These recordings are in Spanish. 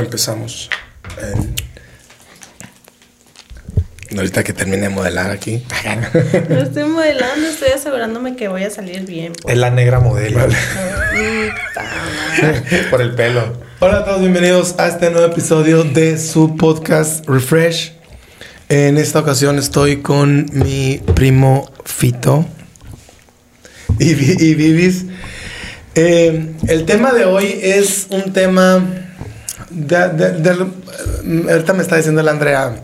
Empezamos. ahorita que termine de modelar aquí. No estoy modelando, estoy asegurándome que voy a salir bien. pues. Es la negra modelo. Por el pelo. Hola a todos, bienvenidos a este nuevo episodio de su podcast Refresh. En esta ocasión estoy con mi primo Fito y, y Vivis. Eh, el tema de hoy es un tema. De, de- ahorita me está diciendo la Andrea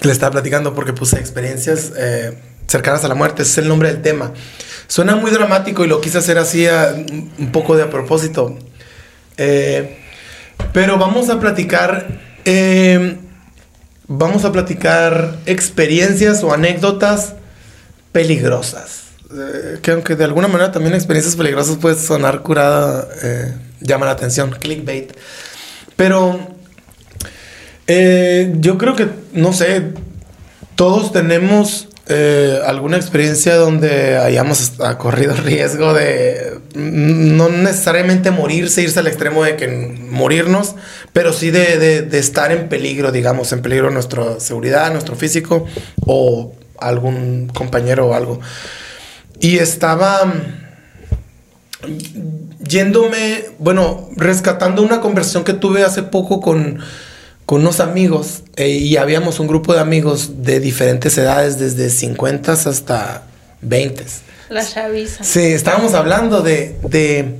que le estaba platicando porque puse experiencias eh, cercanas a la muerte. Ese es el nombre del tema. Suena muy dramático y lo quise hacer así un poco de a propósito. Eh, pero vamos a platicar. eh, vamos a platicar experiencias o anécdotas peligrosas. Eh, que aunque de alguna manera también experiencias peligrosas puede sonar curada, eh, llama la atención. Clickbait. Pero eh, yo creo que, no sé, todos tenemos eh, alguna experiencia donde hayamos corrido riesgo de no necesariamente morirse, irse al extremo de que morirnos, pero sí de, de- de estar en peligro, digamos, en peligro nuestra seguridad, nuestro físico o algún compañero o algo. Y estaba yéndome, bueno, rescatando una conversación que tuve hace poco con, con unos amigos eh, y habíamos un grupo de amigos de diferentes edades, desde 50 hasta 20. La chaviza. Sí, estábamos hablando de, de,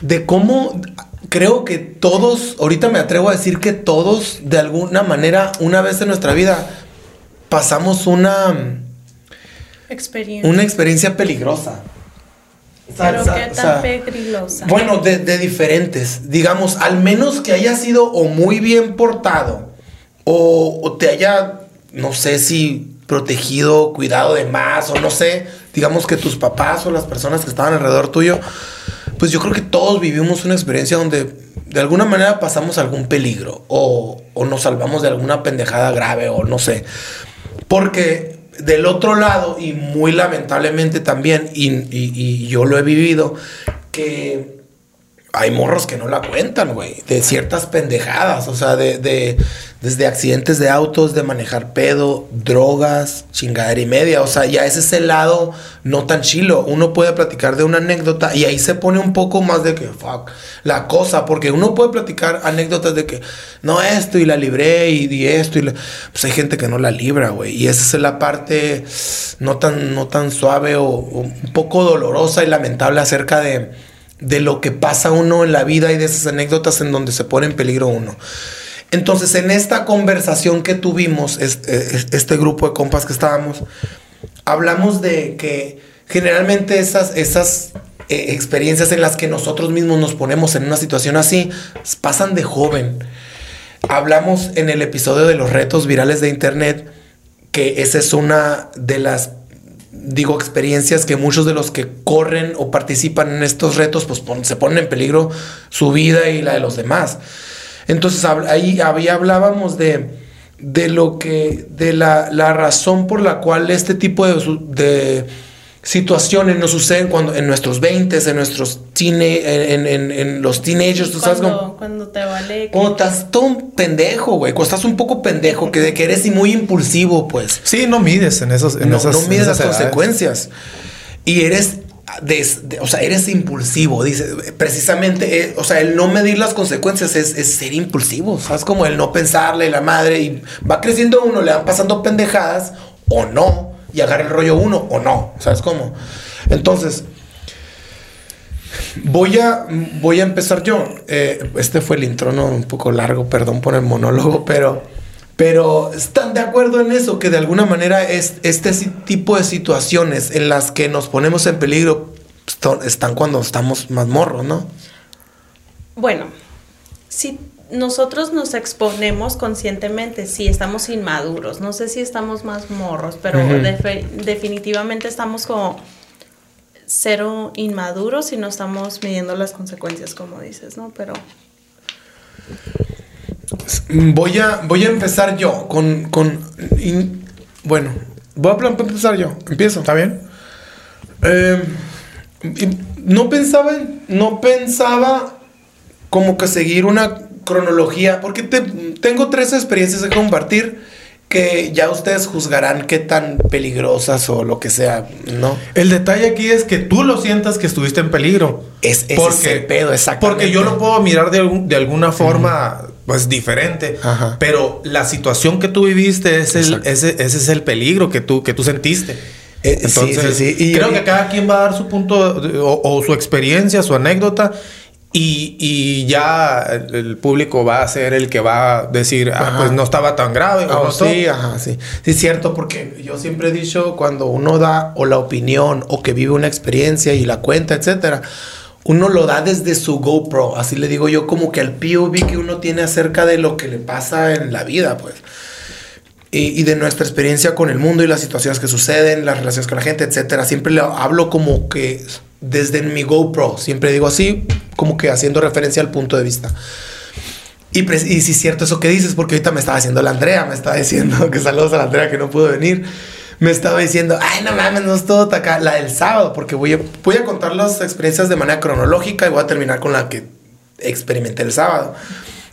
de cómo creo que todos, ahorita me atrevo a decir que todos, de alguna manera, una vez en nuestra vida, pasamos una, Experiencia. una experiencia peligrosa. Pero qué tan bueno, de, de diferentes. Digamos, al menos que haya sido o muy bien portado o, o te haya, no sé si protegido, cuidado de más o no sé, digamos que tus papás o las personas que estaban alrededor tuyo, pues yo creo que todos vivimos una experiencia donde de alguna manera pasamos algún peligro o, o nos salvamos de alguna pendejada grave o no sé. Porque del otro lado, y muy lamentablemente también, y, y- yo lo he vivido, que hay morros que no la cuentan, güey, de ciertas pendejadas, o sea, de, de- desde accidentes de autos, de manejar pedo, drogas, chingadera y media, o sea, ya ese es el lado no tan chilo. Uno puede platicar de una anécdota y ahí se pone un poco más de que, fuck, la cosa, porque uno puede platicar anécdotas de que, no, esto y la libré y di esto y la... Pues hay gente que no la libra, güey, y esa es la parte no tan, no tan suave o, o un poco dolorosa y lamentable acerca de de lo que pasa uno en la vida y de esas anécdotas en donde se pone en peligro uno. Entonces, en esta conversación que tuvimos, este, este grupo de compas que estábamos, hablamos de que generalmente esas, esas eh, experiencias en las que nosotros mismos nos ponemos en una situación así, pasan de joven. Hablamos en el episodio de los retos virales de Internet, que esa es una de las digo, experiencias que muchos de los que corren o participan en estos retos, pues se ponen en peligro su vida y la de los demás. Entonces ahí, ahí hablábamos de, de lo que, de la, la razón por la cual este tipo de situaciones nos suceden cuando en nuestros 20 en nuestros tine, en, en- en los teenagers, tú sabes cómo- cuando, cuando te vale. cuando estás todo un pendejo, güey, cuando estás un poco pendejo, que de que eres y muy impulsivo, pues Sí, no mides en esos. En no, esas, no en mides las edades. consecuencias. Y eres, des- de- o sea, eres impulsivo, dice, precisamente, eh, o sea, el no medir las consecuencias es, es ser impulsivo, ¿sabes? Como el no pensarle, la madre, y va creciendo uno, le van pasando pendejadas, o no, y agarra el rollo uno, o no, ¿sabes cómo? Entonces, voy a, voy a empezar yo. Eh, este fue el intro, ¿no? Un poco largo, perdón por el monólogo, pero... Pero están de acuerdo en eso, que de alguna manera es este tipo de situaciones en las que nos ponemos en peligro esto- están cuando estamos más morros, ¿no? Bueno, si nosotros nos exponemos conscientemente, sí, estamos inmaduros. No sé si estamos más morros, pero definitivamente estamos como cero inmaduros y no estamos midiendo las consecuencias, como dices, ¿no? Pero Voy a, voy a empezar yo con... con in- bueno, voy a empezar yo. Empiezo. ¿Está bien? Eh, y no pensaba, en- no pensaba como que seguir una cronología, porque te- tengo tres experiencias que compartir que ya ustedes juzgarán qué tan peligrosas o lo que sea, ¿no? El detalle aquí es que tú lo sientas que estuviste en peligro. Es, ese es el pedo, exactamente. Porque yo lo puedo mirar de, algún- de alguna forma, pues diferente. Ajá. Pero la situación que tú viviste, es el, ese, ese es el peligro que tú, que tú sentiste. Eh, sí, Entonces, sí, sí. Y creo que cada quien va a dar su punto o, o su experiencia, su anécdota. Y, y ya el, el público va a ser el que va a decir, ah, Ajá. pues no estaba tan grave. o Ah, no sí, estuvo". ajá, sí. Sí, es cierto, porque yo siempre he dicho, cuando uno da o la opinión o que vive una experiencia y la cuenta, etcétera, uno lo da desde su GoPro. Así le digo yo, como que al POV que uno tiene acerca de lo que le pasa en la vida, pues. Y, y de nuestra experiencia con el mundo y las situaciones que suceden, las relaciones con la gente, etcétera. Siempre le hablo como que desde mi GoPro. Siempre digo así, como que haciendo referencia al punto de vista. Y, y sí es cierto eso que dices, porque ahorita me estaba haciendo la Andrea, me estaba diciendo que saludos a la Andrea que no pudo venir. Me estaba diciendo, ay, no mames, no es todo acá, la del sábado, porque voy voy a contar las experiencias de manera cronológica y voy a terminar con la que experimenté el sábado.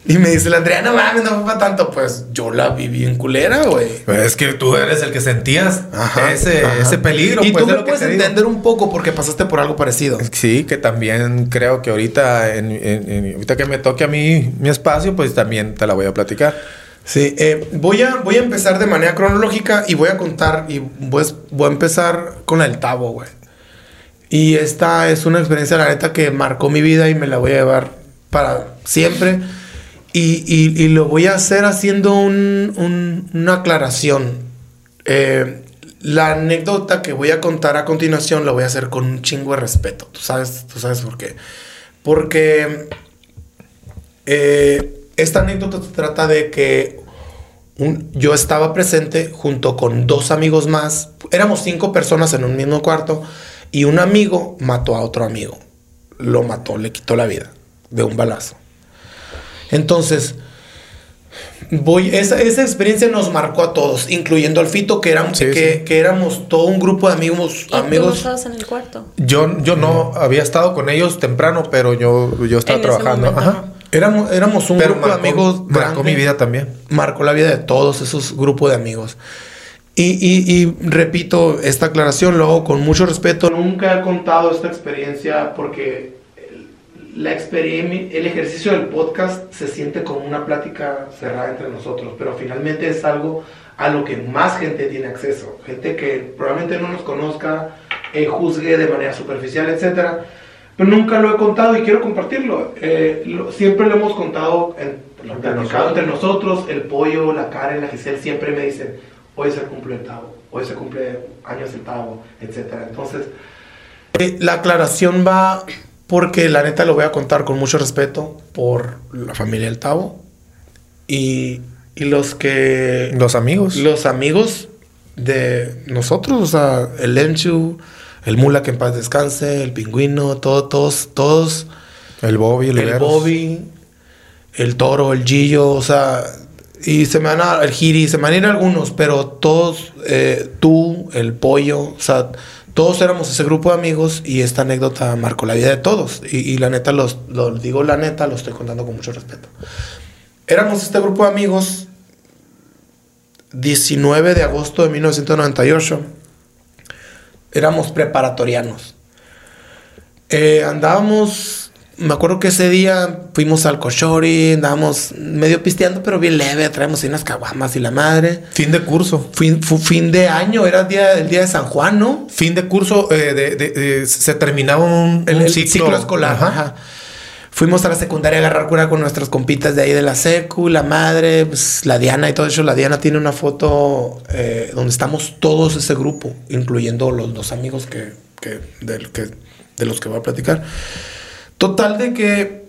Y me dice la Andrea, no mames, no fue para tanto. Pues yo la viví en culera, güey. Pues es que tú eres el que sentías Ajá, ese, ajá. ese peligro. Y pues, tú me lo puedes digo. entender un poco porque pasaste por algo parecido. Sí, que también creo que ahorita, en, en- en- ahorita que me toque a mí mi espacio, pues también te la voy a platicar. Sí, eh, voy, a, voy a empezar de manera cronológica y voy a contar y voy, a- voy a empezar con la del Tavo, güey. Y esta es una experiencia, la neta, que marcó mi vida y me la voy a llevar para siempre. Y, y- y lo voy a hacer haciendo un- un- una aclaración. Eh, la anécdota que voy a contar a continuación la voy a hacer con un chingo de respeto. Tú sabes, tú sabes por qué. Porque eh, esta anécdota se trata de que yo estaba presente junto con dos amigos más. Éramos cinco personas en un mismo cuarto y un amigo mató a otro amigo. Lo mató, le quitó la vida de un balazo. Entonces, voy, esa, esa experiencia nos marcó a todos, incluyendo al Fito, que éramos, Sí, que, sí. que éramos todo un grupo de amigos. ¿Y tú no amigos estabas en el cuarto? Yo, yo no había estado con ellos temprano, pero yo, yo estaba En ese trabajando. momento, Ajá. éramos, éramos un Pero grupo marcó, de amigos. marcó grande. mi vida también. marcó la vida de todos esos grupos de amigos. Y, y- y repito esta aclaración, lo hago con mucho respeto. Nunca he contado esta experiencia porque la el ejercicio del podcast se siente como una plática cerrada entre nosotros, pero finalmente es algo a lo que más gente tiene acceso. Gente que probablemente no nos conozca, eh, juzgue de manera superficial, etcétera. Pero nunca lo he contado y quiero compartirlo. Eh, lo- siempre lo hemos contado en, lo Entre nosotros. entre nosotros. El pollo, la Karen, la Giselle siempre me dicen: Hoy se cumple el Tavo, hoy se cumple años el Tavo, etcétera. Entonces, eh, la aclaración va porque la neta lo voy a contar con mucho respeto por la familia del Tavo y, y los que Los amigos. los amigos de nosotros, o sea, el Lenchu, el Mula que en paz descanse, el Pingüino, todo, todos, todos, el Bobby, el Oliveros. Bobby, el Toro, el Gillo, o sea, y se me van a, el Giri, se me van a ir algunos, pero todos, eh, tú, el Pollo, o sea, todos éramos ese grupo de amigos y esta anécdota marcó la vida de todos. Y, la neta, los, lo digo la neta, lo estoy contando con mucho respeto. Éramos este grupo de amigos 19 de agosto de 1998. Éramos preparatorianos. Eh, andábamos, me acuerdo que ese día fuimos al Cochori, andábamos medio pisteando, pero bien leve, traemos unas caguamas y la madre. Fin de curso. Fin, fu- fin de año, era día, el día de San Juan, ¿no? Fin de curso, eh, de, de- de- se terminaba un, El, un el ciclo, escolar. Ajá. ajá. Fuimos a la secundaria a agarrar cura con nuestras compitas de ahí de la secu, la madre, pues, la Diana y todo eso. La Diana tiene una foto eh, donde estamos todos ese grupo, incluyendo los dos amigos que, que, del que- de los que voy a platicar. Total de que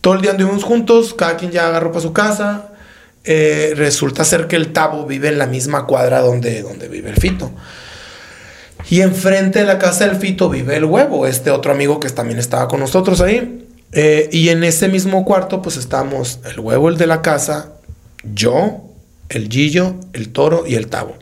todo el día anduvimos juntos, cada quien ya agarró para su casa. Eh, resulta ser que el Tabo vive en la misma cuadra donde, donde vive el Fito. Y enfrente de la casa del Fito vive el huevo, este otro amigo que también estaba con nosotros ahí. Eh, y en ese mismo cuarto, pues estamos el huevo, el de la casa, yo, el Gillo, el toro y el Tabo.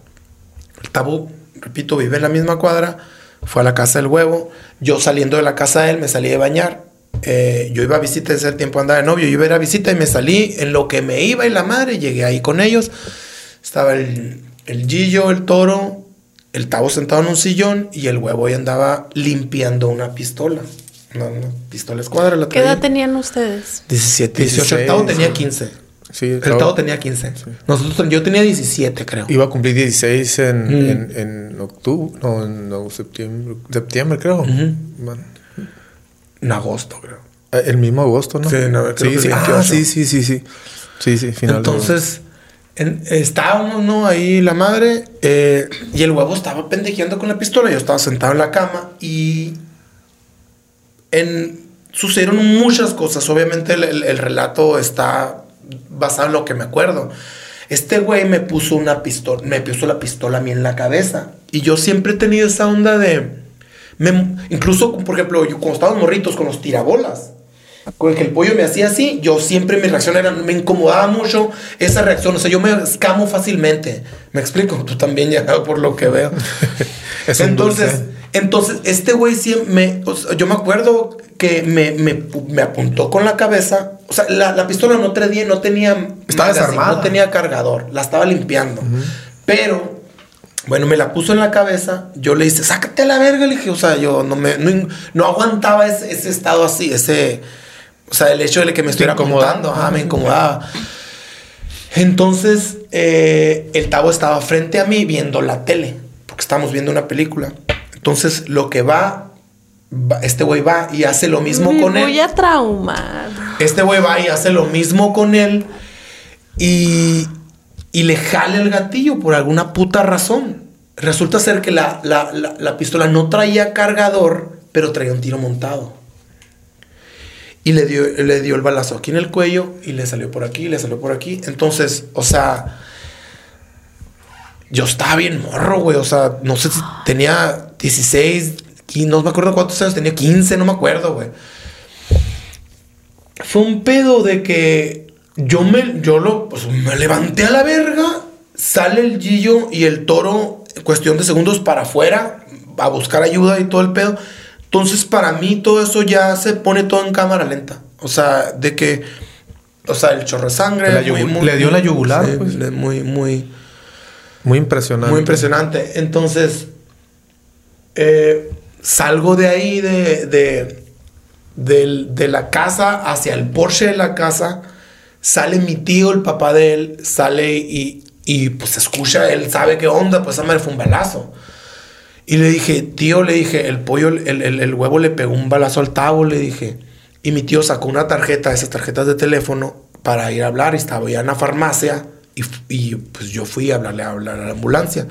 El Tabo, repito, vive en la misma cuadra. Fue a la casa del huevo. Yo saliendo de la casa de él me salí de bañar. eh, yo iba a visita, en ese tiempo andaba de novio, yo iba a ir a visita y me salí en lo que me iba y la madre, llegué ahí con ellos. Estaba el, el Gillo, el toro, el tavo sentado en un sillón y el huevo ahí andaba limpiando una pistola. Una, una pistola escuadra. La ¿Qué edad tenían ustedes? 17, 18. El tavo tenía 15. Sí, El tavo tenía 15. Nosotros, yo tenía 17, creo. Iba a cumplir 16 en, Mm. en, en octubre, no, en no, septiembre, septiembre creo. Bueno, En agosto, creo. eh, el mismo agosto, ¿no? Sí, no, creo sí, que sí. 28. Ah, sí, sí, sí, sí. Sí, sí, final Entonces, en- estábamos, ¿no? Ahí la madre. eh, y el huevo estaba pendejeando con la pistola. Yo estaba sentado en la cama y. En, sucedieron muchas cosas. Obviamente, el, el- el relato está basado en lo que me acuerdo. Este güey me puso una pistola, me puso la pistola a mí en la cabeza. Y yo siempre he tenido esa onda de. me- incluso, por ejemplo, yo cuando estábamos morritos con los tirabolas con el que el pollo me hacía así, yo siempre mi reacción era, me incomodaba mucho esa reacción, o sea, yo me escamo fácilmente. ¿Me explico? Tú también ya por lo que veo. Es entonces, dulce. entonces, este güey siempre, me, o sea, yo me acuerdo que me, me, me apuntó con la cabeza, o sea, la, la pistola no tenía, no tenía, Estaba magazine, desarmada. no tenía cargador, la estaba limpiando, pero... Bueno, me la puso en la cabeza. Yo le hice, sácate a la verga. Le dije, o sea, yo no me, no, no aguantaba ese, ese estado así, ese, o sea, el hecho de que me estuviera apuntando, ajá, me incomodaba. Entonces, eh, el Tavo estaba frente a mí viendo la tele, porque estábamos viendo una película. Entonces, lo que va- este güey va y hace lo mismo Me con voy él. a traumar. Este güey va y hace lo mismo con él y, y le jale el gatillo por alguna puta razón. Resulta ser que la, la- la- la pistola no traía cargador, pero traía un tiro montado. Y le dio, le dio el balazo aquí en el cuello y le salió por aquí, le salió por aquí. Entonces, o sea, yo estaba bien morro, güey. O sea, no sé si tenía 16, 15, no me acuerdo cuántos años tenía, 15, no me acuerdo, güey fue un pedo de que yo me, yo lo, pues me levanté a la verga, sale el Gillo y el toro, en cuestión de segundos para afuera, a buscar ayuda y todo el pedo. Entonces, para mí, todo eso ya se pone todo en cámara lenta. O sea, de que, o sea, el chorro de sangre. La yugu- le dio la yugular, sí, pues. muy, muy. Muy impresionante. Muy impresionante. Entonces, eh, salgo de ahí, de, de, de la casa hacia el Porsche de la casa. Sale mi tío, el papá de él, sale y, y pues escucha, él sabe qué onda, pues madre fue un balazo. Y le dije, tío, le dije, el pollo, el, el- el huevo le pegó un balazo al tabo, le dije. Y mi tío sacó una tarjeta, esas tarjetas de teléfono, para ir a hablar. Y estaba ya en la farmacia. Y, y, pues yo fui a hablarle a, hablar a la ambulancia.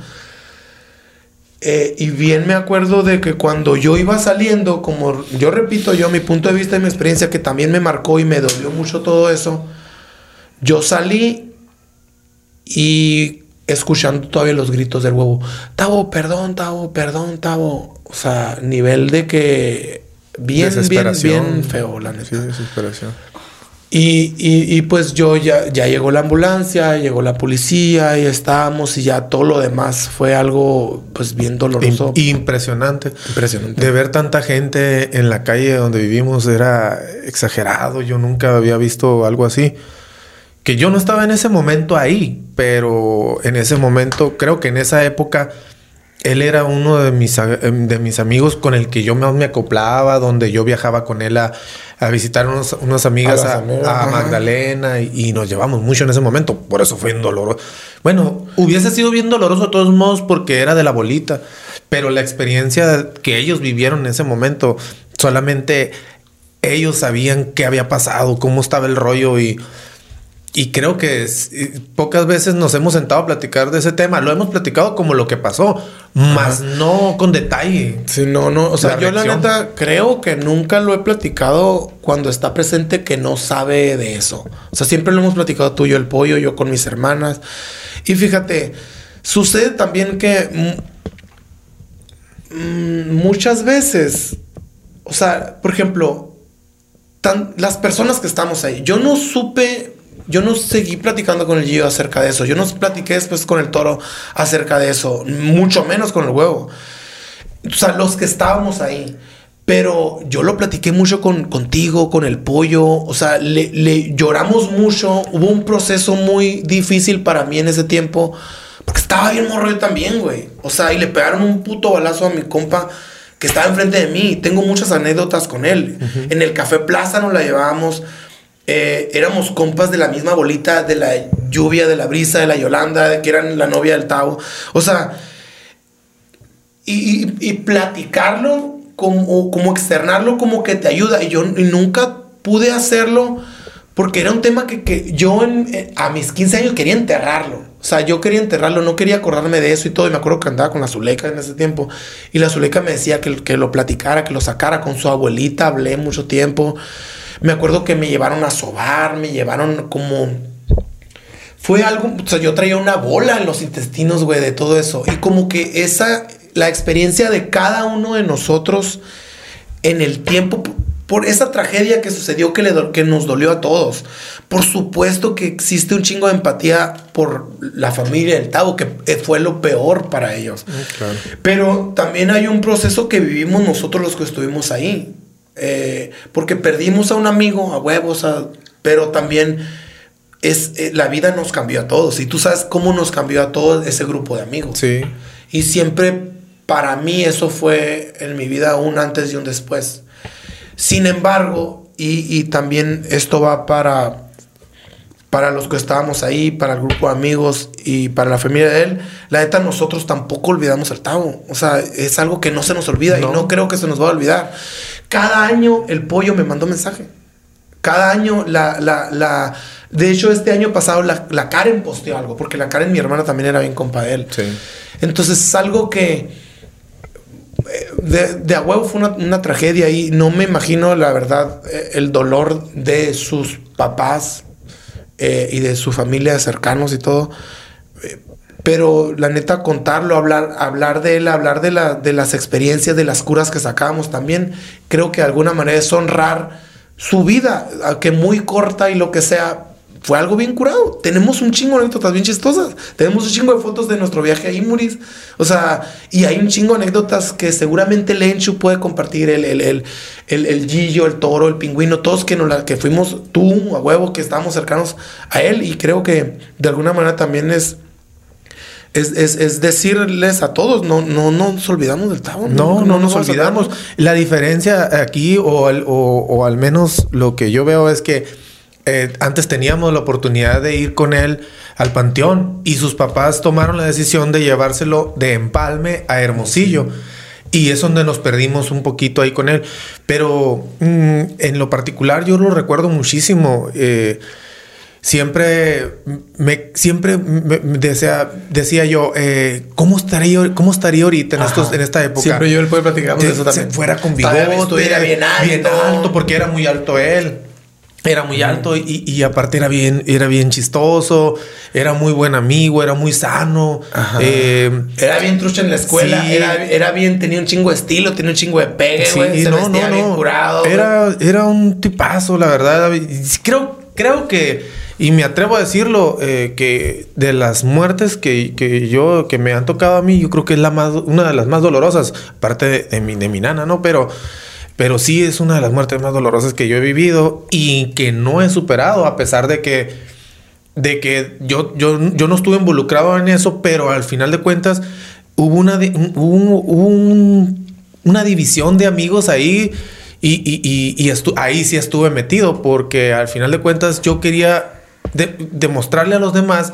Eh, y bien me acuerdo de que cuando yo iba saliendo, como yo repito yo, mi punto de vista y mi experiencia, que también me marcó y me dolió mucho todo eso, yo salí y escuchando todavía los gritos del huevo. Tavo, perdón, Tavo, perdón, Tavo. O sea, nivel de que bien, bien, bien feo, la neta. Sí, desesperación. Y, y- y, pues yo ya, ya llegó la ambulancia, llegó la policía y estábamos y ya todo lo demás fue algo pues bien doloroso. Im- impresionante. Impresionante. De ver tanta gente en la calle donde vivimos era exagerado. Yo nunca había visto algo así. Que yo no estaba en ese momento ahí, pero en ese momento, creo que en esa época, él era uno de mis, em, de mis amigos con el que yo más me acoplaba, donde yo viajaba con él a, a visitar unos- unas amigas A a. Magdalena y, y nos llevamos mucho en ese momento. Por eso fue doloroso. Bueno, hubiese sido bien doloroso de todos modos porque era de la bolita, pero la experiencia que ellos vivieron en ese momento, solamente ellos sabían qué había pasado, cómo estaba el rollo y... Y creo que es- pocas veces nos hemos sentado a platicar de ese tema. Lo hemos platicado como lo que pasó, más no con detalle. Sí, no, no. O sea, La yo la neta creo que nunca lo he platicado cuando está presente que no sabe de eso. O sea, siempre lo hemos platicado tú y yo, el pollo, yo con mis hermanas. Y fíjate, sucede también que muchas veces, o sea, por ejemplo, tan- las personas que estamos ahí, yo no supe, yo no seguí platicando con el Gio acerca de eso, yo no platiqué después con el toro acerca de eso, mucho menos con el huevo. O sea, los que estábamos ahí. Pero yo lo platiqué mucho con, contigo, con el pollo. O sea, le, le lloramos mucho. Hubo un proceso muy difícil para mí en ese tiempo. Porque estaba bien morro también, güey. O sea, y le pegaron un puto balazo a mi compa que estaba enfrente de mí. Tengo muchas anécdotas con él. En el Café Plaza nos la llevábamos. Eh, éramos compas de la misma bolita, de la lluvia, de la brisa, de la Yolanda, de que eran la novia del Tavo. O sea, y, platicarlo, como, como externarlo, como que te ayuda. Y yo nunca pude hacerlo porque era un tema que, que yo en- eh, a mis 15 años quería enterrarlo. O sea, yo quería enterrarlo, no quería acordarme de eso y todo. Y me acuerdo que andaba con la Zuleika en ese tiempo. Y la Zuleika me decía que, que lo platicara, que lo sacara con su abuelita. Hablé mucho tiempo. Me acuerdo que me llevaron a sobar, me llevaron como fue algo, o sea, yo traía una bola en los intestinos, güey, de todo eso. Y como que esa, la experiencia de cada uno de nosotros en el tiempo, por esa tragedia que sucedió que, le que nos dolió a todos. Por supuesto que existe un chingo de empatía por la familia del Tavo, que eh, fue lo peor para ellos. claro. Pero también hay un proceso que vivimos nosotros los que estuvimos ahí. Eh, porque perdimos a un amigo, a huevos, a- pero también es, eh, la vida nos cambió a todos. Y tú sabes cómo nos cambió a todo ese grupo de amigos. Sí. Y siempre para mí eso fue en mi vida un antes y un después. Sin embargo, y, y también esto va para, para los que estábamos ahí, para el grupo de amigos y para la familia de él, la neta nosotros tampoco olvidamos al Tavo. O sea, es algo que no se nos olvida No. y no creo que se nos va a olvidar. Cada año el pollo me mandó mensaje. Cada año la, la, la... De hecho, este año pasado la, la Karen posteó algo, porque la Karen, mi hermana, también era bien compa de él. Sí. Entonces es algo que eh, de, de a huevo fue una, una tragedia y no me imagino la verdad eh, el dolor de sus papás eh, y de su familia cercanos y todo. Pero la neta, contarlo, hablar, hablar de él, hablar de, la, de las experiencias, de las curas que sacábamos también, creo que de alguna manera es honrar su vida, que muy corta y lo que sea, fue algo bien curado. Tenemos un chingo de anécdotas bien chistosas. Tenemos un chingo de fotos de nuestro viaje a Imuris. O sea, y hay un chingo de anécdotas que seguramente Lenchu puede compartir. El, el, el, el, el Gillo, el Toro, el Pingüino, todos que, nos la, que fuimos tú, a huevo, que estábamos cercanos a él. Y creo que de alguna manera también es... Es, es, es decirles a todos, no, no, no nos olvidamos del Tavo. No, no, nos olvidamos. La diferencia aquí, o al, o, o al menos lo que yo veo es que eh, antes teníamos la oportunidad de ir con él al panteón y sus papás tomaron la decisión de llevárselo de empalme a Hermosillo. Y es donde nos perdimos un poquito ahí con él. Pero mm, en lo particular yo lo recuerdo muchísimo. eh, siempre me siempre me- decía, decía yo, eh, ¿cómo estaría, cómo estaría ahorita en, estos, en esta época? Siempre yo y el Pueblo platicamos de eso también. fuera con bigote, estuviera bien alto. alto, porque era muy alto él. Era muy alto y, y aparte era bien, era bien chistoso, era muy buen amigo, era muy sano. Eh, Era bien trucha en la escuela, Sí. era, era bien, tenía un chingo de estilo, tenía un chingo de pegue, Sí, güey. se no, bien no. curado. Era, era un tipazo, la verdad. Creo, creo que, y me atrevo a decirlo, eh, que de las muertes que, que yo, que me han tocado a mí, yo creo que es la más, una de las más dolorosas, aparte de, mi, de mi nana, ¿no? Pero, pero sí es una de las muertes más dolorosas que yo he vivido y que no he superado, a pesar de que de que yo, yo, yo no estuve involucrado en eso, pero al final de cuentas hubo una, un- un- una división de amigos ahí y, y- y- y ahí sí estuve metido porque al final de cuentas yo quería de- demostrarle a los demás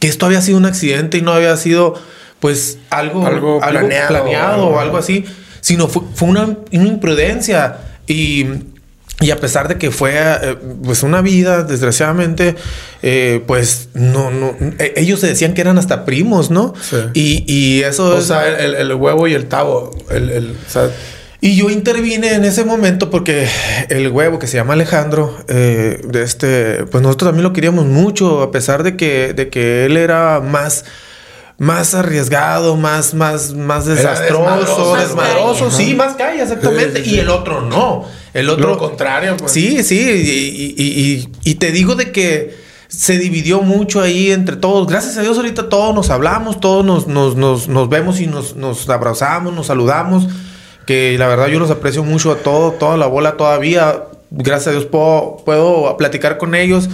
que esto había sido un accidente y no había sido pues algo, Algo planeado. planeado o algo así, sino fue, fue una, una imprudencia y... Y a pesar de que fue eh, pues una vida, desgraciadamente, eh, pues no, no, eh, ellos se decían que eran hasta primos, ¿no? Sí. Y, y eso O es- sea, el, el huevo y el tavo. El, el- o sea, y yo intervine en ese momento porque el huevo que se llama Alejandro, eh, de este, pues nosotros también lo queríamos mucho, a pesar de que, de que él era más, más arriesgado, más, más, más desastroso, desmadroso. sí, más calle, exactamente. Sí, sí, sí. Y el otro no. El otro lo contrario, pues. Sí, sí, y, y- y- y te digo de que se dividió mucho ahí entre todos. Gracias a Dios ahorita todos nos hablamos, todos nos, nos, nos, nos vemos y nos, nos abrazamos, nos saludamos. Que la verdad yo los aprecio mucho a todo, toda la bola todavía. Gracias a Dios puedo, puedo platicar con ellos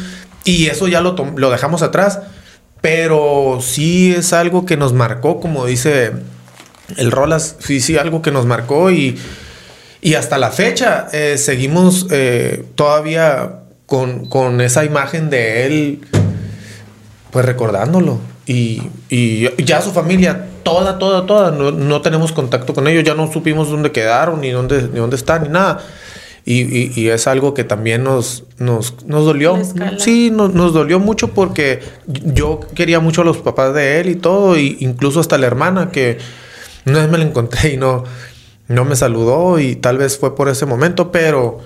y eso ya lo, lo dejamos atrás. Pero sí es algo que nos marcó, como dice el Rolas, sí, sí, algo que nos marcó y, y hasta la fecha eh, seguimos eh, todavía con, con, esa imagen de él, pues recordándolo. Y, y, ya su familia, toda, toda, toda, no, no, tenemos contacto con ellos, ya no supimos dónde quedaron, ni dónde, ni dónde están, ni nada. Y, y, y, es algo que también nos, nos, nos dolió. Sí, nos, nos, dolió mucho porque yo quería mucho a los papás de él y todo, y incluso hasta la hermana que una vez me la encontré y no, no me saludó y tal vez fue por ese momento, pero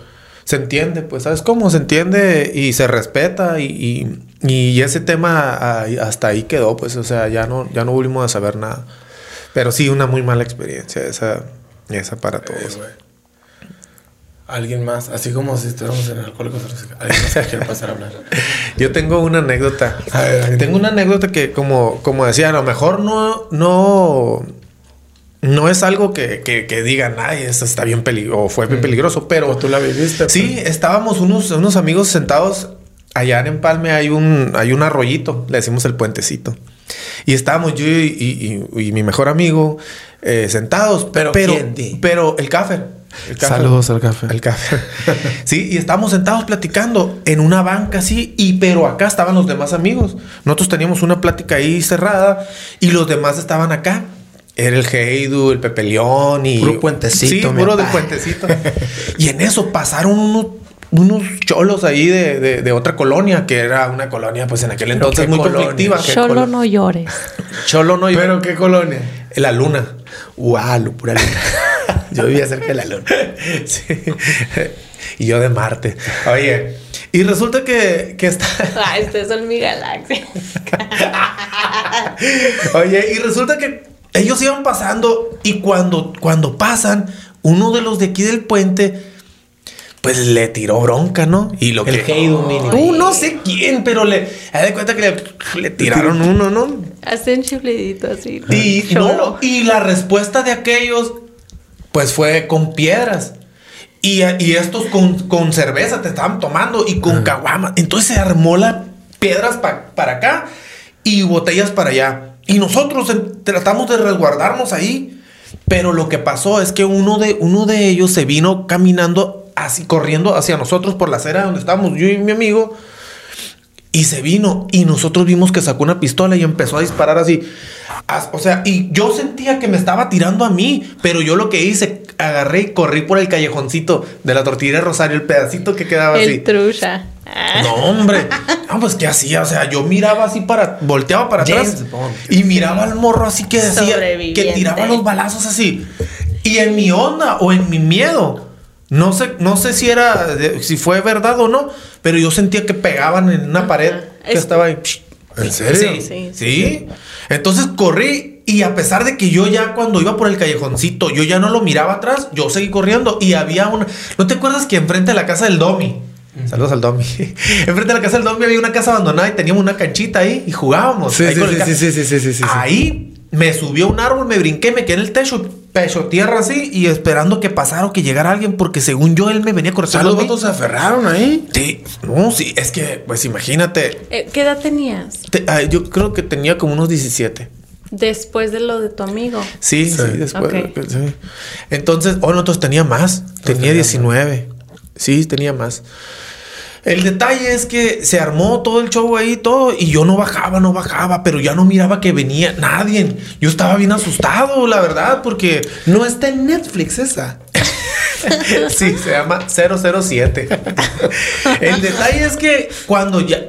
se entiende, pues, ¿sabes cómo? Se entiende y se respeta y, y, ese tema hasta ahí quedó, pues, o sea, ya no, ya no volvimos a saber nada. Pero sí, una muy mala experiencia esa, esa para todos. Eh, Alguien más, así como si estuviéramos en Alcohólicos Alguien más que quiera pasar a hablar. Yo tengo una anécdota. A ver, tengo una anécdota que, como, como decía, a lo mejor no, no, no es algo que, que, que digan, ay, eso está bien peligroso, o fue bien peligroso, pero. ¿O tú la viviste. Sí, pues. estábamos unos, unos amigos sentados. Allá en Empalme hay un, hay un arroyito, le decimos el puentecito. Y estábamos yo y, y, y mi mejor amigo eh, sentados. Pero, pero, el café. El café. Saludos al café. El café. sí, y estábamos sentados platicando en una banca así, y pero acá estaban los demás amigos. Nosotros teníamos una plática ahí cerrada y los demás estaban acá. Era el Heidu, el Pepe León y. Puro puentecito. Sí, puro de puentecito. y en eso pasaron unos, unos cholos ahí de, de, de, otra colonia, que era una colonia, pues en aquel entonces muy colonia? conflictiva. Cholo no llores. Cholo no llores. ¿Pero qué colonia? La luna. Wow, pura luna. yo vivía cerca de la luna. sí. Y yo de Marte. Oye, y resulta que, que está. Ah, estos son mi galaxia. Oye, y resulta que ellos iban pasando y cuando, cuando pasan, uno de los de aquí del puente, pues le tiró bronca, ¿no? Y lo el que. Tú no sé quién, pero le. Haz de cuenta que le, le tiraron uno, ¿no? Hacen chiflidito así. ¿no? Y, no, y la respuesta de aquellos, pues fue con piedras. Y, y estos con, con, cerveza te estaban tomando y con caguama. Entonces se armó las piedras pa, para acá y botellas para allá. Y nosotros tratamos de resguardarnos ahí. Pero lo que pasó es que uno de, uno de ellos se vino caminando así, corriendo hacia nosotros por la acera donde estábamos yo y mi amigo. Y se vino y nosotros vimos que sacó una pistola y empezó a disparar así. O sea, y yo sentía que me estaba tirando a mí, pero yo lo que hice, agarré y corrí por el callejoncito de la tortilla de Rosario, el pedacito que quedaba el así. trucha. No, hombre. No, pues qué hacía, o sea, yo miraba así para, volteaba para James atrás Bond. y miraba al morro así que decía, que tiraba los balazos así. Y en mi onda o en mi miedo, no sé, no sé si era, de- si fue verdad o no, pero yo sentía que pegaban en una pared que Es- estaba ahí. ¿En serio? Sí, Sí, sí, sí, Entonces corrí y a pesar de que yo ya cuando iba por el callejoncito, yo ya no lo miraba atrás, yo seguí corriendo y había una... ¿No te acuerdas que enfrente de la casa del Domi? Saludos al Domi. enfrente de la casa del Domi había una casa abandonada y teníamos una canchita ahí y jugábamos. Sí, ahí sí, sí, sí, sí, sí, sí, sí, sí. Ahí me subió a un árbol, me brinqué, me quedé en el techo, pecho tierra así y esperando que pasara o que llegara alguien porque según yo él me venía cortando. los vatos se aferraron ahí. Sí, no, sí, es que, pues imagínate, Eh, ¿Qué edad tenías te- ah, yo creo que tenía como unos 17. después de lo de tu amigo? Sí, sí, Sí. después. Ok. sí. Entonces, oh, nosotros tenía más. Tenía tenía 19. Sí, tenía más. El detalle es que se armó todo el show ahí, todo, y yo no bajaba, no bajaba, pero ya no miraba que venía nadie. Yo estaba bien asustado, la verdad, porque No está en Netflix esa. sí, se llama 007. El detalle es que cuando ya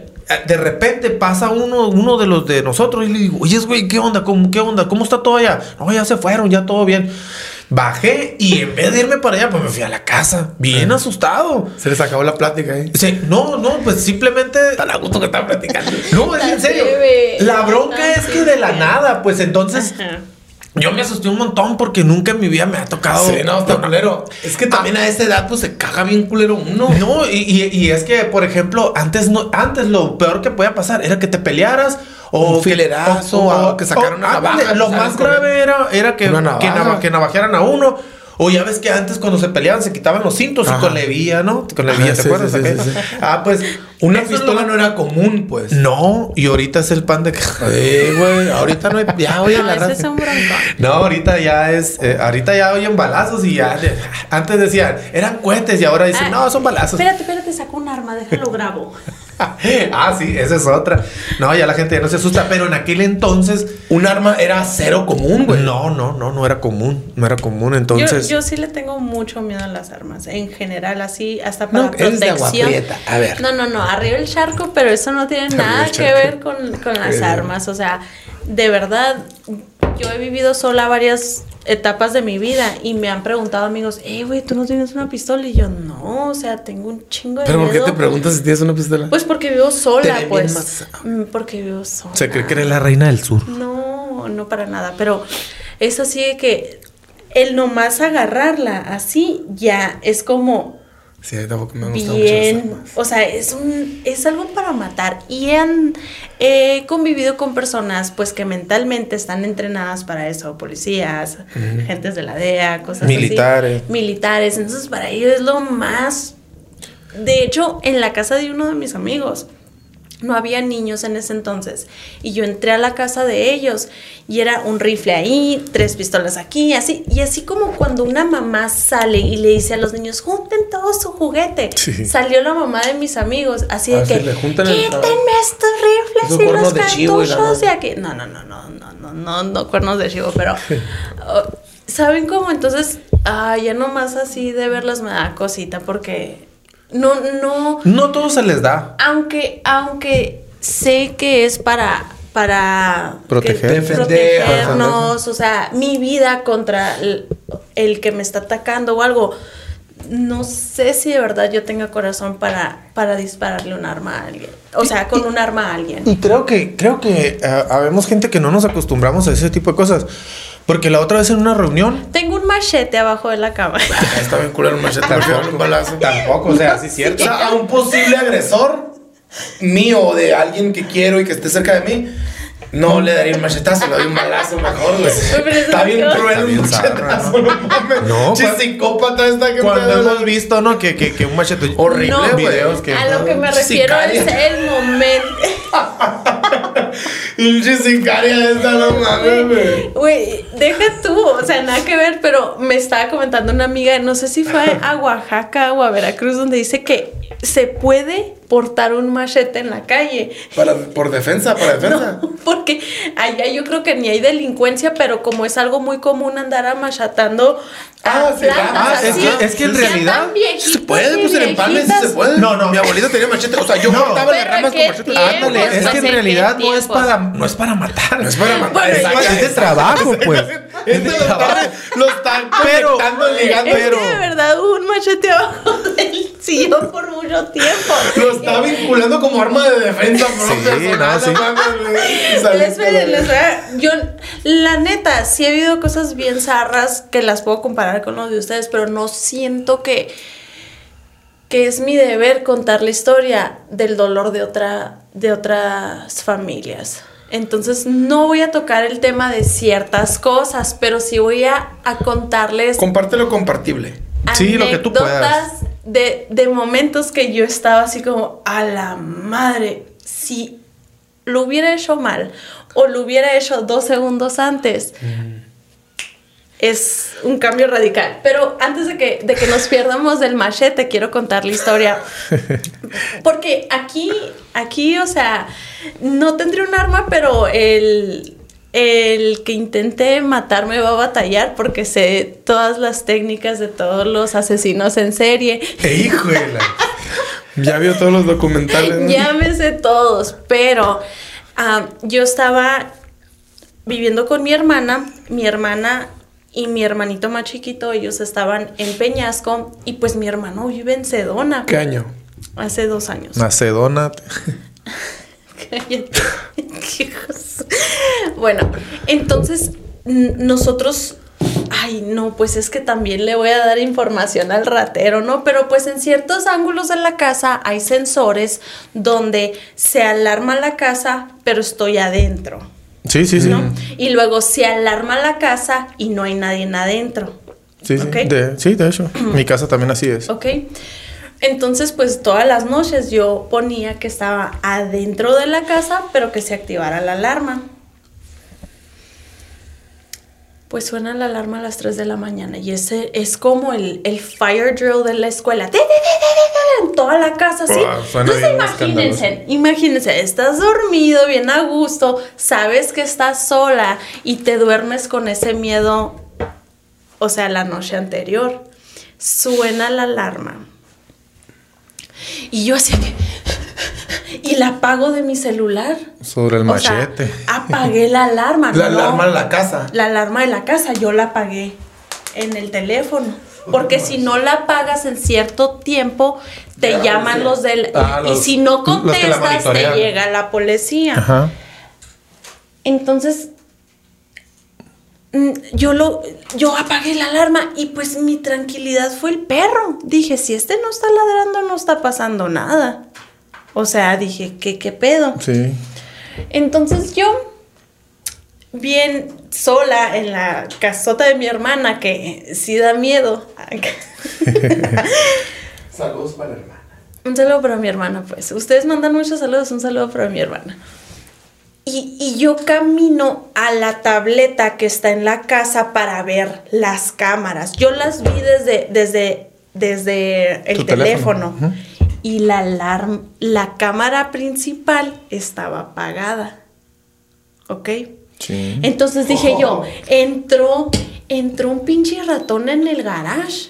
de repente pasa uno, uno de los de nosotros y le digo, oye, güey, ¿qué onda? ¿Cómo, ¿Qué onda? ¿Cómo está todo allá? No, ya se fueron, ya todo bien. Bajé y en vez de irme para allá, pues me fui a la casa, bien asustado. Se les acabó la plática ahí. Sí, no, no, pues simplemente. Tan a gusto que están platicando. No, es en serio. La bronca es que de la nada, pues entonces Ajá. Yo me asusté un montón porque nunca en mi vida me ha tocado. Sí, no, está culero. Es que también a esa edad, pues se caga bien culero uno. No, y, y- y es que, por ejemplo, antes no, antes lo peor que podía pasar era que te pelearas o Un filerazo, algo que sacaran una navaja, Lo más grave era, era que, que navajearan a uno O ya ves que antes cuando se peleaban se quitaban los cintos Ajá. y con levía, ¿no? Con levía, ¿te sí, acuerdas? sí, sí, aquello? sí, sí. Ah, pues Una eso pistola no era común, pues. No, y ahorita es el pan de... Eh, güey, ahorita no hay. Ya, oye, No, la es un. No, ahorita ya es, eh, ahorita ya oyen balazos y ya, de- antes decían, eran cohetes y ahora dicen, Ah, no, son balazos. Espérate, espérate, saco un arma, déjalo grabo. ah, sí, esa es otra. No, ya la gente ya no se asusta, pero en aquel entonces, Un arma era cero común, güey. no, no, no, no era común, no era común, entonces... yo, yo sí le tengo mucho miedo a las armas, en general, así, hasta para No, eres de Agua protección. Prieta. A ver. No, no, no, arriba el charco, pero eso no tiene Arriba nada que ver con, con las armas. O sea, de verdad, yo he vivido sola varias etapas de mi vida y me han preguntado amigos, eh, güey, ¿tú no tienes una pistola? Y yo, no, o sea, tengo un chingo de ¿Pero por qué te preguntas si tienes una pistola? Pues porque vivo sola, pues. más- Mm, Porque vivo sola. Se cree que eres la reina del sur. No, no para nada, pero es así de que el nomás agarrarla así ya es como sí, tampoco me mucho las bien, armas. o sea, es un es algo para matar y han he convivido con personas pues que mentalmente están entrenadas para eso, policías, gentes de la DEA, cosas así. Militares. Militares, entonces para ellos es lo más de hecho, en la casa de uno de mis amigos no había niños en ese entonces. Y yo entré a la casa de ellos y era un rifle ahí, tres pistolas aquí, así. Y así como cuando una mamá sale y le dice a los niños, junten todo su juguete. Sí. Salió la mamá de mis amigos, así Ah, de sí, que, el- quítenme estos rifles y los de cartuchos de madre". aquí. No, no, no, no, no, no, no, no, cuernos de chivo, pero... oh, ¿Saben cómo? Entonces, ah, ya nomás así de verlas me da cosita porque... No, no, No todo se les da. aunque, aunque sé que es para, para Proteger. que- protegernos, o sea, mi vida contra el, el que me está atacando o algo. No sé si de verdad yo tenga corazón para, para dispararle un arma a alguien. O sea, con un arma a alguien. Y creo que, creo que ah, habemos gente que no nos acostumbramos a ese tipo de cosas. Porque la otra vez en una reunión. Tengo un machete abajo de la cama. Ah, Está bien culero un machete. prefiero un balazo. Tampoco, o sea, sí es O cierto. sea, a un posible agresor mío o de alguien que quiero y que esté cerca de mí, no le daría un machetazo, le doy un balazo mejor, güey. Está bien cruel un machetazo, no mames. No, Che, pues- psicópata está que Cuando hemos visto, ¿no? Que, que, que un machete. Horrible, No, videos que- a lo que me refiero Sicaria. es el momento. Pinche no mames. Güey, deja tú, o sea, nada que ver, pero me estaba comentando una amiga, no sé si fue a Oaxaca o a Veracruz, donde dice que se puede portar un machete en la calle. Para, por defensa, para defensa. No, porque allá yo creo que ni hay delincuencia, pero como es algo muy común andar amachatando Ah, a sí, plantas ah, es así, que- es que en realidad viejitos Se puede, pues en empalme sí se puede. No, no. Mi abuelita tenía machete. O sea, yo No. cortaba las ramas ¿qué con machete. tiempo? Ándale, es Pues, que en ¿en qué realidad no es tiempos? para, no es para matar. No es para matar. Bueno, es, para- es de trabajo, pues. Este lo están, lo están Pero- conectando, ligando. Es que de verdad hubo un machete abajo del sillón por mucho tiempo. Lo está vinculando como arma de defensa propia. Sí, sonada, no, sí. mames, Les les yo, la neta, sí he habido cosas bien zarras que las puedo comparar con lo de ustedes, pero no siento que, que es mi deber contar la historia del dolor de, otra, de otras familias. Entonces no voy a tocar el tema de ciertas cosas, pero sí voy a, a contarles Comparte lo compartible. Sí, lo que tú puedas. anécdotas De, de momentos que yo estaba así como, a la madre, si lo hubiera hecho mal o lo hubiera hecho dos segundos antes, es un cambio radical. Pero antes de que, de que nos pierdamos del machete, quiero contar la historia. Porque aquí, aquí, o sea, no tendría un arma, pero el, el que intente matarme va a batallar porque sé todas las técnicas de todos los asesinos en serie. ¡Eh, híjole! Ya vio todos los documentales. ¿no? Ya me sé todos, pero ah, yo estaba viviendo con mi hermana, mi hermana y mi hermanito más chiquito, ellos estaban en Peñasco y pues mi hermano vive en Sedona ¿Qué año? hace dos años. Macedona. Cállate. bueno, entonces nosotros, ay no, pues es que también le voy a dar información al ratero, ¿no? Pero pues en ciertos ángulos de la casa hay sensores donde se alarma la casa, pero estoy adentro, Sí, sí, sí. ¿no? Y luego se alarma la casa y no hay nadie adentro. Sí, sí. De, sí, de hecho. Mi casa también así es. ¿Ok? Entonces, pues todas las noches yo ponía que estaba adentro de la casa, pero que se activara la alarma. Pues suena la alarma a las 3 de la mañana y ese es como el, el fire drill de la escuela. ¡Ti, ti, ti, ti, ti! En toda la casa, suena Entonces imagínense, imagínense, estás dormido, bien a gusto, sabes que estás sola y te duermes con ese miedo, o sea, la noche anterior. Suena la alarma. Y yo así que... Y la apago de mi celular. Sobre el O sea, machete. apagué la alarma. La no. alarma en la casa. La alarma de la casa, yo la apagué en el teléfono. Porque si no la apagas en cierto tiempo, te Ya, llaman sí. los del... Ah, y los- si no contestas, te llega la policía. Ajá. Entonces, mm, yo lo, yo apagué la alarma y pues mi tranquilidad fue el perro. Dije, si este no está ladrando, no está pasando nada. O sea, dije, ¿qué, qué pedo? Sí. Entonces yo, bien sola en la casota de mi hermana, que sí da miedo. Saludos para la hermana. Un saludo para mi hermana, pues. Ustedes mandan muchos saludos, un saludo para mi hermana. Y, y yo camino a la tableta que está en la casa para ver las cámaras. Yo las vi desde, desde, desde el teléfono. teléfono. Y la alarma, la cámara principal estaba apagada. ¿Ok? Sí. Entonces dije yo, Oh. entró, entró un pinche ratón en el garage.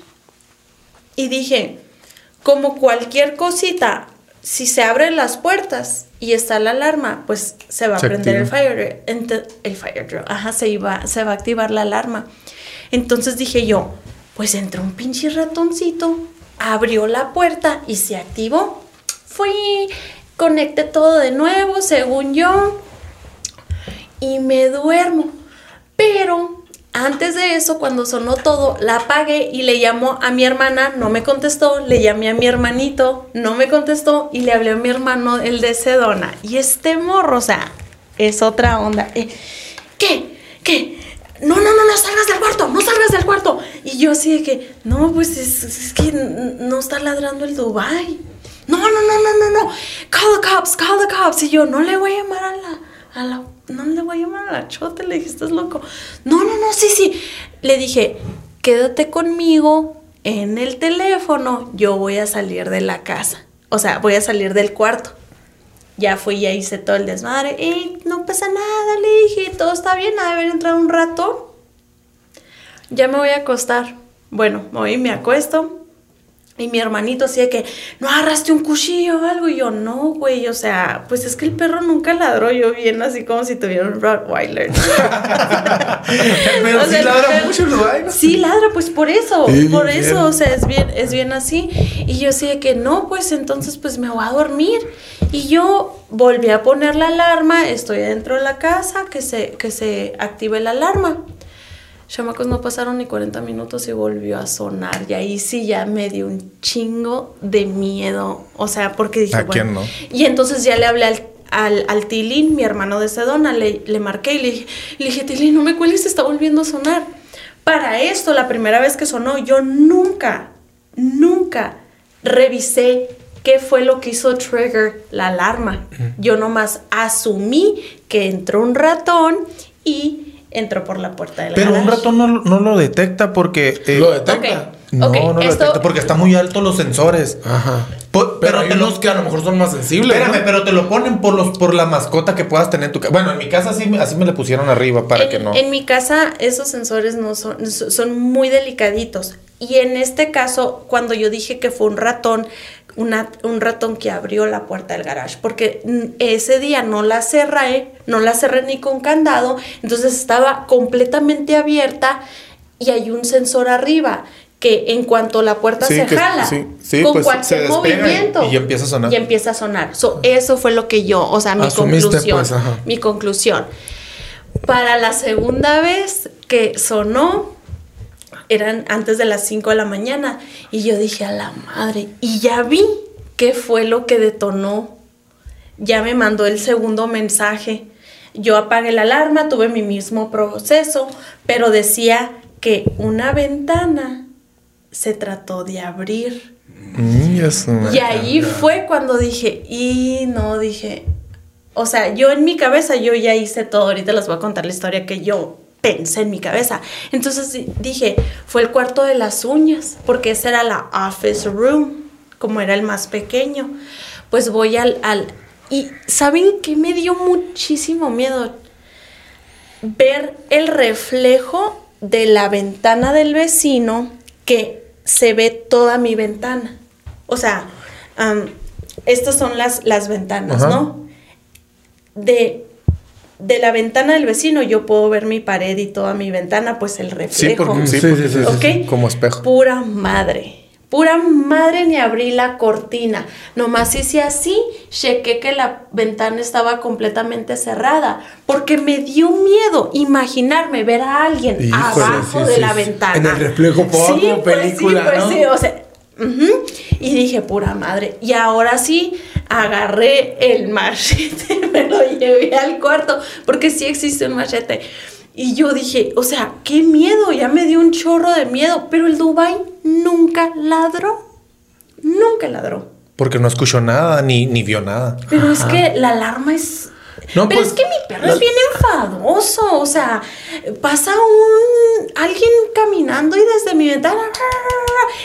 Y dije, como cualquier cosita, si se abren las puertas y está la alarma, pues se va a Se prender el fire, ent- el fire drill. Ajá, se, iba, se va a activar la alarma. Entonces dije yo, pues entró un pinche ratoncito, abrió la puerta y se activó. Fui, conecté todo de nuevo, según yo y me duermo. Pero antes de eso, cuando sonó todo, la apagué y le llamó a mi hermana, no me contestó, le llamé a mi hermanito, no me contestó y le hablé a mi hermano, el de Sedona. Y este morro, o sea, es otra onda. Eh, ¿Qué? ¿Qué? No, no, no, no salgas del cuarto, no salgas del cuarto. Y yo así de que, no, pues es, que no está ladrando el Dubai. No, no, no, no, no, no. Call the cops, call the cops. Y yo, no le voy a llamar a la, a la, no le voy a llamar a la chota. Le dije, estás loco. No, no, no, sí, sí. Le dije, quédate conmigo en el teléfono. Yo voy a salir de la casa. O sea, voy a salir del cuarto. Ya fui, ya hice todo el desmadre. Y no pasa nada, le dije, todo está bien, de haber entrado un rato. Ya me voy a acostar. Bueno, voy y me acuesto. Y mi hermanito así de que, ¿no agarraste un cuchillo o algo? Y yo, no, güey, o sea, pues es que el perro nunca ladró. Yo bien así como si tuviera un Rottweiler. Pero O sí sea, ladra mucho el. Sí, ladra, pues por eso, Sí, por bien. eso, o sea, es bien, es bien así. Y yo así de que no, pues entonces pues me voy a dormir. Y yo volví a poner la alarma, estoy dentro de la casa, que se, que se active la alarma. Chamacos, no pasaron ni 40 minutos y volvió a sonar. Y ahí sí ya me dio un chingo de miedo. O sea, porque dije, ¿A bueno. quién no? Y entonces ya le hablé al, al, al Tilín, mi hermano de Sedona, le, le marqué y le dije, le dije, Tilín, no me cuelgues, está volviendo a sonar. Para esto, la primera vez que sonó, yo nunca, nunca revisé qué fue lo que hizo trigger la alarma. Yo nomás asumí que entró un ratón y entró por la puerta del Pero un ratón no, no lo detecta porque. eh, Lo detecta. No, no lo esto- detecta porque están muy altos los sensores. Ajá. Po- Pero, hay te lo- unos que a lo mejor son más sensibles. Espérame, ¿no? pero te lo ponen por los por la mascota que puedas tener en tu casa. Bueno, en mi casa así, me- así me le pusieron arriba para en, que no. en mi casa esos sensores no son, so- son muy delicaditos. Y en este caso, cuando yo dije que fue un ratón, una- un ratón que abrió la puerta del garage, porque mm, ese día no la cerré, no la cerré ni con candado, entonces estaba completamente abierta y hay un sensor arriba que en cuanto la puerta Sí, se que- jala, sí, sí, con pues, cualquier se despega y- movimiento y empieza a sonar. y empieza a sonar. So, eso fue lo que yo, o sea, mi Asumiste, conclusión, pues, ajá. mi conclusión. Para la segunda vez que sonó, eran antes de las 5 de la mañana, y yo dije a la madre, y ya vi qué fue lo que detonó. Ya me mandó el segundo mensaje. Yo apagué la alarma, tuve mi mismo proceso, pero decía que una ventana se trató de abrir. Mm, Y ahí fue cuando dije, y no, dije, o sea, yo en mi cabeza, yo ya hice todo, ahorita les voy a contar la historia que yo pensé en mi cabeza. Entonces di- dije, fue el cuarto de las uñas, porque esa era la office room, como era el más pequeño. Pues voy al, al y ¿saben qué me dio muchísimo miedo? Ver el reflejo de la ventana del vecino que se ve toda mi ventana. O sea, estas son las, las ventanas, Ajá. ¿no? De, de la ventana del vecino yo puedo ver mi pared y toda mi ventana, pues el Sí, reflejo. sí, Sí, porque- sí, sí, sí, ¿ok? Como espejo. Pura madre. Pura madre ni abrí la cortina. Nomás hice así, chequé que la ventana estaba completamente cerrada. Porque me dio miedo imaginarme ver a alguien Híjole, abajo sí, de sí, la sí. ventana. En el reflejo, po, como película, pues sí, ¿no? pues sí, o sea. Y dije, pura madre. Y ahora sí, agarré el machete, me lo llevé al cuarto, porque sí existe un machete. Y yo dije, o sea, qué miedo, ya me dio un chorro de miedo, pero el Dubai nunca ladró. Nunca ladró. Porque no escuchó nada, ni, ni vio nada. Pero es que la alarma es. No, pero pues, es que mi perro la- es bien enfadoso. O sea, pasa un alguien caminando y desde mi ventana.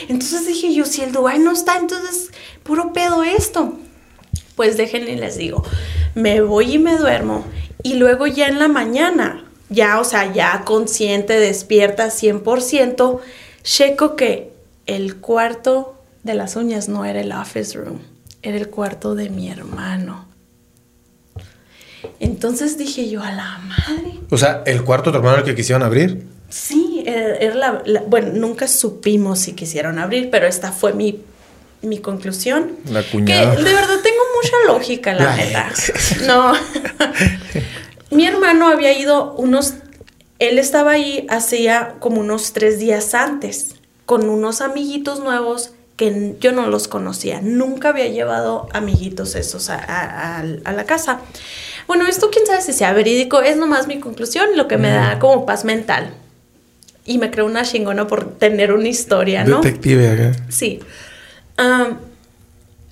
Entonces dije yo, si el Dubai no está, entonces puro pedo esto. Pues déjenle les digo, me voy y me duermo. Y luego ya en la mañana, ya, o sea, ya consciente, despierta 100%, checo que el cuarto de las uñas no era el office room, era el cuarto de mi hermano. Entonces dije yo, a la madre. O sea, el cuarto de tu hermano el que quisieron abrir. Sí, era, era la, la- Bueno, nunca supimos si quisieron abrir, pero esta fue mi, mi conclusión. La cuñada. Que de verdad tengo mucha lógica, la La neta. ex. No. mi hermano había ido unos. Él estaba ahí hacía como unos tres días antes, con unos amiguitos nuevos que yo no los conocía. Nunca había llevado amiguitos esos a, a- a- a la casa. Bueno, esto quién sabe si sea verídico, es nomás mi conclusión, lo que me da como paz mental. Y me creo una chingona por tener una historia, ¿no? Detective acá. Sí.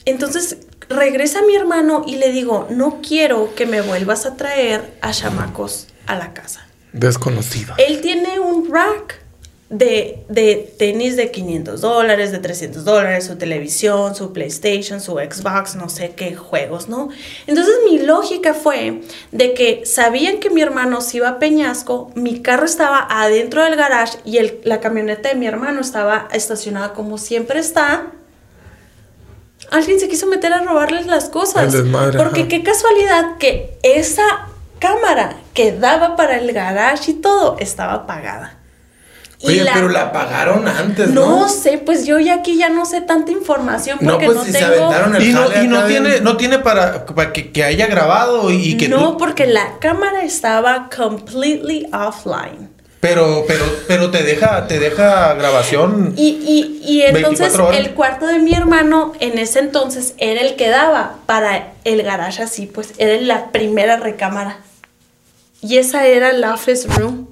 Entonces regresa mi hermano y le digo, no quiero que me vuelvas a traer a chamacos a la casa. Desconocido. Él tiene un rack de, de tenis de 500 dólares, de 300 dólares, su televisión, su PlayStation, su Xbox, no sé qué juegos, ¿no? Entonces mi lógica fue de que sabían que mi hermano se iba a Peñasco, mi carro estaba adentro del garage y el- la camioneta de mi hermano estaba estacionada como siempre está. Alguien se quiso meter a robarles las cosas. Desmadre, porque ajá. qué casualidad que esa cámara que daba para el garage y todo estaba apagada. Oye, pero la apagaron antes, ¿no? no sé, pues yo ya aquí ya no sé tanta información No, porque pues no, si se tengo. aventaron el Y no, y no tiene, no tiene para, para que, que haya grabado y, y que no, tú- porque la cámara estaba completely offline. Pero, pero, pero te deja, te deja grabación. Y, y, y entonces 24 horas. el cuarto de mi hermano en ese entonces era el que daba para el garage así, pues era la primera recámara. Y esa era la office room.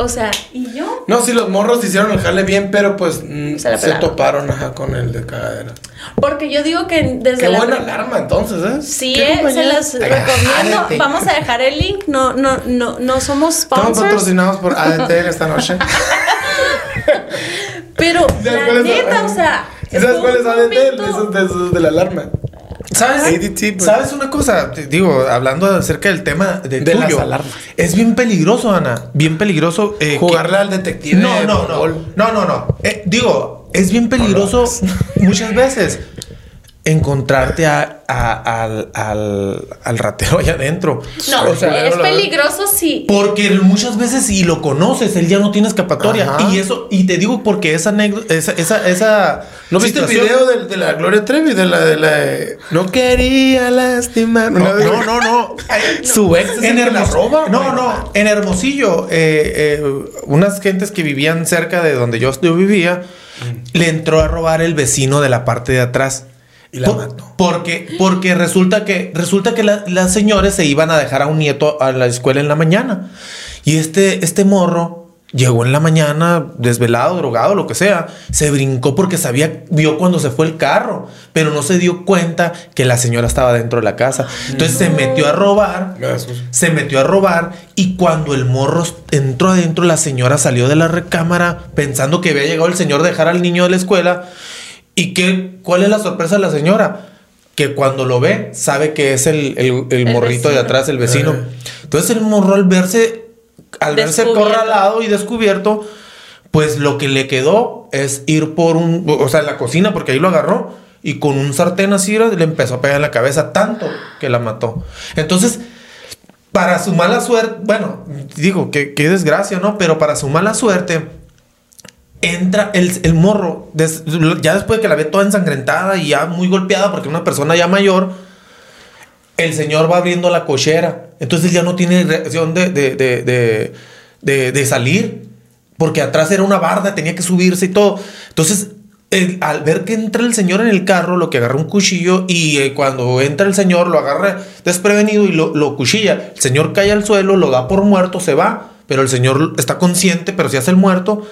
O sea, y yo No, sí, los morros hicieron el jale bien, pero pues mm, Se toparon ajá, con el de cadera. Porque yo digo que desde Qué la buena alarma entonces, ¿eh? Sí, ¿Qué eh, se las Ay, recomiendo. Vamos a dejar el link. No, no, no, no somos Estamos sponsors. patrocinados por ADT en esta noche. Pero ¿Sabes la neta, o sea. ¿Sí ¿Sabes cuál es ADT? De momento- esos, de esos de la alarma. ¿Sabes? ADT, pues. ¿Sabes una cosa? Digo, hablando acerca del tema de, De tuyo, las alarmas. Es bien peligroso, Ana. Bien peligroso. eh, Jugarle que- al detective. No, no, no. No, no, no. Eh, digo, es bien peligroso muchas veces encontrarte a- a- al, al- al ratero allá adentro. No, O sea, es peligroso si. Porque muchas veces si lo conoces, él ya no tiene escapatoria. Ajá. Y eso, y te digo porque esa anécdota, esa, esa, esa ¿No viste el situación- video de, de la Gloria Trevi? De la de la de, No quería lastimar. No, no, no, no. Su ex es en que la Hermos- roba, No, no. En Hermosillo, eh, eh, unas gentes que vivían cerca de donde yo, yo vivía, le entró a robar el vecino de la parte de atrás. Y la Por- mató. Porque, porque resulta que, resulta que la- las señores se iban a dejar a un nieto a la escuela en la mañana. Y este, este morro Llegó en la mañana, desvelado, drogado, lo que sea. Se brincó porque sabía, vio cuando se fue el carro, pero no se dio cuenta que la señora estaba dentro de la casa. Entonces se metió a robar, se metió a robar y cuando el morro entró adentro, la señora salió de la recámara pensando que había llegado el señor a dejar al niño de la escuela. ¿Y qué, cuál es la sorpresa de la señora? Que cuando lo ve, sabe que es el, el- el El morrito de atrás, el vecino. Entonces el morro al verse al verse acorralado y descubierto, pues lo que le quedó es ir por un, o sea, en la cocina, porque ahí lo agarró y con un sartén así le empezó a pegar en la cabeza tanto que la mató. Entonces, para su mala suerte, bueno, digo, que qué desgracia, ¿no? Pero para su mala suerte, entra el, el morro, ya después de que la ve toda ensangrentada y ya muy golpeada, porque una persona ya mayor, el señor va abriendo la cochera. Entonces ya no tiene reacción de, de, de, de, salir. Porque atrás era una barda, tenía que subirse y todo. Entonces, él, al ver que entra el señor en el carro, lo que agarra un cuchillo y eh, cuando entra el señor lo agarra desprevenido y lo, lo cuchilla. El señor cae al suelo, lo da por muerto, se va. Pero el señor está consciente, pero se hace el muerto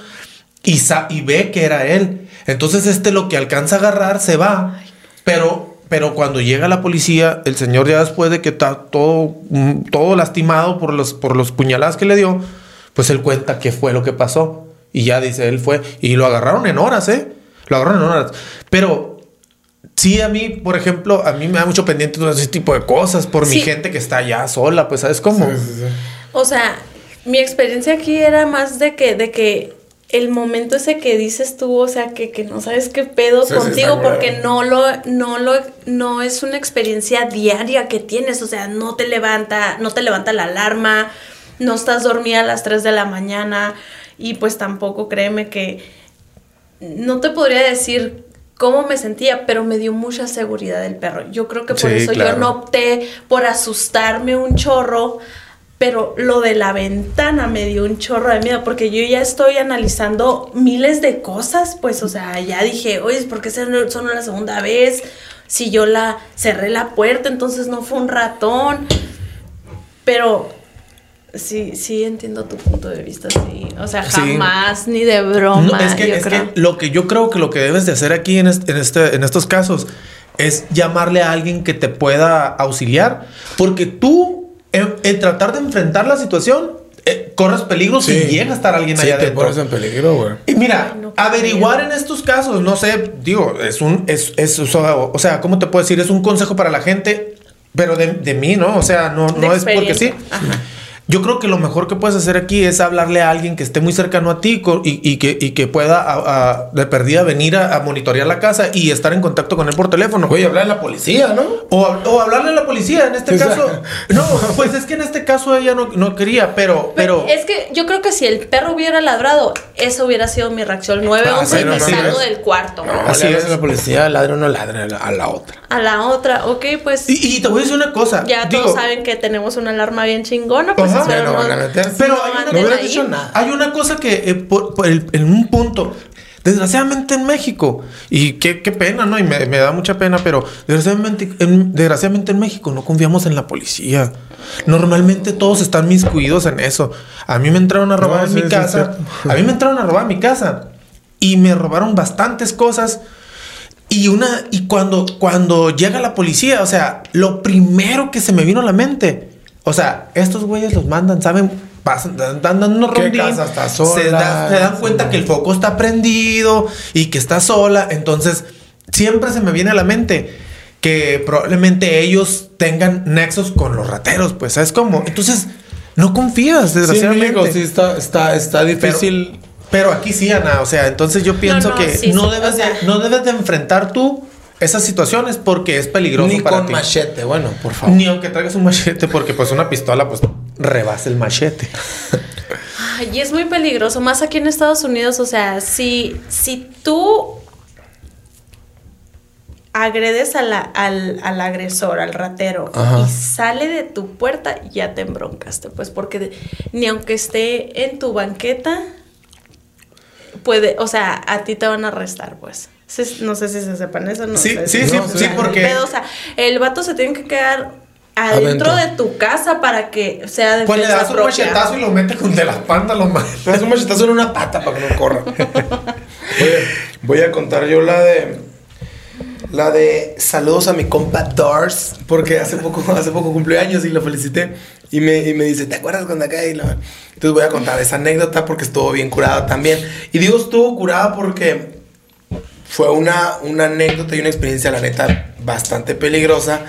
y, sa- y ve que era él. Entonces este lo que alcanza a agarrar se va, pero, pero cuando llega la policía, el señor ya después de que está todo, mm, todo lastimado por los, por los puñaladas que le dio, pues él cuenta qué fue lo que pasó. Y ya dice, él fue. Y lo agarraron en horas, ¿eh? Lo agarraron en horas. Pero sí, a mí, por ejemplo, a mí me da mucho pendiente todo ese tipo de cosas por mi gente que está allá sola, pues, ¿sabes cómo? O sea, mi experiencia aquí era más de que, de que el momento ese que dices tú, o sea, que, que no sabes qué pedo Sí, contigo, porque no lo, no lo, no es una experiencia diaria que tienes, o sea, no te levanta, no te levanta la alarma, no estás dormida a las 3 de la mañana, y pues tampoco créeme que no te podría decir cómo me sentía, pero me dio mucha seguridad el perro. Yo creo que por Sí, eso claro. yo no opté por asustarme un chorro, pero lo de la ventana me dio un chorro de miedo, porque yo ya estoy analizando miles de cosas, pues, o sea, ya dije, oye, ¿por qué son son la segunda vez? Si yo la cerré la puerta, entonces no fue un ratón. Pero sí, sí entiendo tu punto de vista, sí. O sea, Sí. jamás ni de broma. No, es que, yo es creo. que lo que yo creo que lo que debes de hacer aquí en, este, en, este, en estos casos es llamarle a alguien que te pueda auxiliar, porque tú, en, en tratar de enfrentar la situación, eh, corres peligro si Sí. llega a estar alguien Sí, allá te adentro. pones en peligro, güey. Y mira, Ay, no, averiguar en estos casos, no sé, digo, es un, es, es, o sea, ¿cómo te puedo decir? Es un consejo para la gente, pero de, de mí, ¿no? O sea, no, no es porque sí. Ajá. Yo creo que lo mejor que puedes hacer aquí es hablarle a alguien que esté muy cercano a ti y, y que, y que pueda a- a- de perdida venir a, a monitorear la casa y estar en contacto con él por teléfono. Oye, hablar a la policía, ¿no? O, o hablarle a la policía en este O sea- caso. No, pues es que en este caso ella no, no quería, pero, Pero, pero es que yo creo que si el perro hubiera ladrado, eso hubiera sido mi reacción. 911 Ah, sí, y no, me no, salgo no. del cuarto. Así Así es. a la policía, ladre o no ladre a la, a la otra. A la otra, ok, pues Y, y te voy a decir una cosa. ya digo, todos saben que tenemos una alarma bien chingona, pues No- van a meter. Pero no hay una- No hubieras dicho nada. Hay una cosa que eh, por- por el- en un punto, desgraciadamente en México, y qué, qué pena, ¿no? Y me, me da mucha pena, pero desgraciadamente en, desgraciadamente en México no confiamos en la policía. Normalmente todos están miscuidos en eso. A mí me entraron a robar No, en sí, mi sí, casa. cierto. a mí me entraron a robar en mi casa. Y me robaron bastantes cosas. Y una, y cuando, cuando llega la policía, o sea, lo primero que se me vino a la mente, o sea, estos güeyes los mandan, ¿saben? Pasan, dan, dan unos ¿Qué rondín, casa está se, sola? da- se dan cuenta que el foco está prendido y que está sola, entonces siempre se me viene a la mente que probablemente ellos tengan nexos con los rateros, pues, ¿sabes cómo? Entonces, no confías, Sí, desgraciadamente. México sí está, está, está difícil. Pero aquí sí, Ana, o sea, entonces yo pienso no, que sí, no, sí, debes o sea. de, no debes de enfrentar tú esas situaciones porque es peligroso Ni para con ti. machete, bueno, por favor. Ni aunque traigas un machete, porque pues una pistola pues rebasa el machete. Ay, y es muy peligroso, más aquí en Estados Unidos, o sea, si, si tú agredes a la- al, al agresor, al ratero, Ajá. y sale de tu puerta, ya te embroncaste, pues porque de- ni aunque esté en tu banqueta, puede, o sea, a ti te van a arrestar, pues. No sé si se sepan eso, no Sí, sé sí, sí, sí, porque- el pedo, o sea, el vato se tiene que quedar adentro Adentro. de tu casa para que sea de Pues le das un propia. machetazo y lo mete con de las pandas, lo más. Me das un machetazo en una pata para que no corra. Oye, voy a contar yo la de. La de saludos a mi compa Dars, porque hace poco, hace poco cumplió años y lo felicité. Y me, y me dice, ¿te acuerdas cuando acá? Y la- Entonces voy a contar esa anécdota porque estuvo bien curada también. Y digo estuvo curada porque fue una, una anécdota y una experiencia, la neta, bastante peligrosa.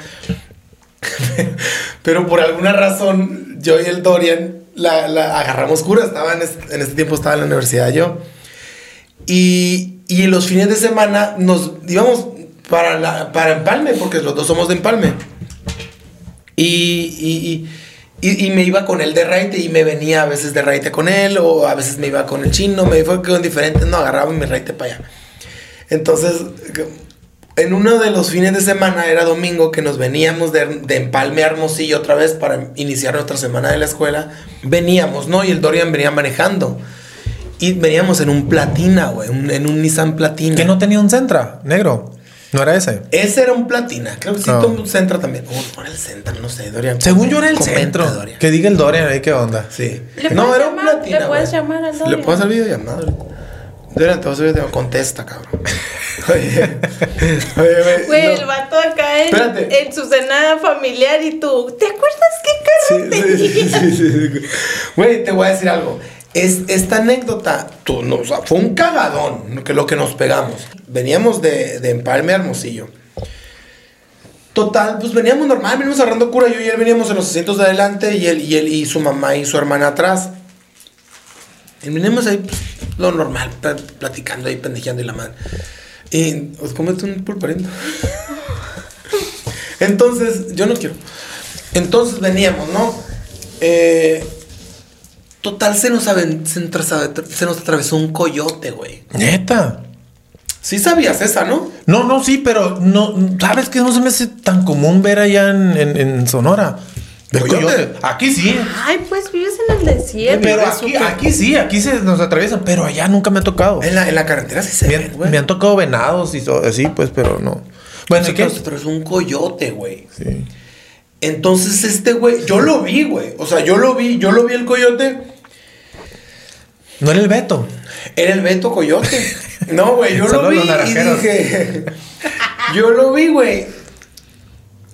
Pero por alguna razón, yo y el Dorian la, la agarramos cura. Estaba en este, en este tiempo, estaba en la universidad yo. Y, y en los fines de semana nos íbamos para, la, para Empalme, porque los dos somos de Empalme. Y, y- y me iba con él de raite y me venía a veces de raite con él, o a veces me iba con el chino, me fue con diferentes, no, agarraba mi raite para allá. Entonces, en uno de los fines de semana, era domingo, que nos veníamos de, de Empalme a Hermosillo otra vez para iniciar nuestra semana de la escuela, veníamos, ¿no? Y el Dorian venía manejando. Y veníamos en un Platina, güey, un- en un Nissan Platina. Que no tenía un Centra negro. No era ese. Ese era un Platina, creo que sí, un Centra también. Oh, no era el Centra, no sé, Dorian. Según yo era el centro. Dorian. Que diga el Dorian ahí qué onda. Sí. ¿Le No, puedes era un llamar? Platina. ¿Le puedes llamar al Le Dorian? puedo hacer videollamada. Dorian, te vas a hacer video. Contesta, cabrón. Oye, oye, güey, Güey, no. el vato acá en, Espérate. en su cena familiar y tú, ¿te acuerdas qué carro Sí, sí, sí, sí. Güey, te voy a decir algo. Es, esta anécdota tú, no, o sea, fue un cagadón lo que, lo que nos pegamos. Veníamos de, de Empalme Hermosillo. Total, pues veníamos normal, veníamos agarrando cura. Yo y él veníamos en los asientos de adelante y él y, él, y su mamá y su hermana atrás. Y veníamos ahí, pues, lo normal, pla- platicando ahí, pendejeando y la madre. Y, pues, cómete un pulparindo. Entonces, yo no quiero. Entonces veníamos, ¿no? Eh, total, se nos, se nos atravesó un coyote, güey. Neta. Sí sabías esa, ¿no? No, no, sí, pero no, ¿sabes que no se me hace tan común ver allá en, en- en Sonora? El ¿Coyote? coyote. Aquí sí. Ay, pues vives en el desierto. Pero aquí, aquí sí, aquí se nos atraviesan, pero allá nunca me ha tocado. En la, en la carretera sí se Me ven, güey. me han tocado venados y so- así, pues, pero no. Bueno, Se ¿y qué? nos atravesó un coyote, güey. Sí. Entonces este güey, yo lo vi, güey. O sea, yo lo vi, yo lo vi el coyote. No era el Beto. Era el Beto Coyote. No, güey, yo lo vi y dije. Yo lo vi, güey.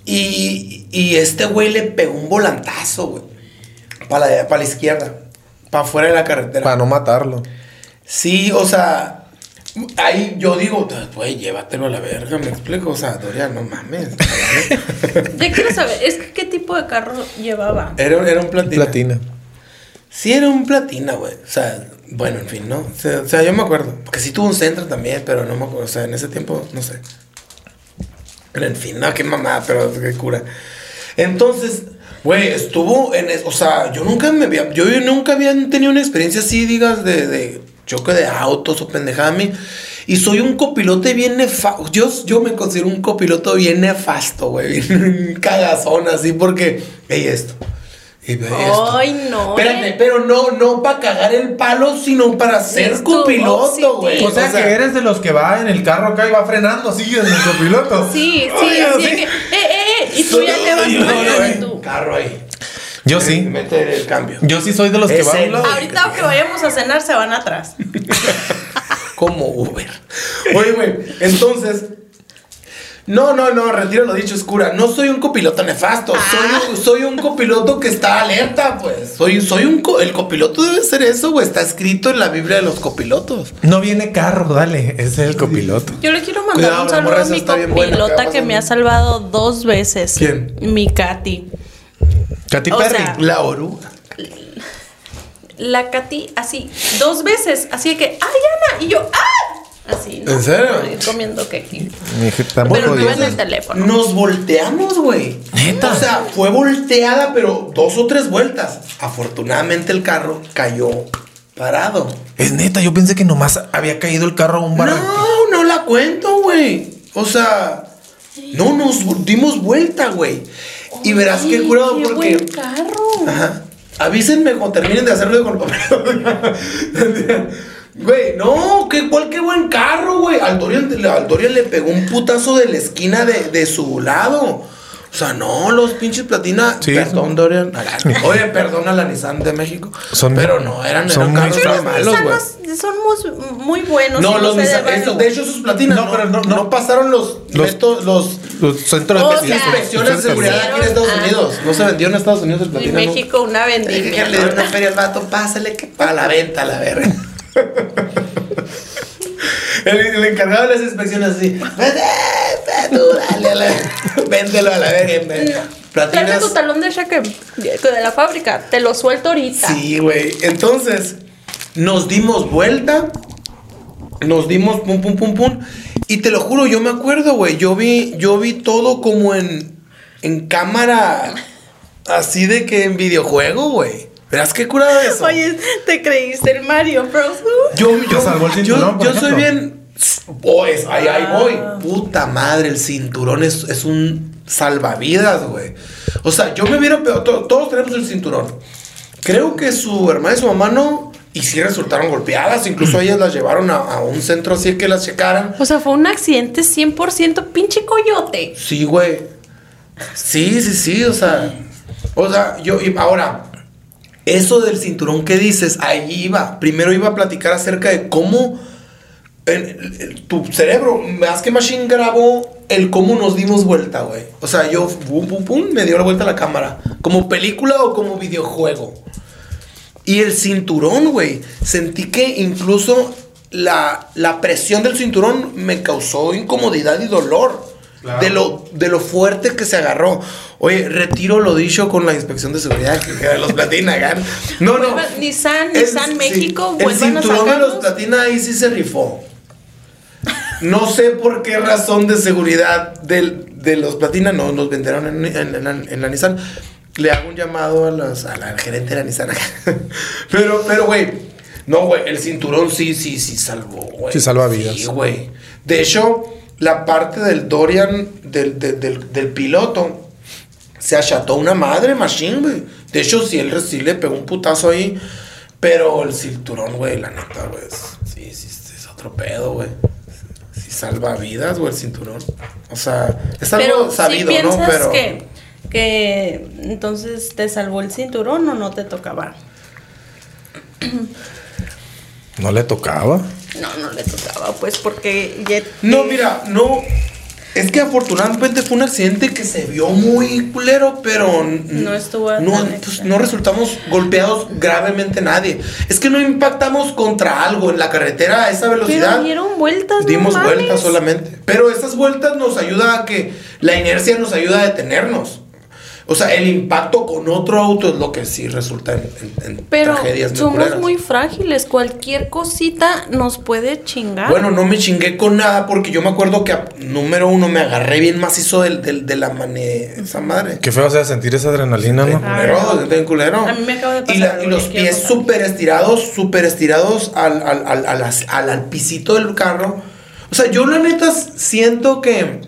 Y, y este güey le pegó un volantazo, güey. Para la, para la izquierda. Para afuera de la carretera. Para no matarlo. Sí, o sea. Ahí yo digo, güey, llévatelo a la verga, me explico. O sea, Dorian, no mames. Ya quiero saber, es que qué tipo de carro llevaba. Era, era un platina. Platina. Sí, era un platina, güey. O sea, bueno, en fin, ¿no? O sea, o sea, yo me acuerdo. Porque sí tuvo un centro también, pero no me acuerdo. O sea, en ese tiempo, no sé. Pero en fin, no, qué mamada, pero qué cura. Entonces, güey, estuvo en... es- o sea, yo nunca me había... Yo nunca había tenido una experiencia así, digas, de, de choque de autos o mí. Y soy un copilote bien nefasto. Yo, yo me considero un copiloto bien nefasto, güey. Bien cagazón, así, porque... Ey, esto. Y ve esto. Ay, no. Espérate, eh. pero no, no para cagar el palo, sino para ser copiloto, sí, güey. O sea, que eres de los que va en el carro acá y va frenando así en el copiloto. Sí, sí, sí. que- eh, y tú ya le vas manejando tú. Carro ahí. Yo sí. Mete el cambio. Yo sí soy de los que Ese va a un lado. no. Ahorita que vayamos a cenar se van atrás. Como Uber. Oye, güey, entonces. No, no, no, retiro lo dicho, es cura. No soy un copiloto nefasto. Soy, un, soy un copiloto que está alerta, pues. Soy, soy un. co- el copiloto debe ser eso, güey. Está escrito en la Biblia de los copilotos. No viene carro, dale. Es el copiloto. Yo le quiero mandar Cuidado, un saludo a mi copilota que me ha salvado dos veces. ¿Quién? Mi Katy. Katy O Perry. sea, La oruga. La Katy, así, dos veces. Así de que, ¡ay, Ana! Y yo, ¡ah! Así. ¿no? ¿En serio? Ay, Comiendo muy Pero no en el teléfono. Nos volteamos, güey. ¿Neta? O sea, fue volteada, pero dos o tres vueltas. Afortunadamente el carro cayó parado. Es neta, yo pensé que nomás había caído el carro a un barranco. No, no la cuento, güey. O sea, no nos dimos vuelta, güey. Y verás qué curado qué porque. buen carro. Ajá. Avísenme cuando terminen de hacerlo con el papel. Güey, no, qué, cuál qué buen carro, güey. Al Dorian, al Dorian le pegó un putazo de la esquina de, de su lado. O sea, no, los pinches platina. Sí, perdón, Dorian. Oye, perdón a la Nissan de México. Son- pero no, eran, son eran carros malos, güey. Son muy, muy buenos. No, los Nissan, eso, de hecho, esos platinas no, No, pero no- no, no. pasaron los, Los- meto- los, Los centros O de inspecciones de seguridad aquí en Estados Ah. Unidos. No se vendió en Estados Unidos el En platina. ¿no? México una Que vendimia. le dio una feria al vato, pásale que para la venta, la verga. El, el encargado de las inspecciones así, tú, dale a la véndelo a la verga. Platinas. tu talón de cheque de la fábrica. Te lo suelto ahorita. Sí, güey. Entonces, nos dimos vuelta. Nos dimos pum, pum, pum, pum. Y te lo juro, yo me acuerdo, güey. Yo vi, yo vi todo como en, en cámara. Así de que en videojuego, güey. Verás qué curado eso. Oye, te creíste el Mario Bros. yo, yo, salvó el yo- cinturón, por yo soy bien. Oh, es- ahí, ahí voy. Ah. Puta madre, el cinturón es, es un salvavidas, güey. O sea, yo me peor- to- Todos tenemos el cinturón. Creo que su hermana y su mamá no. Y sí resultaron golpeadas. Incluso ellas las llevaron a, a un centro así que las checaran. O sea, fue un accidente 100% pinche coyote. Sí, güey. Sí, sí, sí. O sea. O sea, yo. y ahora. Eso del cinturón que dices, ahí iba. Primero iba a platicar acerca de cómo. tu cerebro, más que Machine grabó el cómo nos dimos vuelta, güey. O sea, yo, pum, pum, pum, me dio la vuelta a la cámara. ¿Como película o como videojuego? Y el cinturón, güey. Sentí que incluso la, la presión del cinturón me causó incomodidad y dolor. Claro. De, lo, de lo fuerte que se agarró. Oye, retiro lo dicho con la inspección de seguridad que los platina. gan. No, no. Nissan, El- Nissan sí, México, El vuelvan a cinturón de los platina ahí sí se rifó. No sé por qué razón de seguridad del- de los platina no nos vendieron en, en- en la- en la Nissan. Le hago un llamado a, los, a la al gerente de la Nissan. pero, pero, güey. No, güey. El cinturón sí, sí, sí salvó, güey. Sí salva vidas. Sí, güey. De hecho, la parte del Dorian, del, del, del- del piloto, se acható una madre machine, güey. De hecho, sí, él sí le pegó un putazo ahí. Pero el cinturón, güey, la neta, güey. Sí, sí, es otro pedo, güey. Sí salva vidas, güey, el cinturón. O sea, es algo Pero sabido, si ¿no? Pero. que, que entonces te salvó el cinturón o no te tocaba. No le tocaba. No, no le tocaba, pues porque ya No, mira, no. Es que afortunadamente fue un accidente que se vio muy culero, pero No estuvo no, pues, no resultamos golpeados gravemente nadie. Es que no impactamos contra algo en la carretera a esa velocidad. Pero dieron vueltas, Dimos vueltas solamente. Pero esas vueltas nos ayuda a que la inercia nos ayuda a detenernos. O sea, el impacto con otro auto es lo que sí resulta en, en- en Pero tragedias somos muy frágiles, cualquier cosita nos puede chingar. Bueno, no me chingué con nada porque yo me acuerdo que a- número uno me agarré bien macizo del, del- de la mane... esa madre. Qué feo sea sentir esa adrenalina, ¿no? Ah, culero, no. culero. A mí me acaba de pasar Y, la- y los pies súper estirados, súper estirados al, al, al, al, al- al pisito del carro. O sea, yo la neta siento que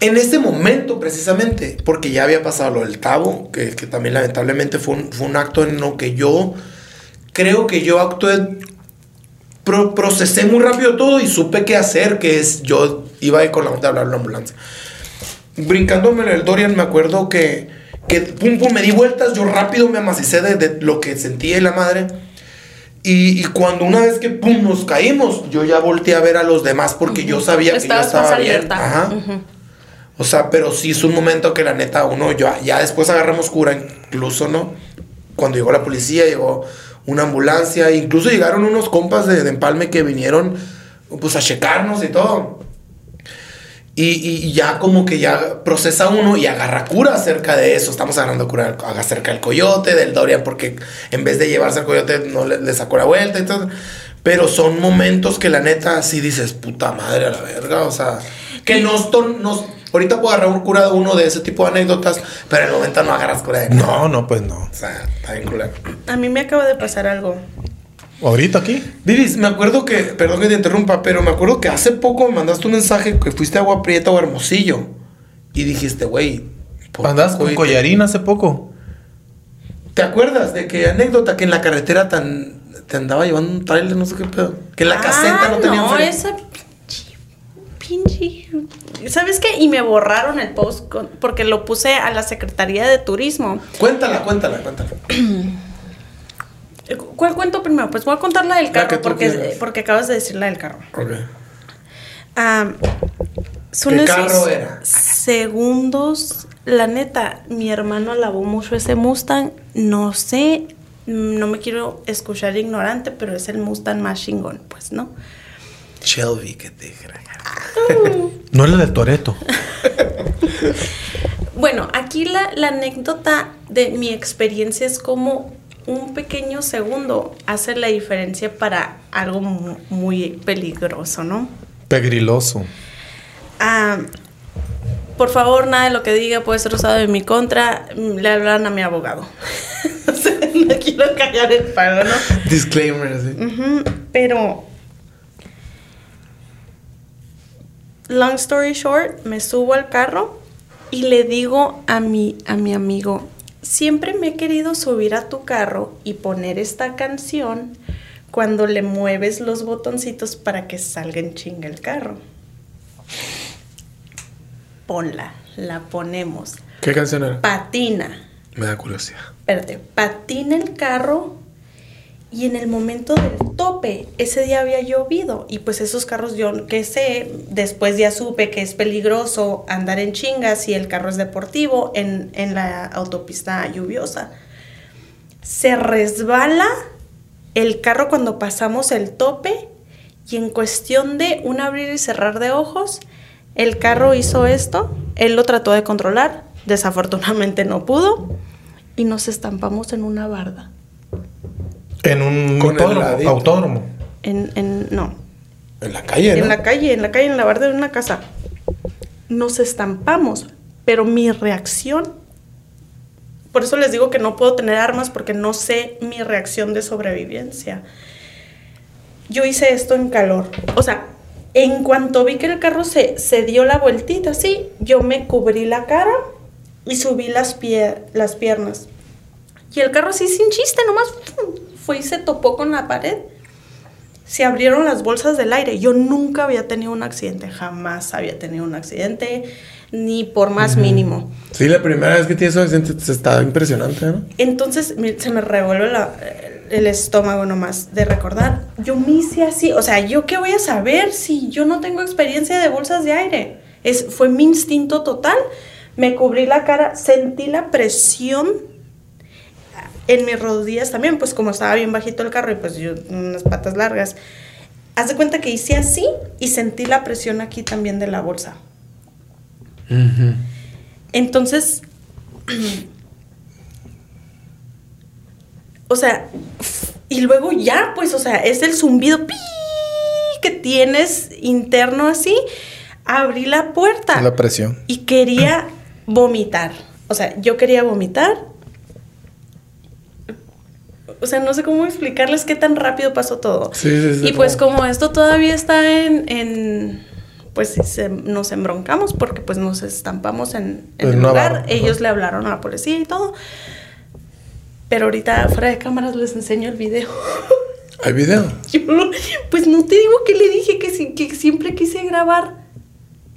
en este momento precisamente, porque ya había pasado lo del tabo, que, que también lamentablemente fue un, fue un acto en lo que yo creo que yo actué pro- procesé muy rápido todo y supe qué hacer, que es yo iba ahí con la onda de hablar a la ambulancia. Brincándome en el Dorian, me acuerdo que, que pum, pum, me di vueltas, yo rápido me amacicé de, de lo que sentí en la madre. Y, y cuando una vez que pum, nos caímos, yo ya volteé a ver a los demás porque yo sabía que yo Estabas estaba bien. Ajá. Ujú. O sea, pero sí es un momento que la neta uno, yo, ya después agarramos cura, incluso, ¿no? Cuando llegó la policía, llegó una ambulancia, incluso llegaron unos compas de, Empalme que vinieron, pues, a checarnos y todo. Y, y- ya como que ya procesa uno y agarra cura acerca de eso. Estamos agarrando cura acerca del coyote, del Dorian, porque en vez de llevarse al coyote no le, sacó la vuelta y todo. Pero son momentos que la neta sí dices, puta madre a la verga. O sea, que nos, nos ahorita puedo agarrar cura de uno de ese tipo de anécdotas, pero en el momento no agarras cura de nada. No, no, pues no. O sea, está bien culero. A mí me acaba de pasar algo. ¿Ahorita aquí? Vivis, me acuerdo que, perdón que te interrumpa, pero me acuerdo que hace poco me mandaste un mensaje que fuiste a Agua Prieta o Hermosillo. Y dijiste, güey. ¿por qué Andas con collarín hace poco. ¿Te acuerdas de que anécdota que en la carretera tan te andaba llevando un trailer, no sé qué pedo? Que en la caseta no tenía No, esa pinche, pinche ¿sabes qué? Y me borraron el post con- porque lo puse a la Secretaría de Turismo. Cuéntala, cuéntala, cuéntala. ¿Cuál cuento primero? Pues voy a contar la del carro porque, quieras. porque acabas de decir la del carro. Ok. Ah, son ¿Qué esos carro era? segundos. La neta, mi hermano alabó mucho ese Mustang. No sé, no me quiero escuchar ignorante, pero es el Mustang más chingón, pues, ¿no? Shelby, que te dijera. No es la del Toreto. Bueno, aquí la, la anécdota de mi experiencia es como un pequeño segundo hace la diferencia para algo mu- muy peligroso, ¿no? Pegriloso. Ah, por favor, nada de lo que diga puede ser usado en mi contra. Le hablan a mi abogado. No quiero callar el palo, ¿no? Disclaimer, sí. Pero, long story short, me subo al carro y le digo a mi, a mi amigo, siempre me he querido subir a tu carro y poner esta canción cuando le mueves los botoncitos para que salga en chinga el carro. Ponla, la ponemos. ¿Qué canción era? Patina Me da curiosidad. espérate, patina el carro y en el momento del tope, ese día había llovido y pues esos carros yo que sé, después ya supe que es peligroso andar en chingas si el carro es deportivo en, en la autopista lluviosa. Se resbala el carro cuando pasamos el tope y en cuestión de un abrir y cerrar de ojos, el carro hizo esto, él lo trató de controlar, desafortunadamente no pudo y nos estampamos en una barda. En un Con el autódromo. En, en, no, En la calle, ¿no? en la calle, en la calle, en la barda de una casa. Nos estampamos, pero mi reacción, por eso les digo que no puedo tener armas porque no sé mi reacción de sobrevivencia. Yo hice esto en calor. O sea, en cuanto vi que el carro se, se dio la vueltita, así, yo me cubrí la cara y subí las, pie- las piernas. Y el carro así sin chiste, nomás. Fue y se topó con la pared. Se abrieron las bolsas del aire. Yo nunca había tenido un accidente, jamás había tenido un accidente, ni por más mínimo. Sí, la primera vez que tienes un accidente se está impresionante, ¿no? Entonces se me revuelve la- el estómago nomás de recordar. Yo me hice así, o sea, ¿yo qué voy a saber si yo no tengo experiencia de bolsas de aire? Es, fue mi instinto total. Me cubrí la cara, sentí la presión en mis rodillas también, pues como estaba bien bajito el carro y pues yo unas patas largas. Haz de cuenta que hice así y sentí la presión aquí también de la bolsa. Entonces, o sea, y luego ya, pues, o sea, es el zumbido pi que tienes interno así. Abrí la puerta La presión. y quería vomitar. O sea, yo quería vomitar. O sea, no sé cómo explicarles qué tan rápido pasó todo. Sí, sí, sí, y pues como- esto todavía está en... en- pues se- nos embroncamos porque pues nos estampamos en, en En el lugar. barra, Ellos ajá. le hablaron a la policía y todo. Pero ahorita fuera de cámaras les enseño el video. ¿Hay video? Yo pues no te digo que le dije que, sí- que siempre quise grabar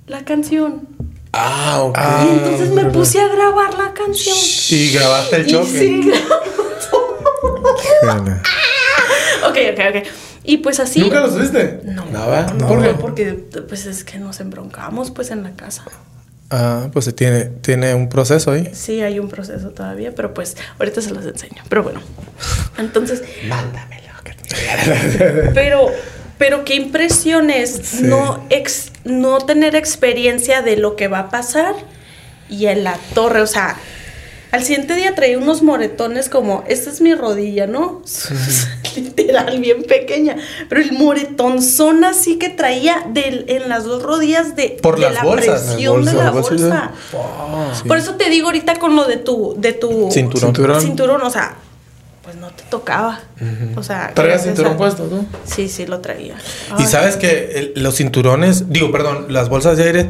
la canción. Ah, ok. Ah, Y entonces me verdad. puse a grabar la canción. Y grabaste el Y choque. sí, Híjole. ok, ok, ok. Y pues así. ¿Nunca lo subiste? No. Nada. No, ¿Por qué? porque pues es que nos embroncamos pues en la casa. Ah, pues se tiene, tiene un proceso ahí. Sí, hay un proceso todavía, pero pues ahorita se los enseño. Pero bueno. Entonces, Mándamelo. que- pero pero qué impresión es no ex- no tener experiencia de lo que va a pasar y en la torre, o sea, al siguiente día traía unos moretones como, esta es mi rodilla, ¿no? Literal, bien pequeña. Pero el moretón son así que traía del- en las dos rodillas de, Por de las la bolsas, presión las de la bolsa. Por eso te digo ahorita con lo de tu, de tu Cinturón. Cinturón. cinturón, o sea, pues no te tocaba. O sea, ¿Traías cinturón puesto tú? Sí, sí, lo traía. Y sabes que el- los cinturones, digo, perdón, las bolsas de aire,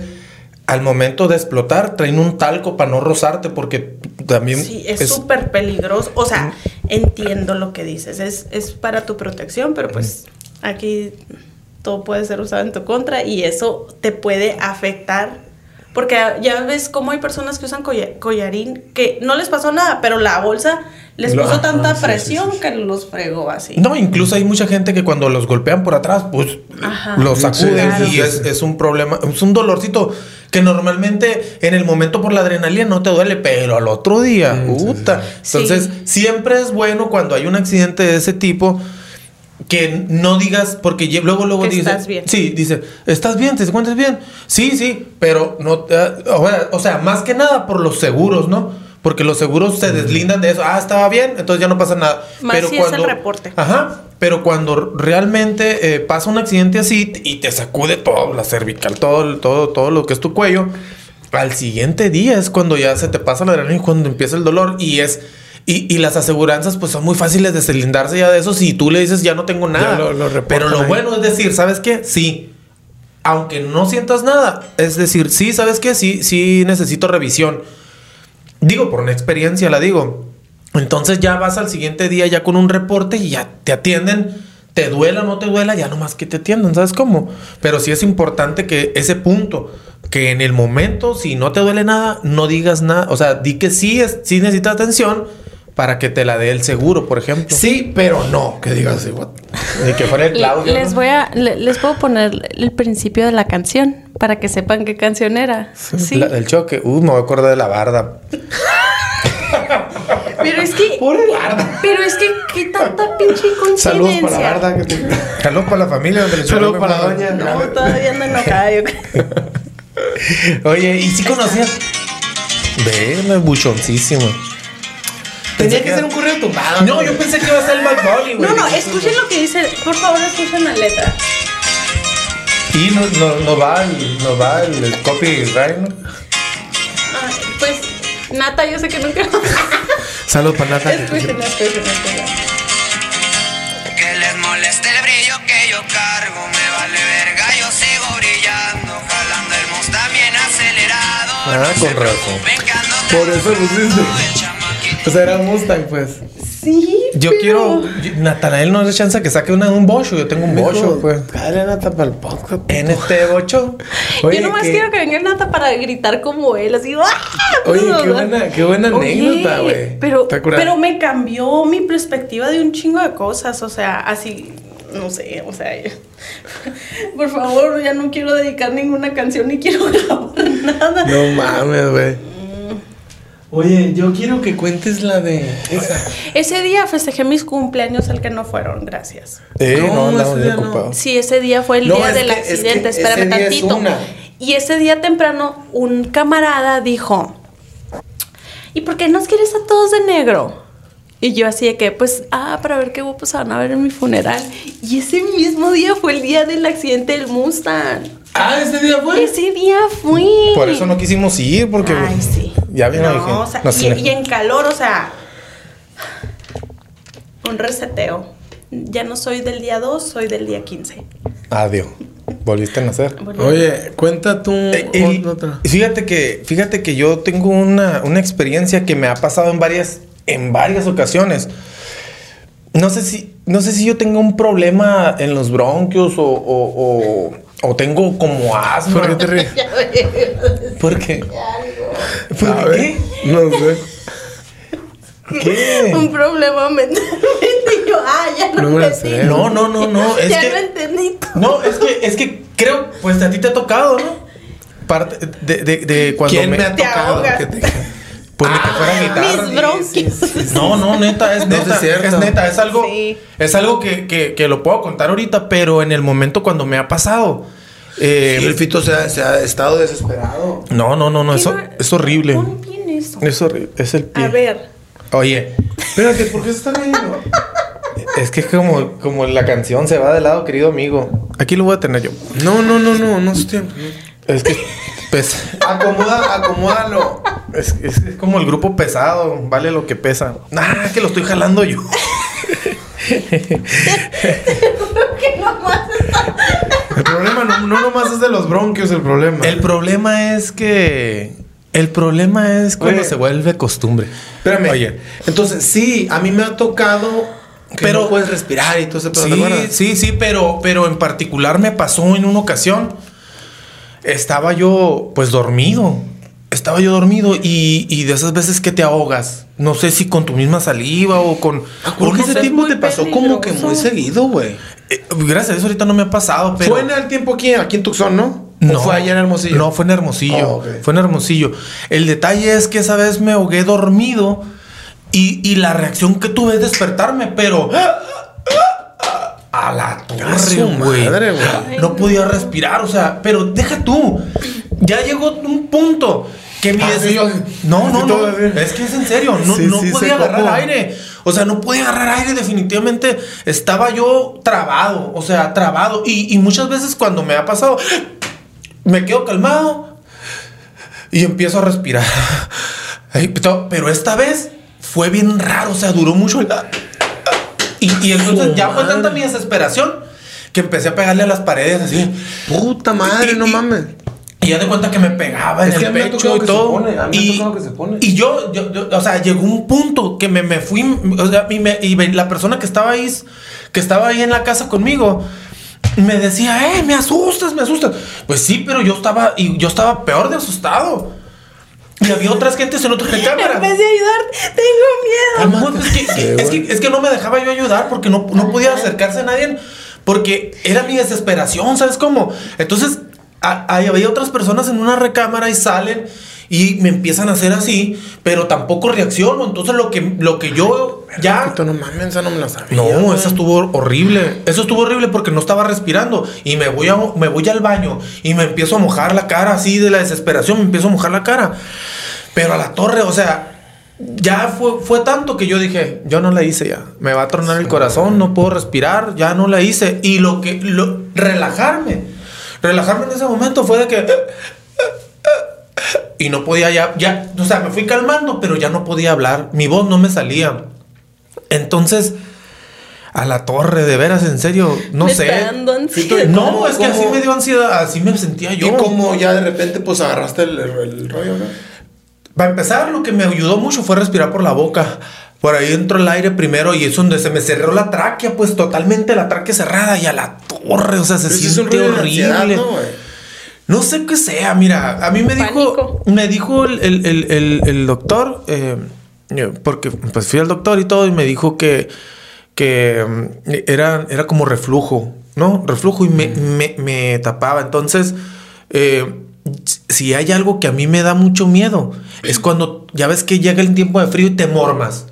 al momento de explotar, traen un talco para no rozarte porque también Sí, es súper peligroso. O sea, entiendo lo que dices. Es, es para tu protección, pero pues aquí todo puede ser usado en tu contra y eso te puede afectar Porque ya ves cómo hay personas que usan colla- collarín que no les pasó nada, pero la bolsa les Lo- puso tanta sí, presión sí, sí. que los fregó así. No, incluso hay mucha gente que cuando los golpean por atrás, pues Ajá. los sacuden Claro. y es, es un problema, es un dolorcito que normalmente en el momento por la adrenalina no te duele, pero al otro día, Mm, sí, puta. sí. Entonces, siempre es bueno cuando hay un accidente de ese tipo que no digas, porque luego, luego Que dice, estás bien. sí, dice, ¿estás bien? ¿Te encuentras bien? Sí, sí, pero no, eh, o sea, o sea, más que nada por los seguros, ¿no? Porque los seguros se deslindan de eso. Ah, estaba bien, entonces ya no pasa nada. Más si es el reporte. Ajá. Pero cuando realmente eh, pasa un accidente así y te sacude todo, la cervical, todo, todo, todo lo que es tu cuello, al siguiente día es cuando ya se te pasa la adrenalina y cuando empieza el dolor y es. Y, y las aseguranzas pues son muy fáciles de deslindarse ya de eso si tú le dices ya no tengo nada. lo- lo Pero lo ahí. bueno es decir, ¿sabes qué? Sí. Aunque no sientas nada, es decir, sí, ¿sabes qué? Sí, sí necesito revisión. Digo, por una experiencia la digo. Entonces ya vas al siguiente día ya con un reporte y ya te atienden. Te duela o no te duela, ya nomás que te atienden, ¿sabes cómo? Pero sí es importante que ese punto, que en el momento, si no te duele nada, no digas nada. O sea, di que sí, es, sí necesitas atención para que te la dé el seguro, por ejemplo. Sí, pero no. Que digas así, what? Ni que fuera el Claudio. les ¿no? voy a le- les puedo poner el principio de la canción para que sepan qué canción era. Sí. La- del choque. Uh, me voy a acordar de la barda. Pero es que Pero es que qué tanta pinche coincidencia. Saludos para la verdad que te... Saludos para la familia. donde le Saludos para mi doña. No, todavía ando enojada, yo creo. Oye, ¿y si conocías? Ve, no es buchoncísimo. Tenía que ser un correo tumbado. No, yo pensé que iba a ser el Bad Bunny, güey. No, no, escuchen lo que dice. Por favor, escuchen la letra. Y nos no, no va, el, nos va el, el copyright, ¿no? Nata, yo sé que nunca. Saludos para Nata. escuchen, escuchen. Que les moleste el brillo que yo cargo, me vale verga, yo sigo brillando, jalando el Mustang bien acelerado. Ah, con razón. Por eso pusiste. el chamaquito. O sea, era Mustang, pues. Sí. Yo pero- quiero. Natanael no le chance que saque una de un bocho. Yo tengo un bocho, pues. Dale, Nata, para el podcast. En este bocho. Oye, yo nomás qué- quiero que venga Nata para gritar como él, así. ¡ah! Oye, qué buena, qué buena anécdota, güey. Pero, pero me cambió mi perspectiva de un chingo de cosas. O sea, así, no sé, o sea. Por favor, ya no quiero dedicar ninguna canción ni quiero grabar nada. No mames, güey. Oye, yo quiero que cuentes la de esa. Ese día festejé mis cumpleaños al que no fueron, gracias. Eh, No, no, andamos ese bien día no. ocupados. Sí, ese día fue el No, día del que- es que accidente. ese Espérame es tantito. una. Y ese día temprano, un camarada dijo: ¿Y por qué nos quieres a todos de negro? Y yo así de que, pues, ah, para ver qué guapos van a ver en mi funeral. Y ese mismo día fue el día del accidente del Mustang. Ah, ese día fue. Ese día fui. Por eso no quisimos ir, porque. Ay, sí. Ya vino no, dije, o sea, no y, en calor, o sea. Un reseteo. Ya no soy del día 2, soy del día 15. Adiós. Volviste a nacer. Bueno, Oye, cuenta tú Eh, el- otra. fíjate que fíjate que yo tengo una, una experiencia que me ha pasado en varias en varias ocasiones. No sé si no sé si yo tengo un problema en los bronquios o, o, o- o tengo como asma. ¿Por qué te ríes? ¿Por qué? ¿Por qué? No sé. ¿Qué? Un problema mentalmente. Y yo, ah, ya lo No me entendí. sé. No, no, no, no. Es ya que lo entendí. No, es que, es que creo, pues a ti te ha tocado, ¿no? Parte de, de, de cuando ¿Quién me, ha Te tocado? que te- Pues ni que fuera guitarra. Mis bronquios. No, no, neta, es neta. es cierto. Es neta, es algo. Sí. Es algo que, que, que lo puedo contar ahorita, pero en el momento cuando me ha pasado. Eh, Sí, el Fito se ha, se ha estado desesperado. no, no, no, no, ¿Qué eso va- es horrible. Pon bien eso. Es horrible. Es el pie. A ver. Oye, Espérate, ¿por qué se está riendo? es que como, como la canción se va de lado, querido amigo. Aquí lo voy a tener yo. No, no, no, no, no es tiempo. Es que, pues. Acomoda, acomódalo. Es, es- es como el grupo pesado, vale lo que pesa. Ah, que lo estoy jalando yo. El problema no, no nomás es de los bronquios, el problema. El problema es que. El problema es cuando Oye. se vuelve costumbre. Espérame. Oye, Entonces, sí, a mí me ha tocado que Pero- no puedes respirar y todo ese pedo, ¿te sí, sí, sí, pero, pero en particular me pasó en una ocasión. estaba yo pues dormido. Estaba yo dormido y, y de esas veces que te ahogas. No sé si con tu misma saliva o con... Porque no ese tiempo te pasó como que muy seguido, güey. Eh, gracias a eso ahorita no me ha pasado, pero... Fue en el tiempo aquí, aquí en Tucson, ¿no? ¿O fue allá en Hermosillo? No, fue en Hermosillo. Oh. Fue en Hermosillo. El detalle es que esa vez me ahogué dormido y, y la reacción que tuve es despertarme, pero. A la torre, güey. No no. podía respirar, o sea, pero deja tú. Ya llegó un punto que mi Ah, des- sí, yo- No, no, no. Es que es en serio. No, Sí, no sí, podía agarrar cómo. aire. O sea, no podía agarrar aire. Definitivamente estaba yo trabado. O sea, trabado. Y, y muchas veces cuando me ha pasado, me quedo calmado y empiezo a respirar. Pero, esta vez fue bien raro. O sea, duró mucho. el- Y, y entonces ya fue tanta mi desesperación que empecé a pegarle a las paredes así. Puta madre, Y- no y- mames. Y ya de cuenta que me pegaba Es en que el pecho y todo. pone, y, tocado que se pone. y yo, yo- yo- o sea, llegó un punto que me, me fui, o sea, y, me- y la persona que estaba ahí, que estaba ahí en la casa conmigo, me decía, eh, me asustas, me asustas. Pues sí, pero yo estaba, y yo estaba peor de asustado. Y había otras gentes en otra recámara. En vez de ayudar, tengo miedo. No, es, que, Sí, es, güey. que, es que no me dejaba yo ayudar porque no, no podía acercarse a nadie porque era mi desesperación, ¿sabes cómo? Entonces, ahí había otras personas en una recámara y salen y me empiezan a hacer así, pero tampoco reacciono. Entonces, lo que, lo que yo ya... Puto, no mames, esa no me la sabía. No, eso estuvo horrible. Eso estuvo horrible porque no estaba respirando. Y me voy, a, me voy al baño y me empiezo a mojar la cara así de la desesperación. Me empiezo a mojar la cara. Pero a la torre, o sea, ya fue, fue tanto que yo dije, yo no la hice ya. Me va a tronar el corazón, no puedo respirar, ya no la hice. Y lo que, lo, relajarme. Relajarme en ese momento fue de que... Y no podía ya, ya, o sea, me fui calmando, pero ya no podía hablar. Mi voz no me salía. Entonces, a la torre, de veras, en serio, no Me sé. está dando ansiedad. No, ¿Cómo- es que así me dio ansiedad, así me sentía yo. Y como ya de repente pues agarraste el, el rollo, ¿no? Para empezar, lo que me ayudó mucho fue respirar por la boca. Por ahí entró el aire primero y es donde se me cerró la tráquea, pues totalmente la tráquea cerrada y a la torre, o sea, se siente horrible. ansiedad, ¿no, sé qué sea, mira, a mí me dijo, Pánico. me dijo el, el- el- el- el doctor, eh, eh, porque pues fui al doctor y todo y me dijo que, que mm, era, era como reflujo, ¿no? Reflujo y me, me- me tapaba. Entonces, eh, si hay algo que a mí me da mucho miedo, es cuando ya ves que llega el tiempo de frío y te mormas.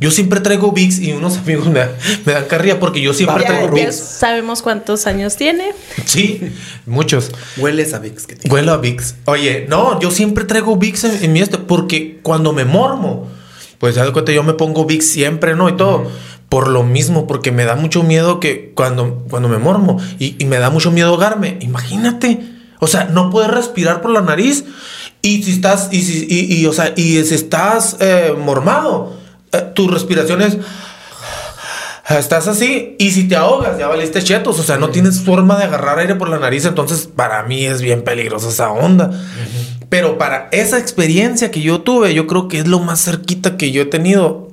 Yo siempre traigo Vicks y unos amigos me, me dan carrilla porque yo siempre Ya, traigo ya Vicks. sabemos cuántos años tiene. Sí, muchos. Hueles a que tiene. Huelo a Vicks. Oye, no, yo siempre traigo Vicks en, en mi este, porque cuando me mormo, pues ya de cuenta, yo me pongo Vicks siempre, ¿no? Y todo. Por lo mismo, porque me da mucho miedo que cuando, cuando me mormo y, y me da mucho miedo ahogarme. Imagínate. O sea, no puedes respirar por la nariz. Y si estás, y si, y, y, o sea, y si estás eh, mormado, eh, tu respiración es. Estás así y si te ahogas ya valiste chetos, o sea, no tienes forma de agarrar aire por la nariz, entonces para mí es bien peligrosa esa onda. Pero para esa experiencia que yo tuve, yo creo que es lo más cerquita que yo he tenido.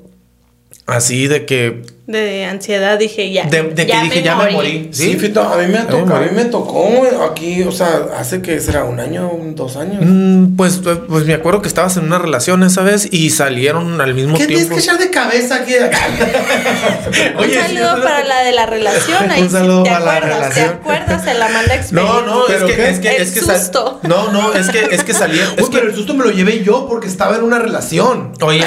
Así de que De ansiedad dije ya. de, de que dije ya me morí. Sí, Sí, Fito, a mí me tocó, me a mí morí. me tocó aquí, o sea, hace que será un año, un- dos años. Mm, pues, pues me acuerdo que estabas en una relación esa vez y salieron al mismo ¿Qué tienes tiempo. que echar de cabeza aquí? Un Oye, saludo sí, para la de la relación. Ahí Un saludo ¿Te para la acuerdas? ¿Te relación. acuerdas de la experiencia? No, no, es ¿Pero que, qué? es que, El es que sal- susto. No, no, es que, es que salieron. Es Uy, que, pero el susto me lo llevé yo porque estaba en una relación. Oye,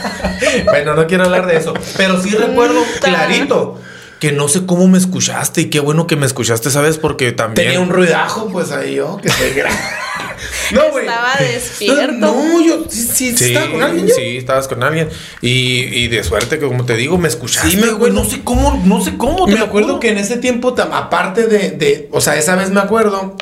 bueno, no quiero hablar de eso, pero sí recuerdo Ta. clarito que no sé cómo me escuchaste y qué bueno que me escuchaste, ¿sabes? Porque también... Tenía un ruidajo, pues ahí yo, que te No, güey. Estaba despierto. No, yo sí, sí, Sí, estaba con alguien. yo? sí, estabas con alguien. Y, y de suerte que, como te digo, me escuchaste. Sí, me güey. acuerdo. No sé cómo, no sé cómo. te Me acuerdo que en ese tiempo, tam- aparte de, de, o sea, esa vez me acuerdo.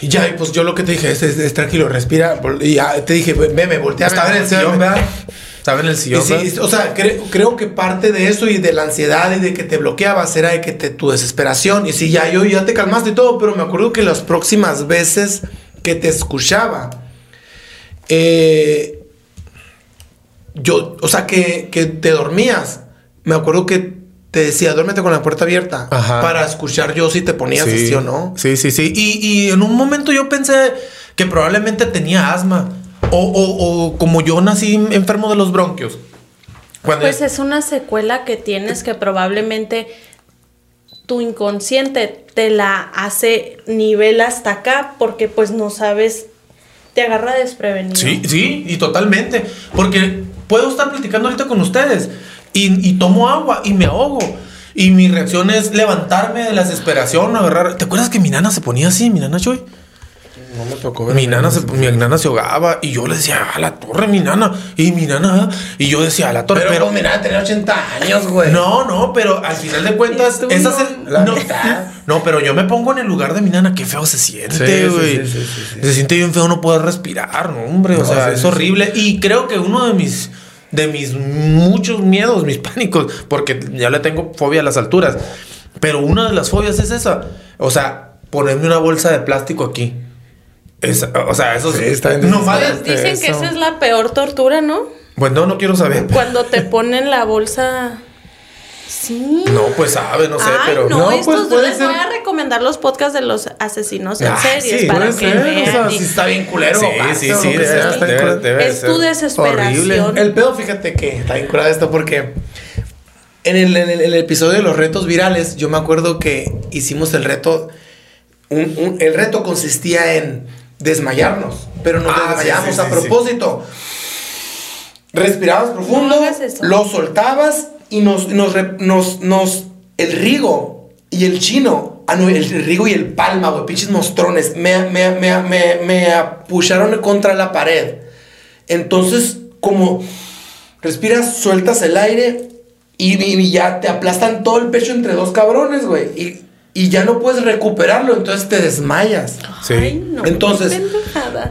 Y ya, y pues yo lo que te dije es, es- es tranquilo, respira. Y ya te dije, ve, me volteé Estaba en el sillón, ¿verdad? Estaba en el sillón, sí, o sea, cre- creo que parte de eso y de la ansiedad y de que te bloqueabas era de que te, tu desesperación. Y sí, ya yo ya te calmaste y todo, pero me acuerdo que las próximas veces que te escuchaba, eh, yo, o sea, que, que te dormías. Me acuerdo que te decía, duérmete con la puerta abierta. Ajá. Para escuchar yo si te ponías así o no. Sí, sí, sí. Y, y en un momento yo pensé que probablemente tenía asma. O, o- o como yo nací enfermo de los bronquios. Cuando Pues es una secuela que tienes que probablemente tu inconsciente te la hace nivel hasta acá porque pues no sabes, te agarra desprevenido. Sí, sí, y totalmente. Porque puedo estar platicando ahorita con ustedes y, y tomo agua y me ahogo. Y mi reacción es levantarme de la desesperación, agarrar. ¿Te acuerdas que mi nana se ponía así, mi nana Choy? No me tocó ver. Mi nana, se, mi nana se ahogaba y yo le decía, a la torre, mi nana. Y mi nana, y yo decía, a la torre. Pero, Pero, pues, mira, tenía 80 años, güey. no, no, pero al final de cuentas, esa no. La no, no, pero yo me pongo en el lugar de mi nana, qué feo se siente, Sí, sí, güey. sí, sí, sí, sí. Se siente bien feo no poder respirar, no, hombre. o sea, sí, es sí, horrible. Y creo que uno de mis, de mis muchos miedos, mis pánicos, porque ya le tengo fobia a las alturas. Pero una de las fobias es esa. O sea, ponerme una bolsa de plástico aquí. Es- o sea, eso Sí, es. está bien no mames. Dicen que Eso. esa es la peor tortura, ¿no? Bueno, no quiero saber. Cuando te ponen la bolsa. Sí. No, pues sabe, no sé, Ay, pero. no, No, estos pues, puede les ser- voy a recomendar los podcasts de los asesinos en Ah, series sí, para Puede que ser, vean. o sea, y- si está bien culero. Sí, sí, sí, debe, sea, debe- debe Es ser tu desesperación. horrible. El pedo, fíjate que está bien curado esto porque en el, en el- en el episodio de los retos virales, yo me acuerdo que hicimos el reto. un- un- el reto consistía en desmayarnos, pero nos Ah, sí, desmayamos sí, a sí, propósito. Respirabas profundo, No lo soltabas y nos, nos, re- nos, nos- el Rigo y el chino, ah, no, el Rigo y el palma, güey, pinches mostrones, me, me, me, me, me apucharon contra la pared. Entonces, como respiras, sueltas el aire y, y- y ya te aplastan todo el pecho entre dos cabrones, güey. Y, y ya no puedes recuperarlo, entonces te desmayas. Sí. Ay, no. Entonces,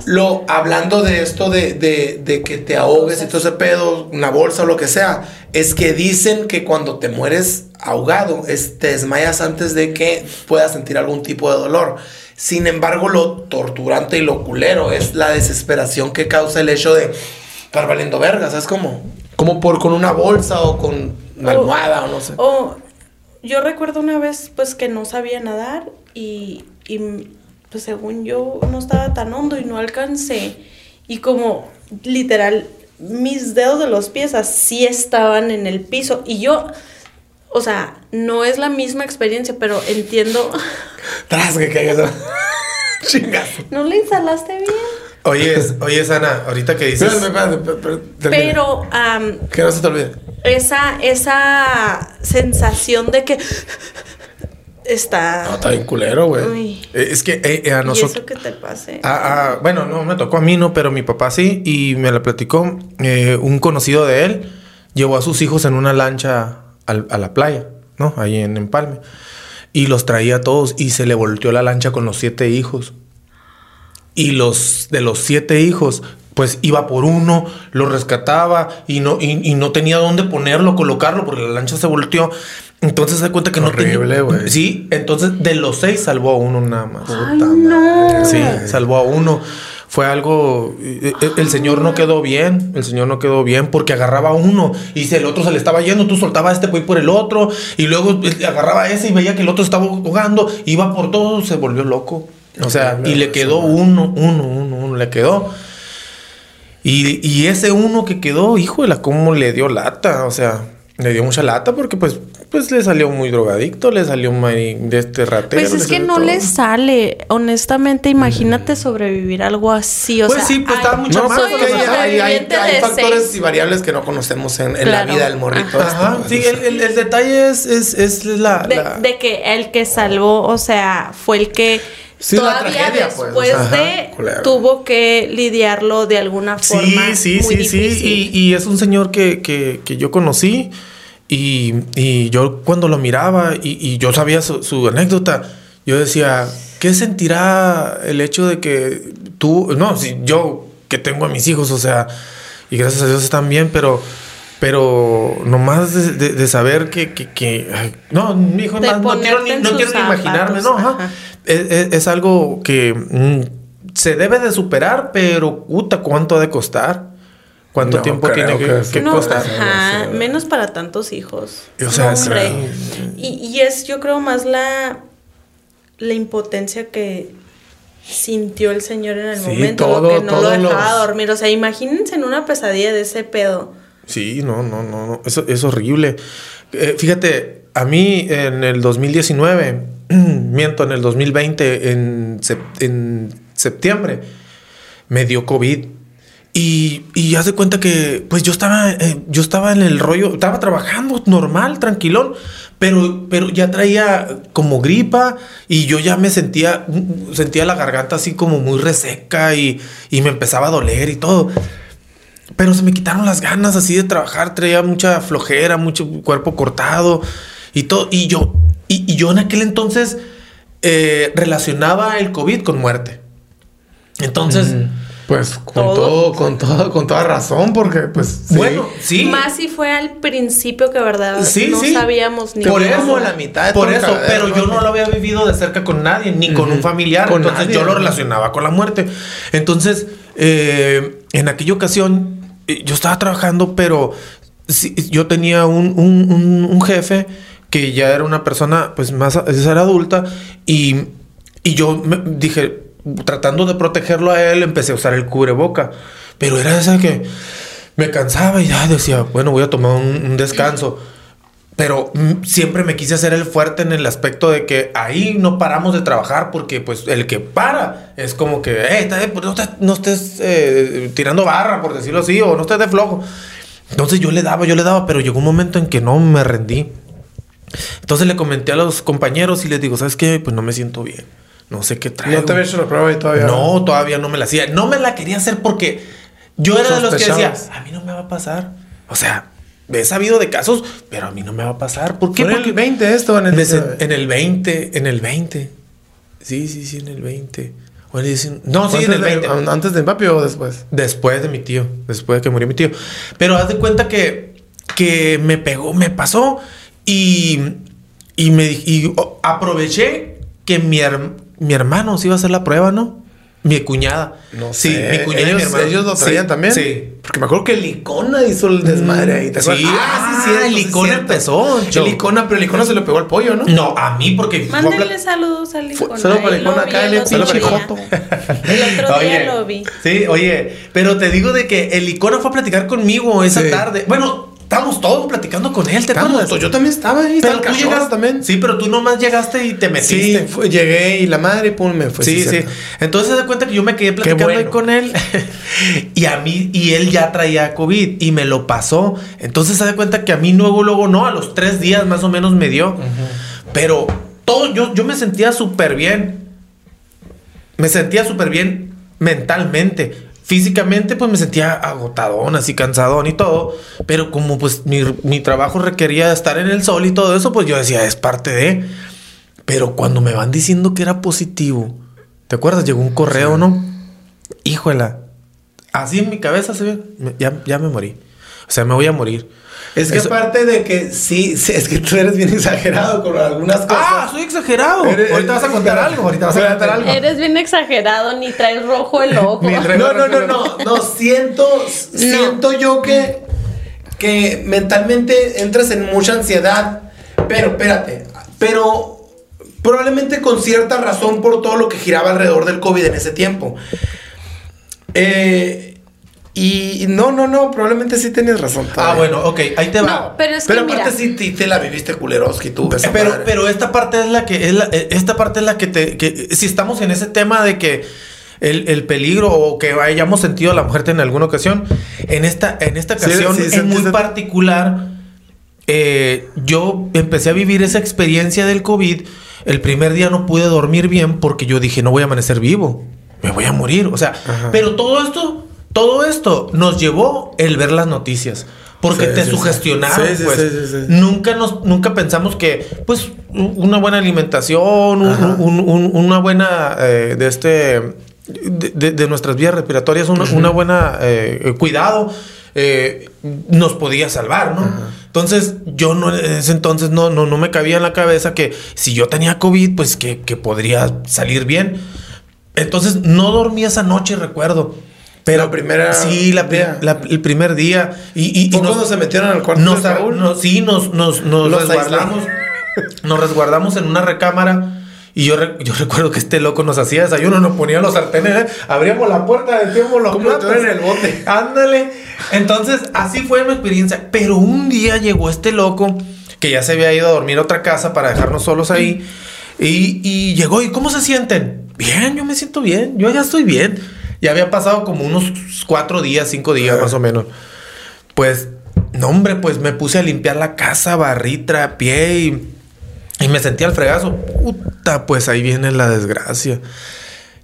Lo, hablando de esto de, de- de que te ahogues y todo ese pedo, una bolsa o lo que sea, es que dicen que cuando te mueres ahogado, es- te desmayas antes de que puedas sentir algún tipo de dolor. Sin embargo, lo torturante y lo culero es la desesperación que causa el hecho de estar valiendo verga, ¿sabes cómo? Como por con una bolsa o con una O- almohada o no sé. O yo recuerdo una vez pues que no sabía nadar y, y, pues según yo no estaba tan hondo y no alcancé. Y como literal mis dedos de los pies así estaban en el piso y yo, o sea, no es la misma experiencia, pero entiendo. Tras que caigas. Chingas. ¿No le instalaste bien? Oye, oye, Sana, ahorita que dices. Espérame, espérame. Pero am, Que no se te olvide. esa, esa sensación de que está... No, está bien culero, güey. Eh, Es que eh, eh, a nosotros. eso que te pase. Ah, ah, bueno, no me tocó a mí, no, pero mi papá sí, y me la platicó. eh, un conocido de él llevó a sus hijos en una lancha al- a la playa, ¿no? Ahí en Empalme. Y los traía a todos y se le volteó la lancha con los siete hijos. Y los de los siete hijos, pues iba por uno, lo rescataba y no, y, y no tenía dónde ponerlo, colocarlo, porque la lancha se volteó. Entonces se da cuenta que no Horrible, tenía. güey. Sí, entonces de los seis salvó a uno nada más. Ay, no. Sí, salvó a uno. Fue algo. eh, eh, El señor no quedó bien. El señor no quedó bien porque agarraba a uno y si el otro se le estaba yendo, tú soltabas a este güey por el otro y luego eh, agarraba a ese y veía que el otro estaba ahogando, iba por todo, se volvió loco. O sea, y le quedó uno, uno, uno, uno, le quedó. Y, y ese uno que quedó, híjole, cómo le dio lata. O sea, le dio mucha lata porque pues, pues le salió muy drogadicto, le salió muy de este ratero. Pues es que no todo. le sale. Honestamente, imagínate sobrevivir algo así. O Pues sea, sí, pues estaba mucho No, más, hay, hay- hay- sobreviviente hay de factores seis. y variables que no conocemos en, en la vida del morrito. Ajá, este, sí, pues. el, el- el detalle es, es, es la, de, la- de que el que salvó, o sea, fue el que Sí, todavía tragedia, pues, después de tuvo que lidiarlo de alguna Sí, forma. sí, muy sí, sí. difícil. Y, y es un señor que, que, que yo conocí y, y yo cuando lo miraba y, y yo sabía su, su anécdota, yo decía, ¿qué sentirá el hecho de que tú, no, si yo que tengo a mis hijos, o sea, y gracias a Dios están bien, pero... Pero nomás de, de- de saber que, que, que- ay, no, mi hijo, no, quiero ni, no quiero ni imaginarme, no, ajá. Es, es- es algo que mm, se debe de superar, pero puta, ¿cuánto ha de costar? ¿Cuánto No tiempo creo tiene que, que- que no, costar? ajá, menos para tantos hijos. O sea, No, hombre. sí. Y, y es, yo creo, más la, la impotencia que sintió el señor en el Sí, momento, todo- que no lo dejaba los- dormir. O sea, imagínense en una pesadilla de ese pedo. Sí, no, no, no, no. Eso es horrible. Eh, fíjate, a mí en el 2019, miento, en el 2020, en, sep- en septiembre, me dio COVID. Y, y haz de cuenta que, pues yo estaba, eh, yo estaba en el rollo, estaba trabajando normal, tranquilón, pero, pero ya traía como gripa y yo ya me sentía, sentía la garganta así como muy reseca y, me empezaba a doler y todo. Pero se me quitaron las ganas así de trabajar, traía mucha flojera, mucho cuerpo cortado y todo. Y yo, y, yo en aquel entonces eh, relacionaba el COVID con muerte. Entonces, Pues con Todo. todo, con todo, con toda razón, porque pues sí. bueno, sí. Más si fue al principio que, verdad, Sí, no sí. sabíamos ni por eso, la mitad de por eso, pero yo ¿no? lo había vivido de cerca con nadie, ni con un familiar. Con entonces nadie, yo lo relacionaba con la muerte. Entonces, eh, en aquella ocasión, eh, yo estaba trabajando, pero sí, yo tenía un, un- un- un jefe que ya era una persona, pues más, era adulta, y, y yo me dije, tratando de protegerlo a él, empecé a usar el cubreboca. Pero era esa que me cansaba y ya decía, bueno, voy a tomar un, un descanso. Pero mm, siempre me quise hacer el fuerte en el aspecto de que ahí no paramos de trabajar porque pues el que para es como que, "Eh, está- eh, pues, no, estés- no estés eh, tirando barra, por decirlo así, o no estés de flojo. Entonces yo le daba, yo le daba, pero llegó un momento en que no me rendí. Entonces le comenté a los compañeros y les digo, ¿sabes qué? Pues no me siento bien. No sé qué traigo. No te había hecho la prueba y todavía. No, todavía no me la hacía. No me la quería hacer porque yo era de los que decía, a mí no me va a pasar. O sea, he sabido de casos, pero a mí no me va a pasar. ¿Por qué? ¿Fue en Porque el 20 esto? En el, sen- en el 20, en el 20. Sí, sí, sí, en el 20. O en el 19. No, sí, en el de- 20. ¿Antes de Mbappé o después? Después de mi tío, después de que murió mi tío. Pero haz de cuenta que, que me pegó, me pasó y, y me y aproveché que mi, her- mi hermano se iba a hacer la prueba, ¿no? Mi cuñada. No Sí, sé. mi cuñada y mi ¿Ellos, hermano. ellos lo traían Sí, también? Sí. Porque me acuerdo que el Icona hizo el desmadre ahí. ¿te Sí, ah, cierto, el Icona empezó, El Joe. Icona, pero el Icona se le pegó al pollo, ¿no? No, a mí porque... Mándenle saludos al Icona. saludos para ahí Icona, lo acá el el pinche joto. El otro día lo vi. Sí, oye, pero te digo de que el Icona fue a platicar conmigo esa Sí. tarde. Bueno, estábamos todos platicando con él, ¿te acuerdas? yo también estaba ahí. Pero tú llegaste también. Sí, pero tú nomás llegaste y te Sí, metiste. fue- llegué y la madre, pum, me fue. sí, sí. Entonces se da cuenta que yo me quedé platicando ahí con él y a mí y él ya traía COVID y me lo pasó. Entonces se da cuenta que a mí luego, luego no, a los tres días más o menos me dio. Pero todo, yo, yo me sentía súper bien. Me sentía súper bien mentalmente. Físicamente, pues me sentía agotadón, así cansadón y todo. Pero como pues mi, mi trabajo requería estar en el sol y todo eso, pues yo decía, es parte de. Pero cuando me van diciendo que era positivo, ¿te acuerdas? Llegó un correo, ¿no? Híjola. Así en mi cabeza se ve. Ya, ya me morí. O sea, me voy a morir. Es que Eso- aparte de que sí, sí, es que tú eres bien exagerado con algunas cosas. Ah, soy exagerado. Eres- ahorita vas a contar algo. Ahorita vas a contar algo. Eres bien exagerado, ni traes rojo el ojo. No, no, no, no, no, siento, siento yo que, que mentalmente entras en mucha ansiedad, pero espérate, pero probablemente con cierta razón por todo lo que giraba alrededor del COVID en ese tiempo. Eh, y no, no, no, probablemente sí tienes razón. Ah, bueno, ok, ahí te va. No, pero es Pero que aparte mira, sí te, te la viviste culeroski tú. esa pero, madre. pero esta parte es la que es la, eh, esta parte es la que te que si estamos en ese tema de que el, el peligro o que hayamos sentido la muerte en alguna ocasión, en esta, en esta Sí, ocasión sí, en sentiste- muy particular, eh, yo empecé a vivir esa experiencia del COVID. El primer día no pude dormir bien porque yo dije, no voy a amanecer vivo, me voy a morir. O sea, pero todo esto, todo esto nos llevó el ver las noticias. Porque Sí, te sí, sugestionaron, Sí, pues. Nunca nos, nunca pensamos que, pues, una buena alimentación, un- un- una buena eh, de este de, nuestras vías respiratorias, una, una buena eh, eh, cuidado eh, nos podía salvar, ¿no? Entonces, yo no en ese entonces no, no, no me cabía en la cabeza que si yo tenía COVID, pues que, que podría salir bien. Entonces, no dormí esa noche, recuerdo. Pero La primera Sí, la, pri- día. la- el primer día. Y, y, y ¿Fue nos- cuando se metieron al cuarto nos, Raúl? nos- sí, nos, nos, resguardamos. Nos resguardamos en una recámara. Y yo, re- yo recuerdo que este loco nos hacía desayuno, nos ponía los sartenes, ¿eh? abríamos la puerta, metíamos los platos. en el bote. Ándale. Entonces, así fue mi experiencia. Pero un día llegó este loco que ya se había ido a dormir a otra casa para dejarnos solos ahí. Y, y llegó, ¿y cómo se sienten? Bien, yo me siento bien, yo ya estoy bien. Ya había pasado como unos cuatro días, cinco días más o menos. Pues, no, hombre, pues me puse a limpiar la casa, barrí, trapié y, y me sentí al fregazo. Puta, pues ahí viene la desgracia.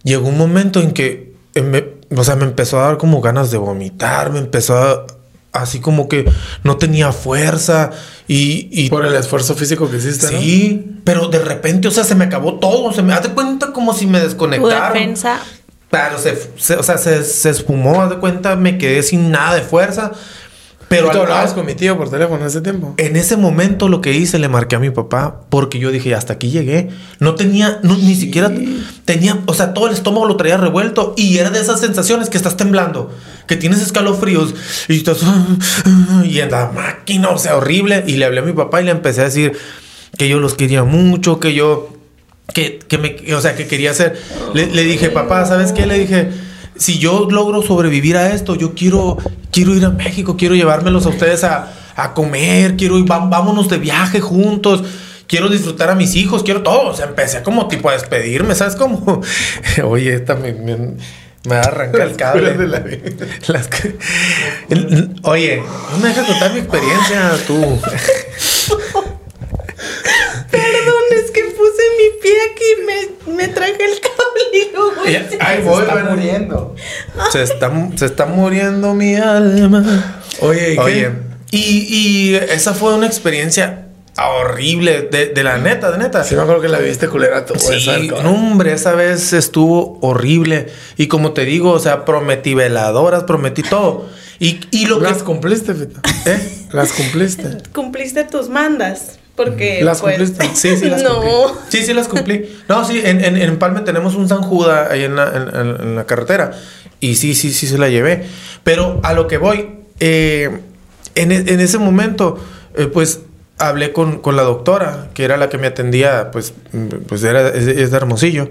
Llegó un momento en que, eh, me, o sea, me empezó a dar como ganas de vomitar, me empezó a, así como que no tenía fuerza y, y Por el esfuerzo físico que hiciste, ¿no? Sí, pero de repente, o sea, se me acabó todo. Se me hace cuenta como si me Tu desconectaron. defensa. Claro, se, se- o sea, se, se espumó, haz de cuenta, me quedé sin nada de fuerza. Pero ¿Y tú al- hablabas con mi tío por teléfono ese tiempo? en ese momento lo que hice, le marqué a mi papá porque yo dije, hasta aquí llegué. No tenía, no, ni siquiera tenía, o sea, todo el estómago lo traía revuelto y era de esas sensaciones que estás temblando, que tienes escalofríos y estás, y en la máquina, o sea, horrible. Y le hablé a mi papá y le empecé a decir que yo los quería mucho, que yo, que, que me, o sea, que quería hacer. Le, le dije, papá, ¿sabes qué? Le dije, si yo logro sobrevivir a esto, yo quiero, quiero ir a México, quiero llevármelos a ustedes a, a comer, quiero ir, vámonos de viaje juntos. Quiero disfrutar a mis hijos, quiero todo. O sea, empecé como tipo a despedirme, ¿sabes cómo? Oye, esta me, me, me arranca el cable. de la vida. Las Oye, no me dejas contar mi experiencia, tú. Perdón, es que puse mi pie aquí me, me traje el cable y luego Ya, hice- Ahí voy, está bueno. muriendo. Se está, se está muriendo mi alma. Oye. Oye, y, y esa fue una experiencia horrible, de, de la neta, de neta. Sí me acuerdo que la viste culera tú. Sí, esa, no, hombre, esa vez estuvo horrible. Y como te digo, o sea, prometí veladoras, prometí todo. Y, y lo Las que. cumpliste, Fita. ¿Eh? Las cumpliste. cumpliste tus mandas. Porque. Las pues, cumpliste. Sí, sí, las no. cumplí. Sí, sí, las cumplí. No, sí, en, en, en Empalme tenemos un San Juda ahí en la, en- la carretera. Y sí, sí, sí se la llevé. Pero a lo que voy, eh, en, e- en ese momento, eh, pues hablé con, con la doctora, que era la que me atendía, pues, pues era, es, es de Hermosillo.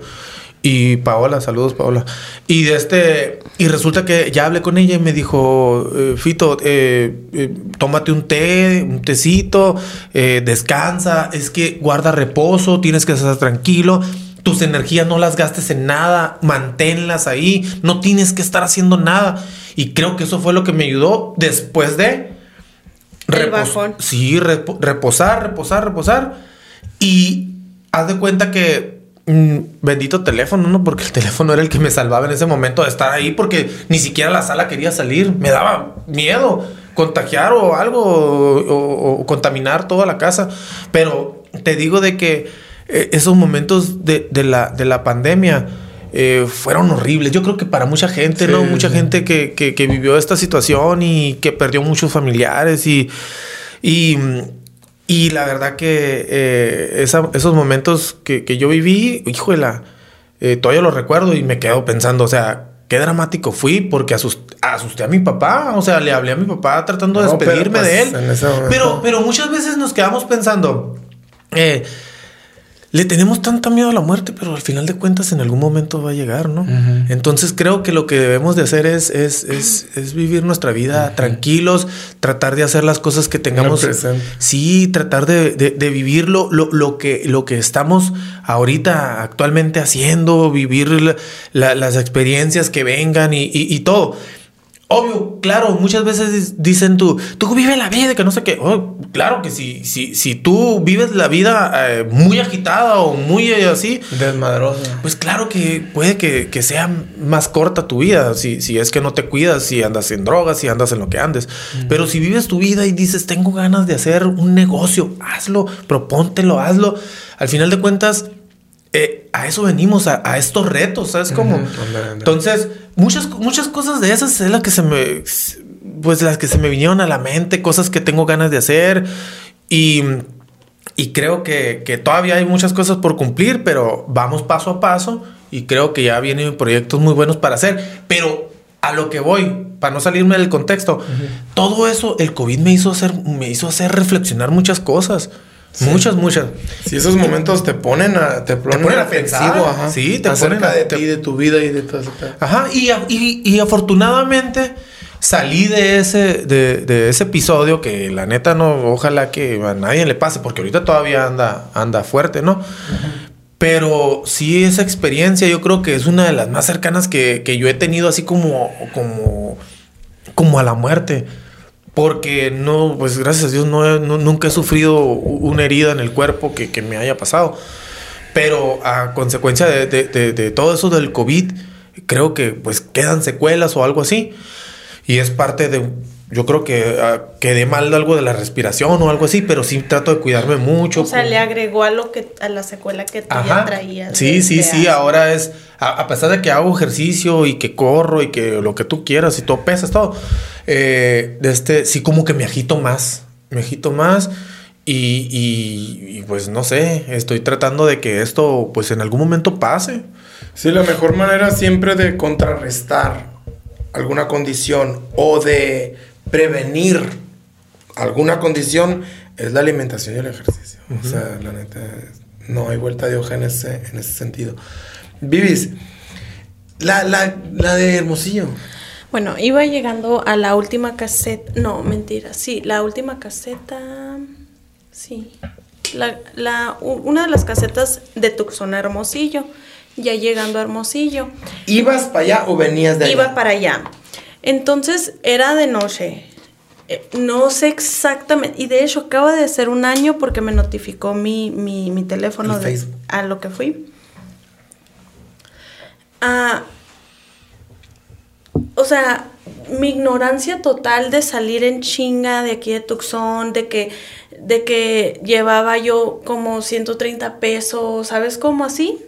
Y Paola, saludos Paola. Y de este, y resulta que ya hablé con ella y me dijo, eh, Fito, eh, eh, tómate un té, un tecito, eh, descansa, es que guarda reposo, tienes que estar tranquilo. Tus energías no las gastes en nada, manténlas ahí, no tienes que estar haciendo nada. Y creo que eso fue lo que me ayudó después de El bajón. Sí, repo- reposar, reposar, reposar. Y haz de cuenta que bendito teléfono, ¿no? Porque el teléfono era el que me salvaba en ese momento de estar ahí, porque ni siquiera la sala quería salir. Me daba miedo contagiar o algo, o, o- o contaminar toda la casa. Pero te digo de que eh, esos momentos de, de la, de la pandemia eh, fueron horribles. Yo creo que para mucha gente, ¿no? Mucha gente que, que- que vivió esta situación y que perdió muchos familiares y, y, y la verdad que eh, esa- esos momentos que, que yo viví, híjole, eh, todavía los recuerdo y me quedo pensando, o sea, qué dramático fui porque asus- asusté a mi papá, o sea, le hablé a mi papá tratando de pero, despedirme pues, de él. ese momento- Pero, pero muchas veces nos quedamos pensando, eh, le tenemos tanta miedo a la muerte, pero al final de cuentas en algún momento va a llegar, ¿no? Entonces creo que lo que debemos de hacer es, es, es, es vivir nuestra vida tranquilos, tratar de hacer las cosas que tengamos. Sí, tratar de, de, de vivir lo, lo, lo que, lo que estamos ahorita actualmente haciendo, vivir la- la- las experiencias que vengan y, y- y todo. Obvio, claro, muchas veces dicen tú, tú vive la vida, que no sé qué. Oh, claro que si, si, si tú vives la vida eh, muy agitada o muy eh, así, Desmadrosa. pues claro que puede que, que sea más corta tu vida, si, si es que no te cuidas, si andas en drogas, si andas en lo que andes. Pero si vives tu vida y dices, tengo ganas de hacer un negocio, hazlo, propóntelo, hazlo. Al final de cuentas, a eso venimos, a, a estos retos, ¿sabes cómo? Ándale, ándale. Entonces, muchas, muchas cosas de esas es las que se me, pues las que se me vinieron a la mente, cosas que tengo ganas de hacer y, y creo que, que todavía hay muchas cosas por cumplir, pero vamos paso a paso y creo que ya vienen proyectos muy buenos para hacer, pero a lo que voy, para no salirme del contexto, todo eso, el COVID me hizo hacer, me hizo hacer reflexionar muchas cosas. Muchas, muchas. Si esos momentos te ponen a, te ponen, ponen a pensar. ajá, Sí, te acerca ponen a- de ti, de tu vida y de todo eso. Ajá, y, y- y afortunadamente salí de ese, de, de ese episodio que la neta no, ojalá que a nadie le pase, porque ahorita todavía anda, anda fuerte, ¿no? Pero sí, esa experiencia yo creo que es una de las más cercanas que, que yo he tenido así como, como, como a la muerte. Porque no, pues gracias a Dios no, nunca he sufrido una herida en el cuerpo que, me haya pasado. Pero a consecuencia de- de todo eso del COVID, creo que pues quedan secuelas o algo así. Y es parte de, yo creo que ah, quedé mal algo de la respiración o algo así, pero sí trato de cuidarme mucho. O sea, le agregó a lo que a la secuela que tú ya Ajá. traías. Sí, de- sí, de sí. Ahora es, a, a pesar de que hago ejercicio y que corro y que lo que tú quieras y todo pesas, todo, eh, de este, sí como que me agito más, me agito más y, y- y, pues no sé, estoy tratando de que esto pues en algún momento pase. Sí, la mejor manera siempre de contrarrestar alguna condición o de prevenir alguna condición es la alimentación y el ejercicio. O sea, la neta, no hay vuelta de hoja en ese, en ese sentido. Vivis, la, la, la de Hermosillo. Bueno, iba llegando a la última caseta. No, mentira. Sí, la última caseta. Sí. La, la, una de las casetas de Tucson a Hermosillo. Ya llegando a Hermosillo. ¿Ibas para allá o venías de allá? Iba para allá. Entonces era de noche. Eh, No sé exactamente. Y de hecho acaba de ser un año porque me notificó mi, mi, mi teléfono El de, a lo que fui. Ah, o sea, mi ignorancia total de salir en chinga de aquí de Tucson, de que, de que llevaba yo como 130 pesos, ¿sabes cómo así?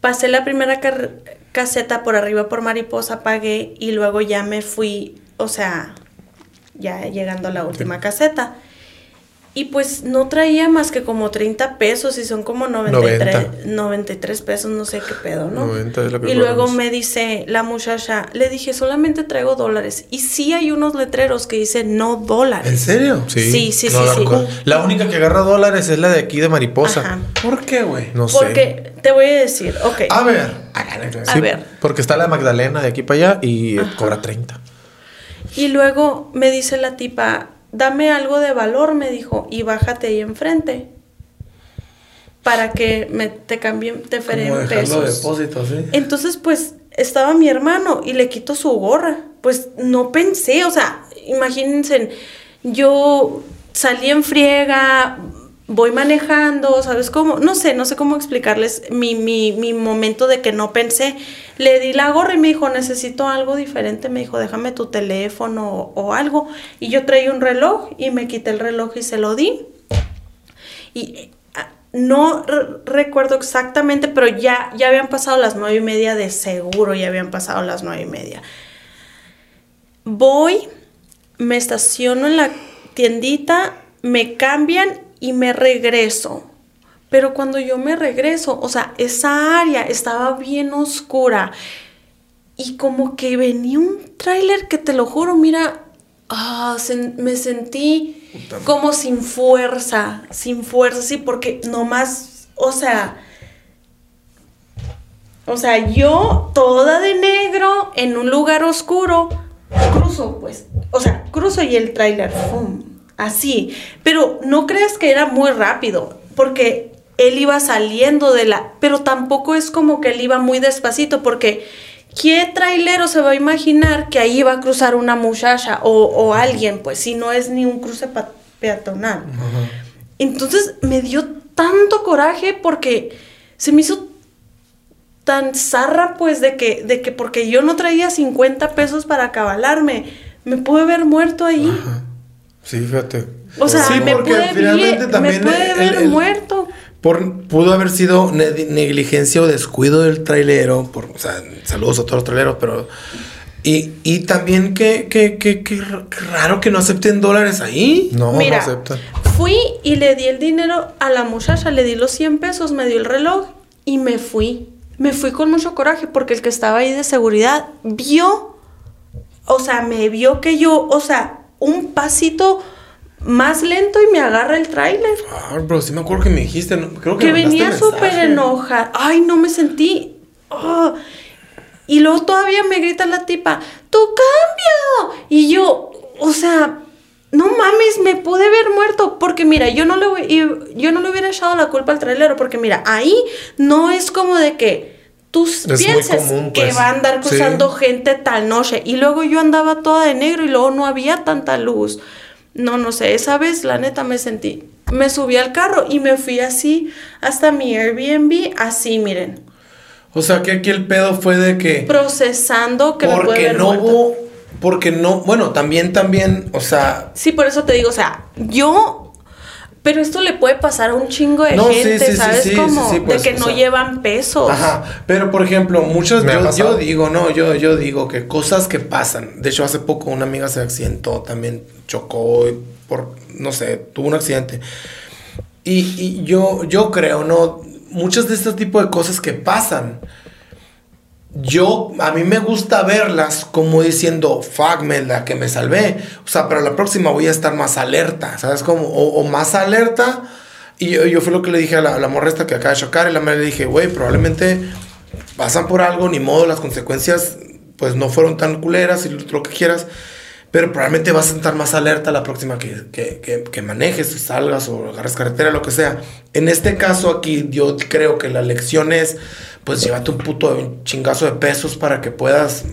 Pasé la primera car- caseta por arriba por mariposa, pagué y luego ya me fui, o sea, ya llegando a la última caseta. Y pues no traía más que como 30 pesos y son como 93, 90. 93 pesos, no sé qué pedo, ¿no? 90 es lo que y luego me dice la muchacha, le dije, solamente traigo dólares. Y sí hay unos letreros que dicen no dólares. ¿En serio? Sí, sí, No, sí, la, sí. la única que agarra dólares es la de aquí de Mariposa. Ajá. ¿Por qué, güey? No sé. Porque te voy a decir, ok. A ver. A Sí, ver. Porque está la Magdalena de aquí para allá y cobra 30. Y luego me dice la tipa, dame algo de valor, me dijo, y bájate ahí enfrente. Para que me, te cambien, te feren dejarlo pesos. depósito, sí. Entonces, pues, estaba mi hermano y le quito su gorra. Pues no pensé, o sea, imagínense, yo salí en friega, voy manejando, ¿sabes cómo? No sé, no sé cómo explicarles mi, mi, mi momento de que no pensé. Le di la gorra y me dijo, necesito algo diferente. Me dijo, déjame tu teléfono o, algo. Y yo traía un reloj y me quité el reloj y se lo di. Y ah, no re- recuerdo exactamente, pero ya, ya habían pasado las nueve y media de seguro, ya habían pasado las nueve y media. Voy, me estaciono en la tiendita, me cambian y me regreso. Pero cuando yo me regreso, o sea, esa área estaba bien oscura. Y como que venía un tráiler que te lo juro, mira, ah, me sentí como sin fuerza, sin fuerza, sí, porque nomás, o sea, o sea, yo toda de negro en un lugar oscuro, cruzo, pues, o sea, cruzo y el tráiler, ¡fum! Así, pero no creas que era muy rápido, porque él iba saliendo de la, pero tampoco es como que él iba muy despacito, porque ¿qué trailero se va a imaginar que ahí va a cruzar una muchacha o, o alguien, pues, si no es ni un cruce peatonal? Entonces me dio tanto coraje porque se me hizo tan zarra, pues, de que, de que porque yo no traía 50 pesos para acabalarme, me pude haber muerto ahí. Sí, fíjate. O sea, Sí, me porque pude, finalmente también me pude el- haber el- muerto. Por, pudo haber sido ne- negligencia o descuido del trailero. Por, o sea, saludos a todos los traileros, pero. Y, y también que, que, que, que raro que no acepten dólares ahí. No, Mira, no aceptan. fui y le di el dinero a la muchacha, le di los 100 pesos, me dio el reloj y me fui. Me fui con mucho coraje porque el que estaba ahí de seguridad vio o sea, me vio que yo, o sea, un pasito más lento y me agarra el tráiler. Ah, pero sí me acuerdo que me dijiste, ¿no? creo que, Que venía súper enojada. Ay, no me sentí. oh. Y luego todavía me grita la tipa, ¡tu cambio! Y yo, o sea, no mames, me pude haber muerto. Porque mira, yo no le, yo no le hubiera echado la culpa al trailero. Porque mira, ahí no es como de que tú común, que pues. va a andar Sí. cruzando gente tal noche. Y luego yo andaba toda de negro y luego no había tanta luz. No, no sé, esa vez la neta me sentí. Me subí al carro y me fui así hasta mi Airbnb, así miren, O sea, que aquí el pedo fue de que... procesando que me puede porque haber no hubo... Porque no... Bueno, también, también, o sea... Sí, por eso te digo, o sea, yo... Pero esto le puede pasar a un chingo de No, gente, sí, sí, ¿sabes sí, cómo? sí, sí, pues, de que no sea. llevan pesos. Ajá, pero por ejemplo, muchas yo, yo digo, no, yo, yo digo que cosas que pasan. De hecho, hace poco una amiga se accidentó, también chocó por, no sé, tuvo un accidente. Y, y yo, yo creo, ¿no? Muchas de este tipo de cosas que pasan, yo, a mí me gusta verlas como diciendo, fuck, me la que me salvé. O sea, pero la próxima voy a estar más alerta, ¿sabes? Como, o, más alerta. Y yo, yo fue lo que le dije a la, la morra esta que acaba de chocar. Y la madre le dije, güey, probablemente pasan por algo, ni modo, las consecuencias, pues no fueron tan culeras y lo que quieras. Pero probablemente vas a estar más alerta la próxima que, que, que, manejes, o salgas o agarres carretera, lo que sea. En este caso aquí, yo creo que la lección es, pues llévate un puto chingazo de pesos para que puedas...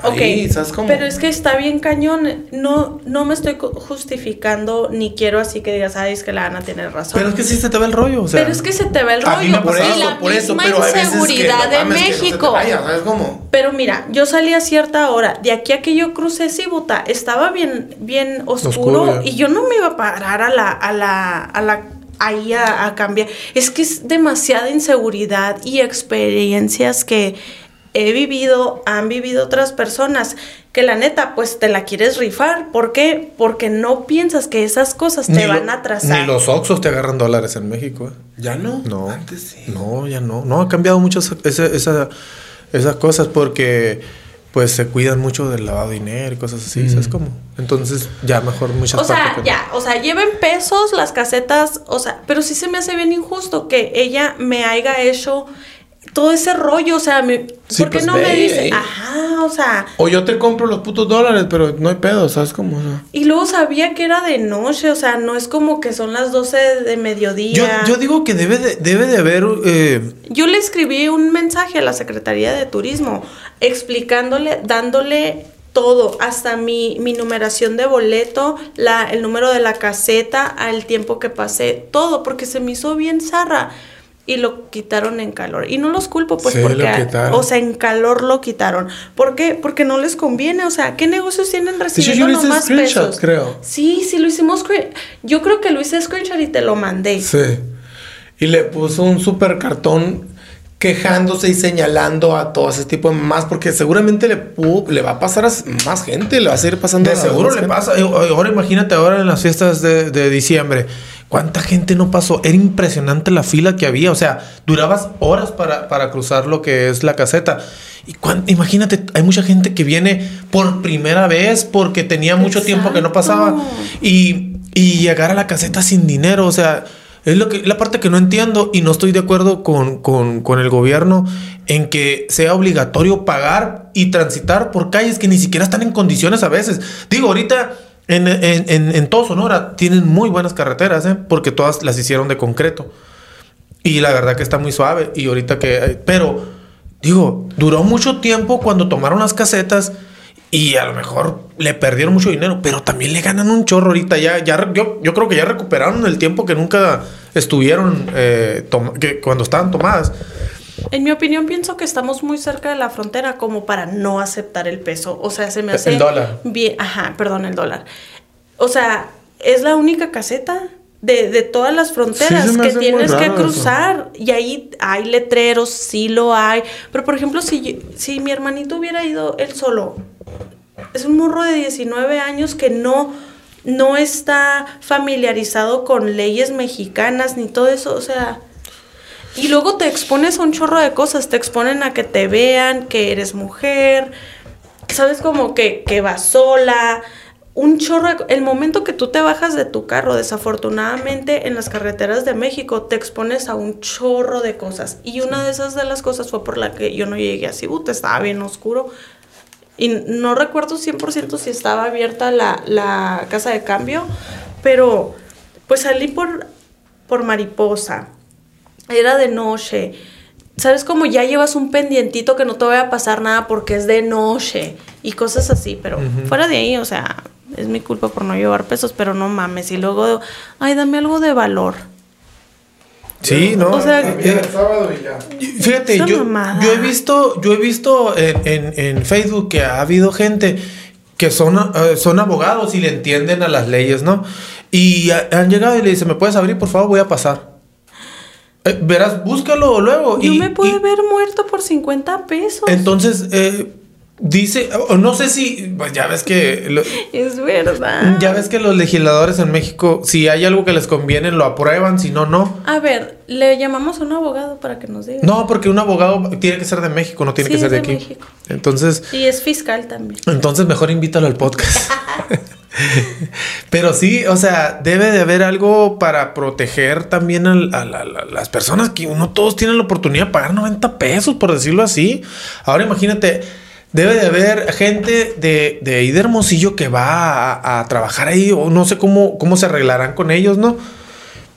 Ok, Ahí, ¿sabes cómo? pero es que está bien cañón. No, no me estoy justificando ni quiero así que digas, ay, es que la Ana tiene razón. Pero es que sí se te va el rollo, o sea. Pero es que se te va el a mí me rollo. ha por eso, la por eso, misma pero hay veces que, inseguridad de mames, que no México. vaya, ¿sabes cómo? Pero mira, yo salí a cierta hora. De aquí a que yo crucé Cibuta, estaba bien, bien oscuro, Oscuro, y yo no me iba a parar a la, a la, a la ahí a, a cambiar. Es que es demasiada inseguridad y experiencias que he vivido, han vivido otras personas, que la neta, pues te la quieres rifar. ¿Por qué? Porque no piensas que esas cosas te Ni lo- van a atrasar. Ni los Oxos te agarran dólares en México, ¿eh? ¿Ya no? No. Antes sí. No, ya no. No, ha cambiado mucho esa- esa- esa- esas cosas porque pues se cuidan mucho del lavado de dinero y cosas así, ¿sabes cómo? Entonces ya mejor muchas O sea, no. ya, o sea, lleven pesos las casetas, o sea, pero sí se me hace bien injusto que ella me haya hecho todo ese rollo, o sea, me, Sí, ¿por qué pues no ve, me dice? Ajá, o sea, O yo te compro los putos dólares, pero no hay pedo, ¿sabes cómo? O sea, y luego sabía que era de noche, o sea, no es como que son las 12 de Yo, mediodía. yo digo que debe de, debe de haber eh, Yo le escribí un mensaje a la Secretaría de Turismo explicándole, dándole todo, hasta mi, mi numeración de boleto, la, el número de la caseta, al tiempo que pasé, todo, porque se me hizo bien zarra. Y lo quitaron en calor. Y no los culpo, pues, Sí, lo porque, o sea, en calor lo quitaron. ¿Por qué? Porque no les conviene. O sea, ¿qué negocios tienen recibiendo yo hice nomás screenshot, pesos? creo. Sí, sí, lo hicimos. Yo creo que lo hice screenshot y te lo mandé. Sí. Y le puso un super cartón quejándose y señalando a todo ese tipo de más porque seguramente le, pu- le va a pasar a más gente, le va a seguir pasando De a seguro le gente. pasa. Ahora imagínate ahora en las fiestas de, de diciembre. ¿Cuánta gente no pasó? Era impresionante la fila que había. O sea, durabas horas para, para cruzar lo que es la caseta. Y cuán- imagínate, hay mucha gente que viene por primera vez porque tenía mucho tiempo que no pasaba. Y, y llegar a la caseta sin dinero. O sea, es lo que, la parte que no entiendo y no estoy de acuerdo con, con- con el gobierno en que sea obligatorio pagar y transitar por calles que ni siquiera están en condiciones a veces. Digo, ahorita en, en, en, en todo Sonora tienen muy buenas carreteras, ¿eh? porque todas las hicieron de concreto. Y la verdad que está muy suave. Y ahorita que... Pero, digo, duró mucho tiempo cuando tomaron las casetas y a lo mejor le perdieron mucho dinero, pero también le ganan un chorro ahorita. Ya, ya yo, yo creo que ya recuperaron el tiempo que nunca estuvieron eh, cuando estaban tomadas. En mi opinión, pienso que estamos muy cerca de la frontera como para no aceptar el peso. O sea, se me El hace. dólar. Bien, ajá, perdón, el dólar. O sea, es la única caseta de, de todas las fronteras Sí, que tienes que eso. cruzar. Y ahí hay letreros, sí lo hay. Pero, por ejemplo, si, yo- si mi hermanito hubiera ido él solo, es un morro de 19 años que no. No está familiarizado con leyes mexicanas ni todo eso, o sea, y luego te expones a un chorro de cosas, te exponen a que te vean, que eres mujer. ¿sabes? Como que, que va sola. Un chorro, de- el momento que tú te bajas de tu carro, desafortunadamente en las carreteras de México te expones a un chorro de cosas. Y una de esas de las cosas fue por la que yo no llegué a Cibut, estaba bien oscuro. Y no recuerdo 100% si estaba abierta la, la casa de cambio, pero pues salí por, por mariposa. Era de noche. ¿Sabes? Como ya llevas un pendientito que no te vaya a pasar nada porque es de noche y cosas así, pero fuera de ahí, o sea, es mi culpa por no llevar pesos, pero no mames. Y luego, ay, dame algo de valor. Sí, ¿no? O sea, Eh, sábado y ya. Fíjate, yo, he visto, yo he visto en, en- en Facebook que ha habido gente que son, eh, son abogados y le entienden a las leyes, ¿no? Y ha- han llegado y le dicen, ¿me puedes abrir? Por favor, voy a pasar. Eh, verás, búscalo luego. Yo y, me pude y- haber muerto por 50 pesos. Entonces, eh, dice, o no sé si, pues ya ves que... lo- es verdad. ya ves que los legisladores en México, si hay algo que les conviene, lo aprueban, si no, no. A ver, le llamamos a un abogado para que nos diga. No, porque un abogado tiene que ser de México, no tiene Sí, que ser de de aquí. México. Entonces, Y es fiscal también. entonces mejor invítalo al podcast. Pero sí, o sea, debe de haber algo para proteger también a, la- la- las personas que no todos tienen la oportunidad de pagar 90 pesos, por decirlo así. Ahora imagínate, debe de haber gente de, de ahí de Hermosillo que va a, a trabajar ahí, o no sé cómo, cómo se arreglarán con ellos, ¿no?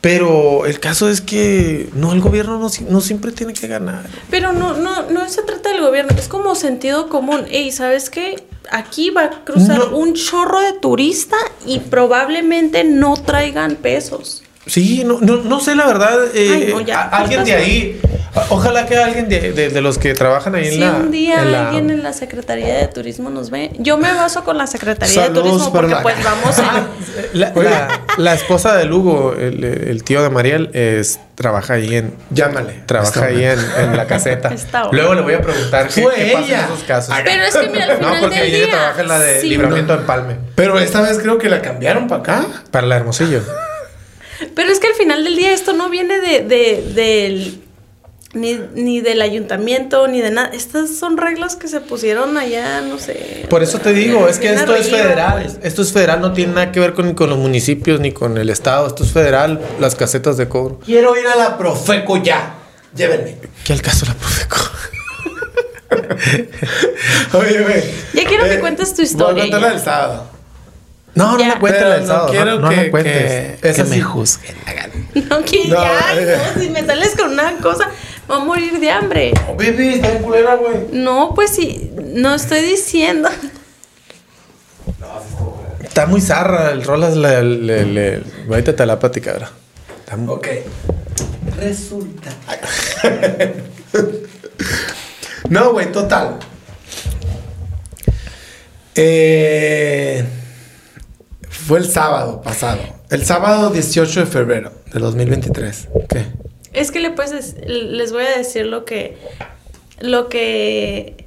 Pero el caso es que no, el gobierno no, no siempre tiene que ganar. Pero no, no, no se trata del gobierno, es como sentido común. Ey, ¿sabes qué? Aquí va a cruzar No. un chorro de turista y probablemente no traigan pesos. Sí, no, no, no sé la verdad. eh, Ay, no, ya, a- alguien de ahí, ojalá que alguien de, de- de los que trabajan ahí en Si la. un día en la- alguien en la Secretaría de Turismo nos ve, yo me baso con la Secretaría de Turismo porque la- pues vamos en... la, la- la esposa de Lugo, el, el tío de Mariel, es, trabaja ahí en. Llámale. Trabaja ahí en, en la caseta. Luego le voy a preguntar qué, Fue qué pasa ella. en esos casos. Pero es que mira, al final No, porque del ella día... trabaja en la de sí, libramiento en Palme. Pero esta vez creo que la cambiaron para acá. Para la Hermosillo. Pero es que al final del día esto no viene de, de- del... Ni, ni del ayuntamiento, ni de nada. Estas son reglas que se pusieron allá, no sé. Por eso te digo, es que esto es federal. pues. Esto es federal, no tiene nada que ver con, con los municipios ni con el estado. Esto es federal, las casetas de cobro. Quiero ir a la Profeco ya. Llévenme. ¿Qué al caso la Profeco? Oye, güey. Ya quiero que cuentes tu historia, Voy a contarla del sábado. No, no me cuentes el sábado. no quiero no, no que, me cuentes. que, que me juzguen. hagan. No, que No, ya, eh. no, si me sales con una cosa, voy a morir de hambre. Oh, baby, está bien culera, güey. No, pues sí, no estoy diciendo. Está muy zarra el rolas. Le, le, le- ahorita te la platicará. Está muy- Ok. Resulta. no, güey, total. Eh, fue el sábado pasado. El sábado 18 de febrero de 2023. ¿Qué? Es que le puedes les voy a decir lo que lo que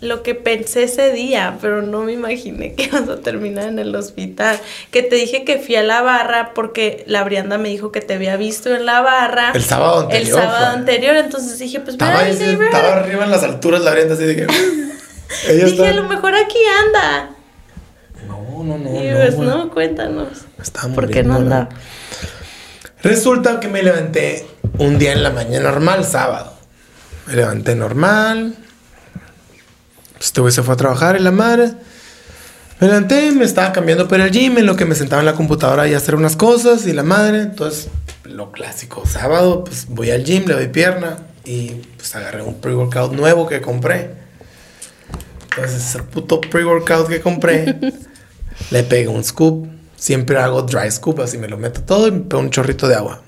lo que pensé ese día, pero no me imaginé que ibas a terminar en el hospital. Que te dije que fui a la barra porque la Brianda me dijo que te había visto en la barra. El sábado anterior El sábado fue. anterior, entonces dije, pues Estaba, estaba arriba en las alturas la orienta así Dije, está- a lo mejor aquí anda. No, no, no. y no, pues güey. no, cuéntanos. Estaba ¿Por qué no muriendo, anda? Resulta que me levanté un día en la mañana normal, sábado. Me levanté normal. Pues Este güey se fue a trabajar en la madre. Me levanté, me estaba cambiando para el gym, en lo que me sentaba en la computadora y hacer unas cosas y la madre. Entonces, lo clásico, sábado, pues voy al gym, le doy pierna y pues agarré un pre-workout nuevo que compré. Entonces, ese puto pre-workout que compré, le pego un scoop. Siempre hago dry scoop, así me lo meto todo y me pego un chorrito de agua.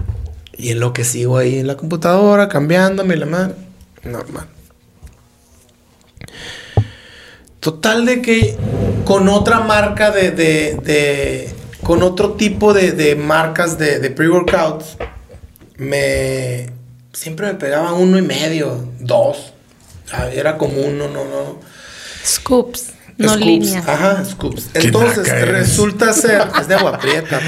Y en lo que sigo ahí en la computadora, cambiándome la madre, normal. Total de que con otra marca de, de, con otro tipo de, de marcas de, de pre-workouts, me, siempre me pegaba uno y medio, dos. Ah, Era como uno, no, no. Scoops, no Scoops, líneas. Ajá, scoops. Entonces, eres. resulta ser. Es de agua prieta.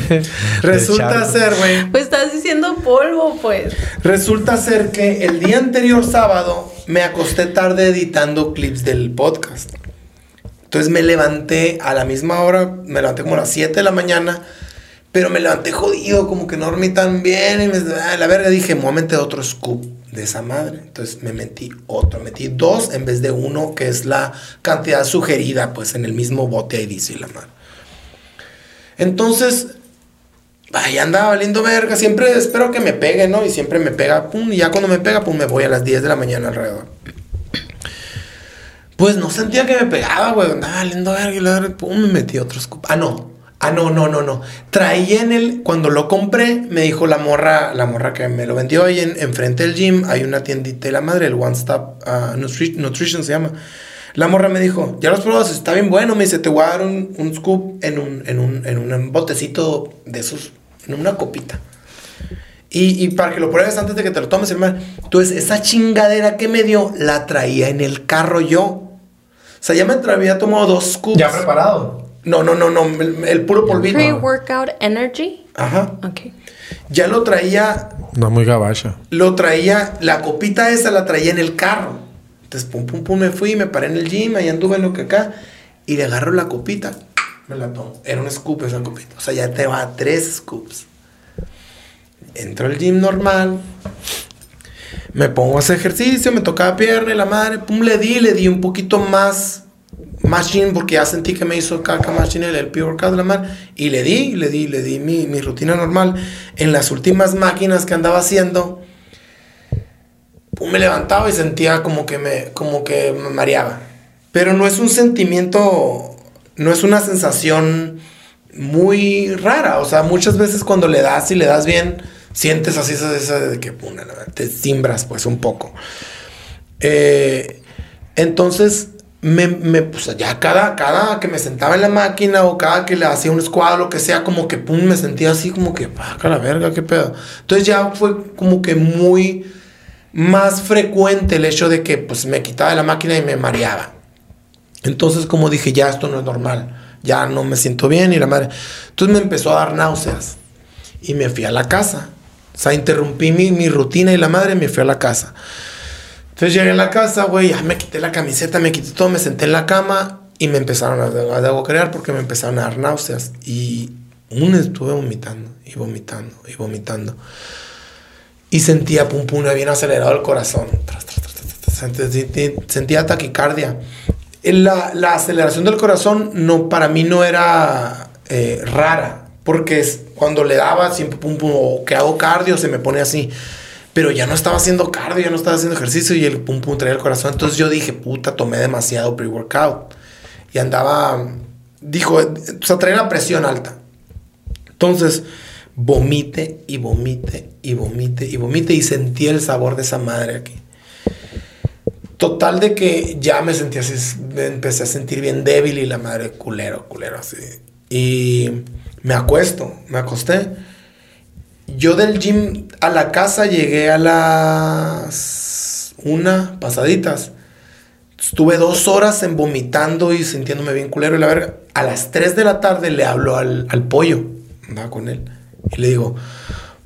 resulta charco. ser, güey. Pues estás diciendo polvo, pues. Resulta ser que el día anterior sábado me acosté tarde editando clips del podcast. Entonces me levanté a la misma hora, me levanté como a las 7 de la mañana, pero me levanté jodido, como que no dormí tan bien. Y me, ah, la verga dije, a meter otro scoop de esa madre. Entonces me metí otro, metí dos en vez de uno, que es la cantidad sugerida, pues en el mismo bote ahí dice la madre. Entonces, Vaya, andaba valiendo verga. Siempre espero que me pegue, ¿no? Y siempre me pega, pum. Y ya cuando me pega, pum, me voy a las 10 de la mañana alrededor. Pues no sentía que me pegaba, güey. Andaba valiendo verga y la pum, me metí otro. Ah, no. Ah, no, no, no, no. Traía en el. Cuando lo compré, me dijo la morra, la morra que me lo vendió ahí en, enfrente del gym. Hay una tiendita de la madre, el One Stop uh, Nutri- Nutrition se llama. La morra me dijo, ya los probas, está bien bueno. Me dice, te voy a dar un, scoop en un, en, un, en un botecito de esos, en una copita. Y, y para que lo pruebes antes de que te lo tomes, hermano. Entonces, esa chingadera que me dio, la traía en el carro yo. O sea, ya me había tomado dos scoops. Ya preparado. No, no, no, no, el, el puro polvito. Pre-workout energy. Ajá. Ok. Ya lo traía, No muy gabacha. lo traía, la copita esa la traía en el carro. Entonces, pum, pum, pum, me fui, me paré en el gym, ahí anduve en lo que acá, y le agarro la copita, me la tomo. Era un scoop esa copita. O sea, ya te va a tres scoops. Entro al gym normal, me pongo a hacer ejercicio, me tocaba pierna y la madre, pum, le di, le di un poquito más, gym, porque ya sentí que me hizo caca gym el, el pre-workout de la madre, y le di, le di, le di mi, mi rutina normal. En las últimas máquinas que andaba haciendo, me levantaba y sentía como que me, como que me mareaba. Pero no es un sentimiento, no es una sensación muy rara. O sea, muchas veces cuando le das y le das bien, sientes así esa, de que verdad, te simbras pues un poco. Eh, entonces, me, me, pues ya cada, cada que me sentaba en la máquina o cada que le hacía un squad o lo que sea, como que pum, me sentía así como que, paca la verga, qué pedo. Entonces ya fue como que muy más frecuente el hecho de que pues me quitaba de la máquina y me mareaba. Entonces como dije, ya esto no es normal, ya no me siento bien y la madre. Entonces me empezó a dar náuseas y me fui a la casa. O sea, interrumpí mi, mi rutina y la madre me fui a la casa. Entonces llegué a la casa, güey, ya me quité la camiseta, me quité todo, me senté en la cama y me empezaron a, a aguacarear porque me empezaron a dar náuseas. Y un estuve vomitando y vomitando y vomitando. Y sentía pum pum, bien acelerado el corazón. Sentía taquicardia. La, la aceleración del corazón no, para mí no era eh, rara. Porque es, cuando le daba siempre pum pum, que hago cardio, se me pone así. Pero ya no estaba haciendo cardio, ya no estaba haciendo ejercicio y el pum pum traía el corazón. Entonces yo dije, puta, tomé demasiado pre-workout. Y andaba, dijo, o sea, traía la presión alta. Entonces, vomite y vomite y vomite y vomite y sentí el sabor de esa madre aquí. Total de que ya me sentí así, me empecé a sentir bien débil y la madre culero, culero así. Y me acuesto, me acosté. Yo del gym a la casa llegué a las una pasaditas. Estuve dos horas en vomitando y sintiéndome bien culero y la verga. A las 3 de la tarde le hablo al, al pollo. Andaba con él. Y le digo,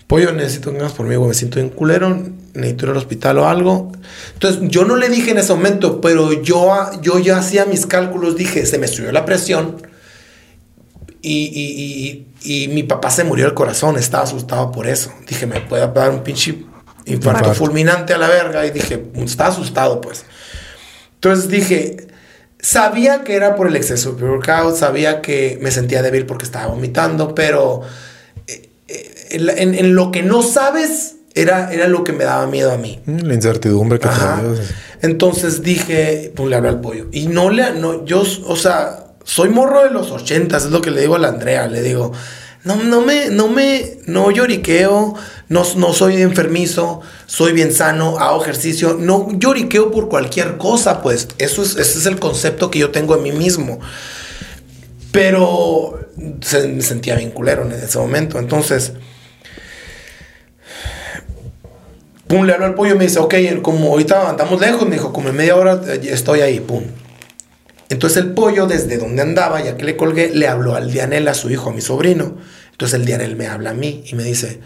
pollo, necesito que vengas por mí, güey, Me siento bien culero. Necesito ir al hospital o algo. Entonces, yo no le dije en ese momento, pero yo, yo ya hacía mis cálculos. Dije, se me subió la presión. Y, y, y, y mi papá se murió del corazón. Estaba asustado por eso. Dije, me puede dar un pinche infarto Infarto. fulminante a la verga. Y dije, estaba asustado, pues. Entonces dije, sabía que era por el exceso de pre-workout, sabía que me sentía débil porque estaba vomitando, pero eh, eh, en, en- en lo que no sabes era, era lo que me daba miedo a mí. Mm, La incertidumbre que Ajá. traías. Entonces dije, pues le hablé al pollo. Y no le, no, yo, o sea, soy morro de los ochentas, es lo que le digo a la Andrea. Le digo, no, no me, no me, no lloriqueo, no, no soy enfermizo, soy bien sano, hago ejercicio, no lloriqueo por cualquier cosa, pues. Eso es, ese es el concepto que yo tengo de mí mismo. Pero se, me sentía bien culero en ese momento. Entonces, pum, le hablo al pollo y me dice, ok, como ahorita andamos lejos, me dijo, como en media hora eh, estoy ahí, pum. Entonces el pollo, desde donde andaba, ya que le colgué, le habló al Dianel, a su hijo, a mi sobrino. Entonces el Dianel me habla a mí y me dice,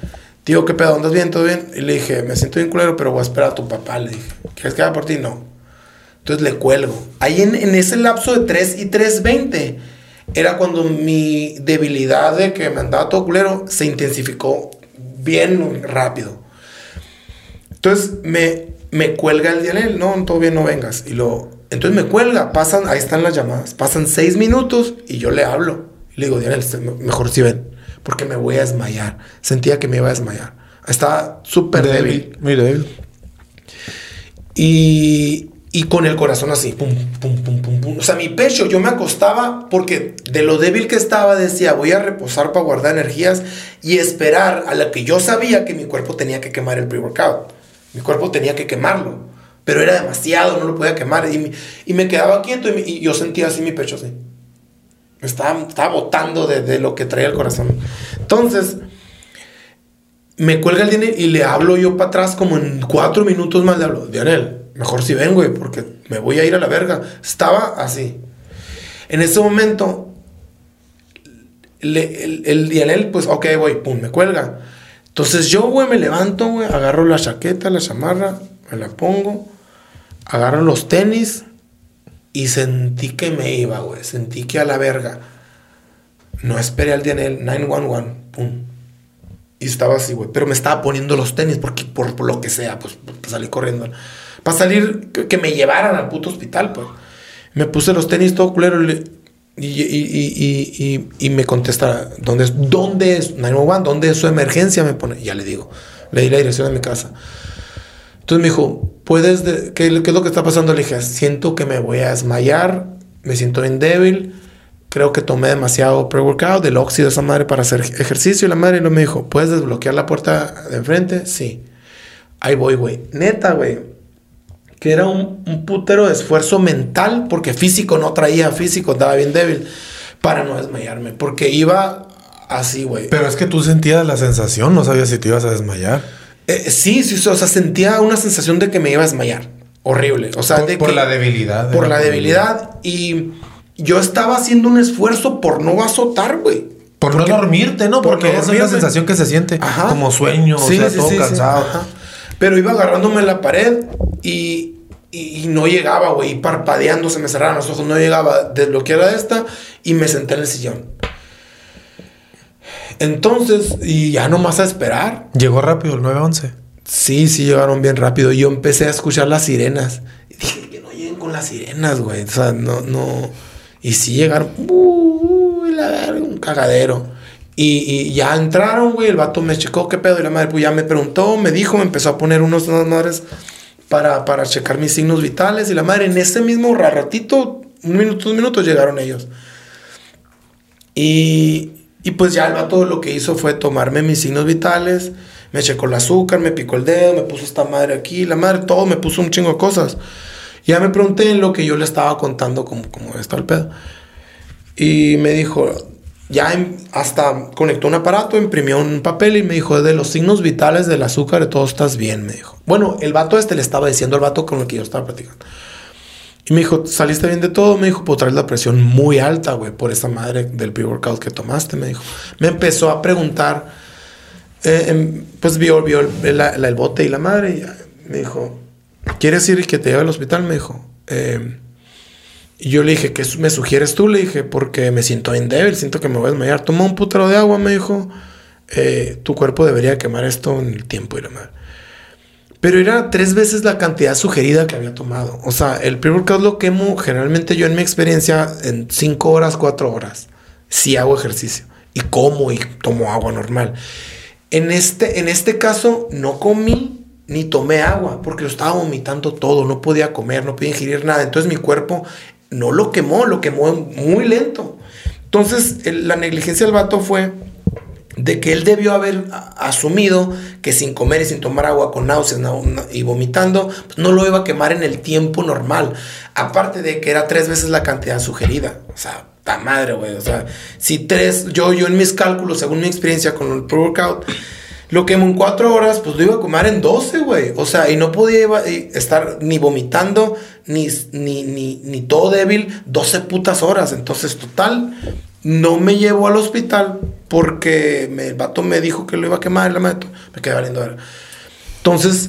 tío, ¿qué pedo? ¿Andas bien? ¿Todo bien? Y le dije, me siento bien culero, pero voy a esperar a tu papá. Le dije, ¿quieres que haga por ti? No. Entonces le cuelgo. Ahí en, en ese lapso de 3 y 3.20 era cuando mi debilidad de que me andaba todo culero se intensificó bien rápido. Entonces me, me cuelga el Dianel, no, todo bien, no vengas. Y lo, entonces me cuelga, pasan, ahí están las llamadas, pasan seis minutos y yo le hablo. Le digo, Dianel, este, mejor si ven, porque me voy a desmayar. Sentía que me iba a desmayar. Estaba súper débil. Muy débil. Y, y con el corazón así, pum, pum, pum, pum, pum. O sea, mi pecho, yo me acostaba porque de lo débil que estaba decía, voy a reposar para guardar energías y esperar a la que yo sabía que mi cuerpo tenía que quemar el pre-workout. Mi cuerpo tenía que quemarlo, pero era demasiado, no lo podía quemar. Y, y me quedaba quieto y, y, yo sentía así mi pecho así. Me estaba, estaba botando de, de lo que traía el corazón. Entonces, me cuelga el dinero y le hablo yo para atrás como en cuatro minutos más le hablo, Dianel, mejor si ven, güey, porque me voy a ir a la verga. Estaba así. En ese momento, le, el, el Dianel, pues, ok, güey, pum, me cuelga. Entonces yo, güey, me levanto, güey, agarro la chaqueta, la chamarra, me la pongo, agarro los tenis y sentí que me iba, güey. Sentí que a la verga. No esperé al Dianel, 911, pum. Y estaba así, güey. Pero me estaba poniendo los tenis porque, por, por lo que sea, pues, para salir corriendo. Para salir, que, que, me llevaran al puto hospital, pues. Me puse los tenis todo culero y, y, y, y, me contesta, ¿dónde es? ¿Dónde es? 911, ¿dónde es su emergencia? Me pone, ya le digo. Le di la dirección de mi casa. Entonces me dijo, ¿puedes? De, ¿qué, ¿Qué es lo que está pasando? Le dije, siento que me voy a desmayar, me siento bien débil creo que tomé demasiado pre-workout, del óxido de esa madre para hacer ejercicio. Y la madre no me dijo, ¿puedes desbloquear la puerta de enfrente? Sí. Ahí voy, güey. Neta, güey. Que era un, un, putero de esfuerzo mental, porque físico no traía físico, estaba bien débil, para no desmayarme. Porque iba así, güey. Pero es que tú sentías la sensación, no sabías si te ibas a desmayar. Eh, sí, sí, o sea, sentía una sensación de que me iba a desmayar. Horrible. O sea, por, de por que, la debilidad. Por la debilidad. Y yo estaba haciendo un esfuerzo por no azotar, güey. Por Porque- no dormirte, ¿no? por Porque no esa es la sensación que se siente. Ajá. Como sueño, Sí, o sea, sí, todo sí, cansado. Pero iba agarrándome la pared y, y, y no llegaba, güey. Y parpadeando, se me cerraban los ojos, no llegaba. Desbloqueara esta y me senté en el sillón. Entonces, y ya nomás a esperar. Llegó rápido el 911. Sí, sí llegaron bien rápido. Yo empecé a escuchar las sirenas. Y dije, que no lleguen con las sirenas, güey. O sea, no, no. Y sí llegaron. Uy, la verga, un cagadero. Y, y ya entraron, güey. El vato me checó qué pedo. Y la madre, pues ya me preguntó, me dijo, me empezó a poner unos unas madres para, para checar mis signos vitales. Y la madre, en ese mismo ra- ratito, un minuto, dos minutos, llegaron ellos. Y, y pues ya el vato lo que hizo fue tomarme mis signos vitales, me checó el azúcar, me picó el dedo, me puso esta madre aquí, la madre, todo, me puso un chingo de cosas. Ya me pregunté en lo que yo le estaba contando cómo, cómo está el pedo. Y me dijo, ya hasta conectó un aparato, imprimió un papel y me dijo, de los signos vitales del azúcar, todo estás bien, me dijo. Bueno, el vato este le estaba diciendo al vato con el que yo estaba platicando. Y me dijo, ¿saliste bien de todo? Me dijo, pues traes la presión muy alta, güey, por esa madre del pre-workout que tomaste, me dijo. Me empezó a preguntar, eh, em, pues vio, vio el, bote y la madre, y me dijo, ¿quieres ir y que te lleve al hospital? Me dijo. Eh, y yo le dije, ¿qué me sugieres tú? Le dije, porque me siento bien siento que me voy a desmayar. Toma un putero de agua, me dijo. Eh, tu cuerpo debería quemar esto en el tiempo y la madre. Pero era tres veces la cantidad sugerida que había tomado. O sea, el pre-workout lo quemo generalmente yo en mi experiencia en cinco horas, cuatro horas. Si hago ejercicio. Y como y tomo agua normal. En este, en este caso no comí ni tomé agua porque lo estaba vomitando todo. No podía comer, no podía ingerir nada. Entonces mi cuerpo no lo quemó, lo quemó muy lento. Entonces la negligencia del vato fue de que él debió haber asumido que sin comer y sin tomar agua con náuseas y vomitando, pues no lo iba a quemar en el tiempo normal. Aparte de que era tres veces la cantidad sugerida. O sea, ta madre, güey. O sea, si tres, yo, yo en mis cálculos, según mi experiencia con el pre-workout, lo quemo en cuatro horas, pues lo iba a comer en 12, güey. O sea, y no podía y estar ni vomitando, ni, ni, ni, ni todo débil, 12 putas horas. Entonces, total, no me llevó al hospital porque me- el vato me dijo que lo iba a quemar, la meto. Me quedé valiendo ver. Entonces,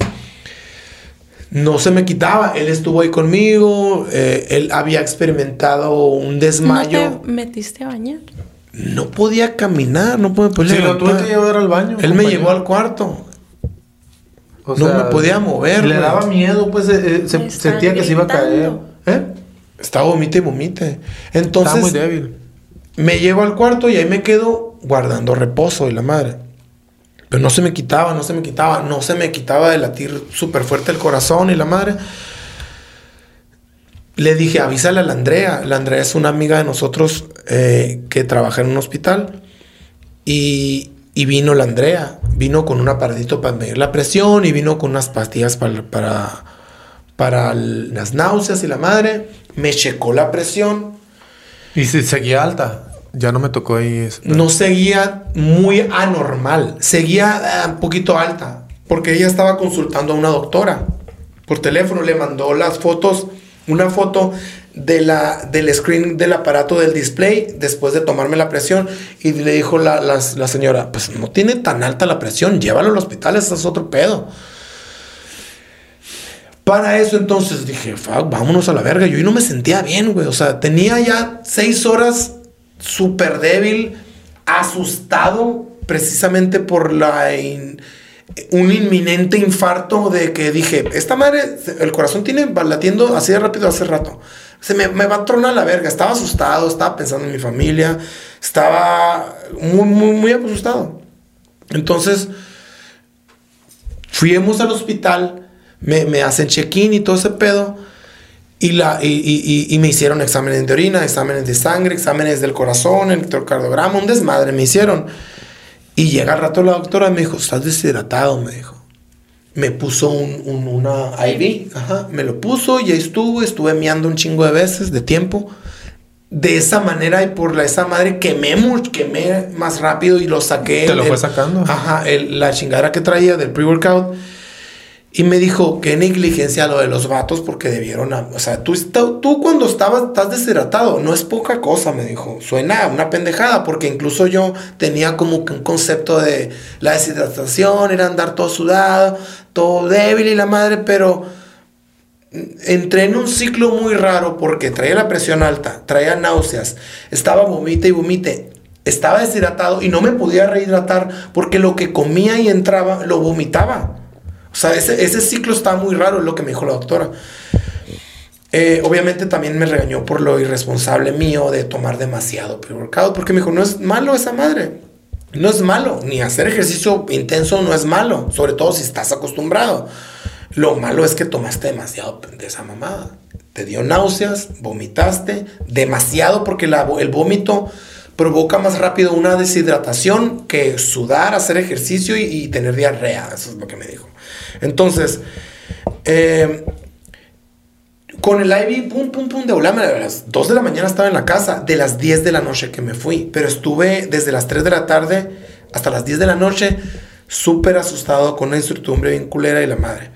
No se me quitaba. Él estuvo ahí conmigo. eh, él había experimentado un desmayo. ¿No te metiste a bañar? No podía caminar, no podía Sí, lo tuve que llevar al baño. Él me llevó al cuarto. O no me podía mover, Le daba miedo, pues eh, eh, se- sentía que se iba a caer. ¿Eh? Estaba vomite y vomite. Estaba Entonces muy débil. me llevo al cuarto y ahí me quedo guardando reposo y la madre. Pero no se me quitaba, no se me quitaba, no se me quitaba de latir súper fuerte el corazón y la madre. Le dije, avísale a la Andrea. La Andrea es una amiga de nosotros eh, que trabaja en un hospital. Y, y vino la Andrea. Vino con un aparatito para medir la presión y vino con unas pastillas para, para, las náuseas y la madre. Me checó la presión. Y si seguía alta. Ya no me tocó ahí. no seguía muy anormal, seguía eh, un poquito alta, porque ella estaba consultando a una doctora por teléfono, le mandó las fotos, una foto de la, del screen del aparato del display después de tomarme la presión y le dijo la, la- la señora, pues no tiene tan alta la presión, llévalo al hospital, ese es otro pedo. Para eso entonces dije, "Fuck, vámonos a la verga. Yo y no me sentía bien, güey. O sea, tenía ya seis horas súper débil, asustado precisamente por la un inminente infarto de que dije, esta madre, el corazón tiene latiendo así de rápido hace rato. Se me, me va a tronar la verga. Estaba asustado, estaba pensando en mi familia, estaba muy, muy, muy asustado. Entonces, fuimos al hospital, me, me hacen check-in y todo ese pedo. Y, la, y, y- y- me hicieron exámenes de orina, exámenes de sangre, exámenes del corazón, electrocardiograma, un desmadre me hicieron. Y llega al rato la doctora y me dijo, estás deshidratado, me dijo. Me puso un, un- una IV, ajá, me lo puso y ahí estuvo, estuve miando un chingo de veces, de tiempo. De esa manera y por la, esa madre quemé, mucho, quemé más rápido y lo saqué. ¿Te lo el- fue sacando? Ajá, el- la chingadera que traía del pre-workout. Y me dijo, qué negligencia lo de los vatos porque debieron... a- o sea, tú, tú cuando estabas, estás deshidratado, no es poca cosa, me dijo. Suena una pendejada porque incluso yo tenía como un concepto de la deshidratación, era andar todo sudado, todo débil y la madre, pero entré en un ciclo muy raro porque traía la presión alta, traía náuseas, estaba vomite y vomite, estaba deshidratado y no me podía rehidratar porque lo que comía y entraba lo vomitaba. O sea, ese, ese ciclo está muy raro, es lo que me dijo la doctora. Eh, obviamente también me regañó por lo irresponsable mío de tomar demasiado pre-workout, porque me dijo, no es malo esa madre. No es malo, ni hacer ejercicio intenso no es malo, sobre todo si estás acostumbrado. Lo malo es que tomaste demasiado de esa mamada. Te dio náuseas, vomitaste demasiado porque el vómito provoca más rápido una deshidratación que sudar, hacer ejercicio y, y tener diarrea. Eso es lo que me dijo. Entonces, eh, con el IV, pum, pum, pum, de volame, a las 2 de la mañana estaba en la casa, de las 10 de la noche que me fui, pero estuve desde las 3 de la tarde hasta las 10 de la noche súper asustado con una incertidumbre bien culera y la madre.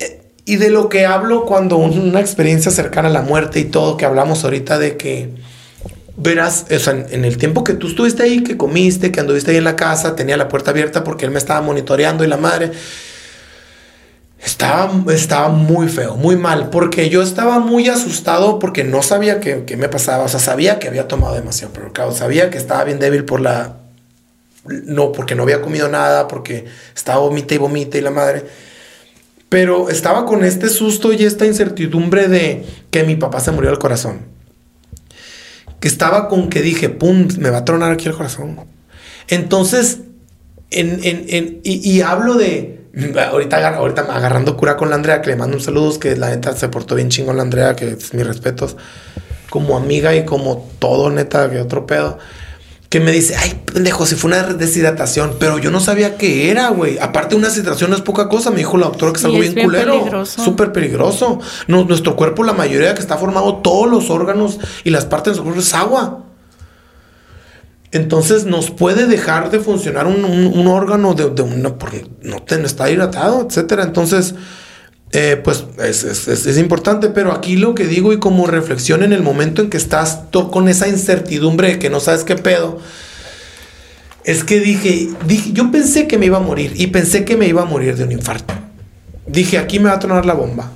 Eh, Y de lo que hablo cuando un- una experiencia cercana a la muerte y todo, que hablamos ahorita de que verás, o sea, en, el tiempo que tú estuviste ahí, que comiste, que anduviste ahí en la casa, tenía la puerta abierta porque él me estaba monitoreando y la madre. Estaba, estaba muy feo, muy mal, porque yo estaba muy asustado porque no sabía qué, qué me pasaba. O sea, sabía que había tomado demasiado provocado, sabía que estaba bien débil por la. No, porque no había comido nada, porque estaba vomita y vomita y la madre. Pero estaba con este susto y esta incertidumbre de que mi papá se murió del corazón. Que estaba con que dije, pum, me va a tronar aquí el corazón. Entonces, en, en- en- y, hablo de. Ahorita agarrando cura con la Andrea, que le mando un saludo, que la neta se portó bien chingón la Andrea, que es mis respetos. Como amiga y como todo, neta, que otro pedo. Que me dice, ay, pendejo, si fue una deshidratación, pero yo no sabía qué era, güey. Aparte, una deshidratación no es poca cosa, me dijo la doctora que es algo es bien, bien culero. peligroso. Súper peligroso. No, nuestro cuerpo, la mayoría que está formado, todos los órganos y las partes de nuestro cuerpo es agua. Entonces nos puede dejar de funcionar un, un- un órgano de, de una, por no, te- no está hidratado, etcétera. Entonces, eh, pues es, es- es- es importante, pero aquí lo que digo y como reflexión en el momento en que estás con esa incertidumbre de que no sabes qué pedo, es que dije, dije, yo pensé que me iba a morir y pensé que me iba a morir de un infarto. dije, aquí me va a tronar la bomba.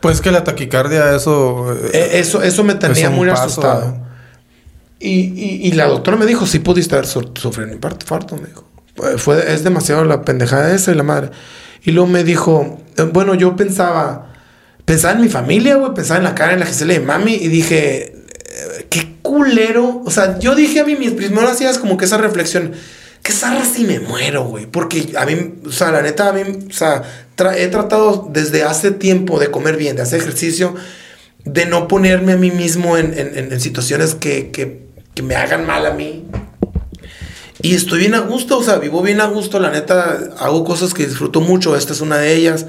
Pues que la taquicardia, eso. eh, eso, eso me tenía muy paso, asustado. ¿eh? Y, y- y la doctora me dijo, sí pudiste haber su- sufrido un infarto, infarto", me dijo. "Eh, Fue, es demasiado la pendejada esa y la madre. Y luego me dijo, eh, bueno, yo pensaba, pensaba en mi familia, güey, pensaba en la cara, en la Gisela de mami, y dije, eh, qué culero. O sea, yo dije a mí, mis primero hacías como que esa reflexión, qué zarra si me muero, güey. Porque a mí, o sea, la neta, a mí, o sea, he tratado desde hace tiempo de comer bien, de hacer ejercicio, de no ponerme a mí mismo en- en- en situaciones que, que- que me hagan mal a mí. Y estoy bien a gusto, o sea, vivo bien a gusto, la neta, hago cosas que disfruto mucho, esta es una de ellas.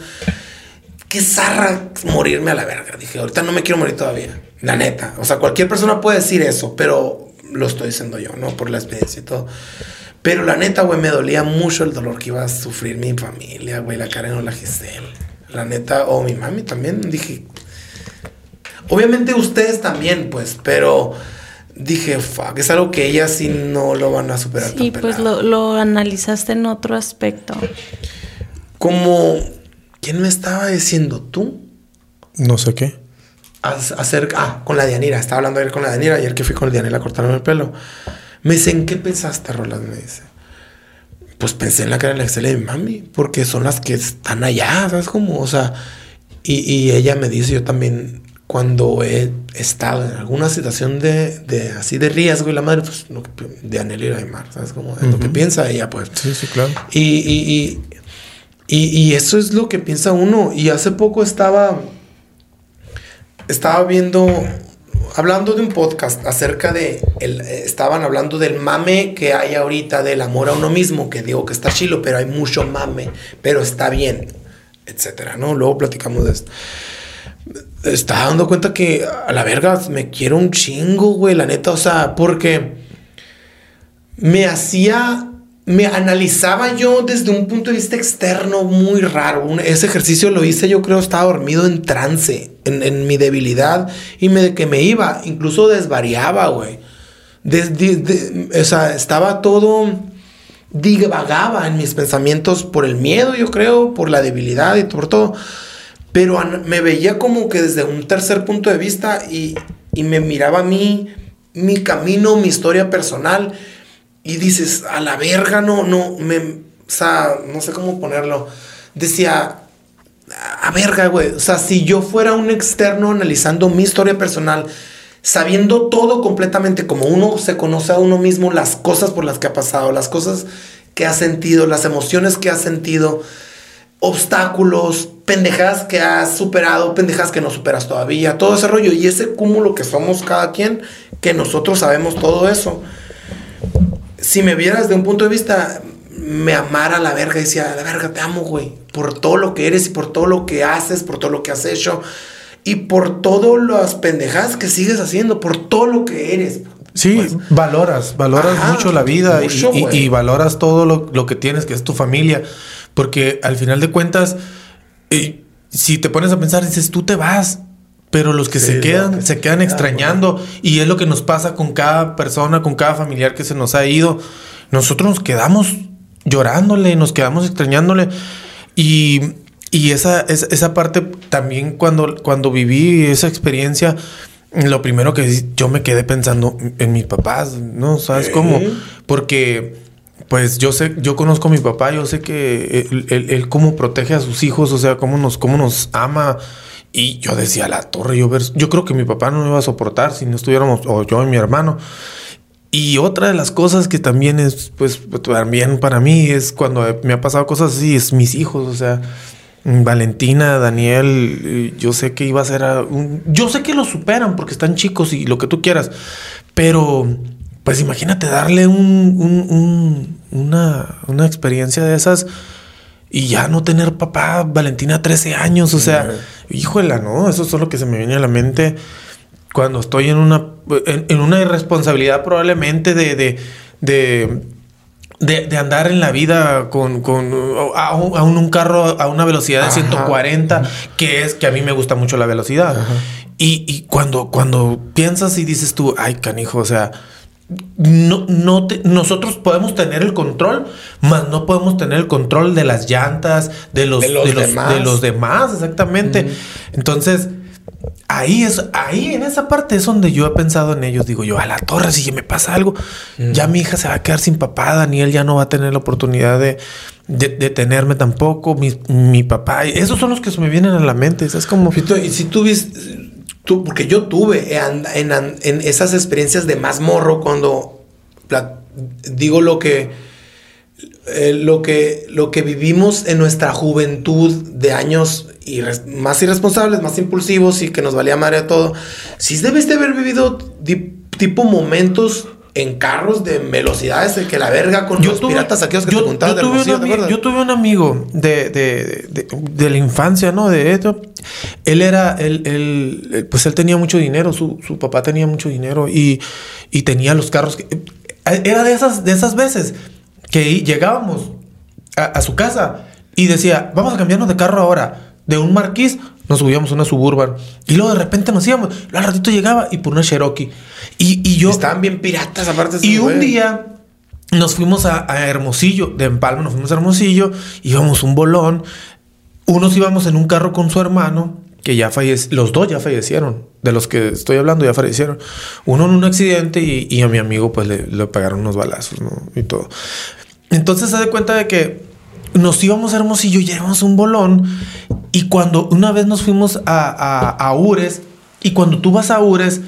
Qué zarra morirme a la verga. Dije, ahorita no me quiero morir todavía. La neta. O sea, cualquier persona puede decir eso, pero lo estoy diciendo yo, ¿no? Por la experiencia y todo. Pero la neta, güey, me dolía mucho el dolor que iba a sufrir mi familia, güey, la Karen o la Giselle. La neta, o mi mami también. Dije, obviamente ustedes también, pues, pero dije, fuck, es algo que ellas sí no lo van a superar. Sí, tan pues lo, lo analizaste en otro aspecto. Como, ¿quién me estaba diciendo tú? No sé qué. Hacer, ah, con la Dianira. Estaba hablando ayer con la Dianira. Ayer que fui con la Dianira a cortarme el pelo. Me dice, ¿en qué pensaste, Roland? Me dice. Pues pensé en la cara de la Excel de mi mami. Porque son las que están allá, ¿sabes cómo? O sea, y, y ella me dice, yo también, cuando he estado en alguna situación de, de así de riesgo y la madre, pues, lo que, de Anel y Aymar, ¿sabes cómo? Es Lo que piensa ella, pues. Sí, sí, claro. Y, y, y, y, eso es lo que piensa uno. Y hace poco estaba, estaba viendo, hablando de un podcast acerca de, el, estaban hablando del mame que hay ahorita del amor a uno mismo, que digo que está chilo, pero hay mucho mame, pero está bien, etcétera, ¿no? Luego platicamos de esto. Estaba dando cuenta que a la verga me quiero un chingo, güey, la neta, o sea, porque me hacía, me analizaba yo desde un punto de vista externo muy raro. Un- ese ejercicio lo hice, yo creo, estaba dormido en trance, en, en mi debilidad y me, que me iba, incluso desvariaba, güey. De- o sea, estaba todo, divagaba en mis pensamientos por el miedo, yo creo, por la debilidad y por todo. Pero me veía como que desde un tercer punto de vista y, y me miraba a mí, mi camino, mi historia personal. Y dices, a la verga, no, no, me, o sea, no sé cómo ponerlo. Decía, a verga, güey. O sea, si yo fuera un externo analizando mi historia personal, sabiendo todo completamente, como uno se conoce a uno mismo, las cosas por las que ha pasado, las cosas que ha sentido, las emociones que ha sentido, obstáculos, pendejadas que has superado, pendejadas que no superas todavía, todo ese rollo y ese cúmulo que somos cada quien, que nosotros sabemos todo eso. Si me vieras de un punto de vista, me amara la verga y decía, la verga, te amo, güey, por todo lo que eres y por todo lo que haces, por todo lo que has hecho y por todas las pendejadas que sigues haciendo, por todo lo que eres. Sí, Pues, valoras, valoras Ajá, mucho la vida y- mucho, y, güey. y valoras todo lo, lo que tienes, que es tu familia. Porque al final de cuentas, eh, si te pones a pensar, dices, tú te vas, pero los que Sí, se quedan, que se se quedan queda, extrañando. Y es lo que nos pasa con cada persona, con cada familiar que se nos ha ido. Nosotros nos quedamos llorándole, nos quedamos extrañándole. Y, y esa, esa, esa parte también cuando, cuando viví esa experiencia, lo primero que yo me quedé pensando en mis papás, ¿no? ¿Sabes cómo? Porque, pues yo sé, yo conozco a mi papá, yo sé que él, cómo protege a sus hijos, o sea, cómo nos, cómo nos ama. Y yo decía, la torre, yo, ver, yo creo que mi papá no me iba a soportar si no estuviéramos, o yo y mi hermano. Y otra de las cosas que también es, pues, también para mí es cuando me ha pasado cosas así, es mis hijos, o sea, Valentina, Daniel, yo sé que iba a ser, un- yo sé que lo superan porque están chicos y lo que tú quieras, pero pues imagínate darle un, un- un- una, una experiencia de esas y ya no tener papá, Valentina 13 años, o sea, híjola, ¿no? Eso es lo que se me viene a la mente cuando estoy en una, en, en una irresponsabilidad probablemente de, de, de, de- de andar en la vida con, con a, un, a un- un carro a una velocidad de Ajá. 140, que es que a mí me gusta mucho la velocidad. Y, y cuando, cuando piensas y dices tú, ay, canijo, o sea, no, no te- nosotros podemos tener el control, mas no podemos tener el control de las llantas, de los, De los demás. de los demás, exactamente. Entonces, ahí es, ahí en esa parte es donde yo he pensado en ellos. Digo yo, a la torre, si me pasa algo, ya mi hija se va a quedar sin papá, Daniel ya no va a tener la oportunidad de, de, de tenerme tampoco, mi, mi papá. Esos son los que se me vienen a la mente. Es como... Y si tú viste, tú, porque yo tuve en, en- en esas experiencias de más morro cuando digo lo que, eh, lo que lo que vivimos en nuestra juventud de años irres- más irresponsables, más impulsivos y que nos valía madre todo, sí debes de haber vivido tipo momentos en carros de velocidades de que la verga con los piratas aquellos que yo- te contaban yo de un Hermosillo, ¿te ami- acuerdas? yo tuve un amigo de, de, de- de la infancia, ¿no? De esto. Él era, él, él- él, pues él tenía mucho dinero, su, su papá tenía mucho dinero y, y tenía los carros. que- eh, era de esas, de esas veces que llegábamos a, a su casa y decía, vamos a cambiarnos de carro ahora. De un marquís nos subíamos a una suburban y luego de repente nos íbamos. Al ratito llegaba y por una Cherokee. Y, y yo... Estaban bien piratas aparte. Y un día nos fuimos a, a Hermosillo, de Empalme nos fuimos a Hermosillo, íbamos un bolón, unos íbamos en un carro con su hermano, que ya falleció, los dos ya fallecieron, de los que estoy hablando ya fallecieron, uno en un accidente y, y a mi amigo pues le, le pegaron unos balazos, ¿no? Y todo. Entonces se da cuenta de que nos íbamos a Hermosillo, llevamos un bolón y cuando una vez nos fuimos a, a, a Ures y cuando tú vas a Ures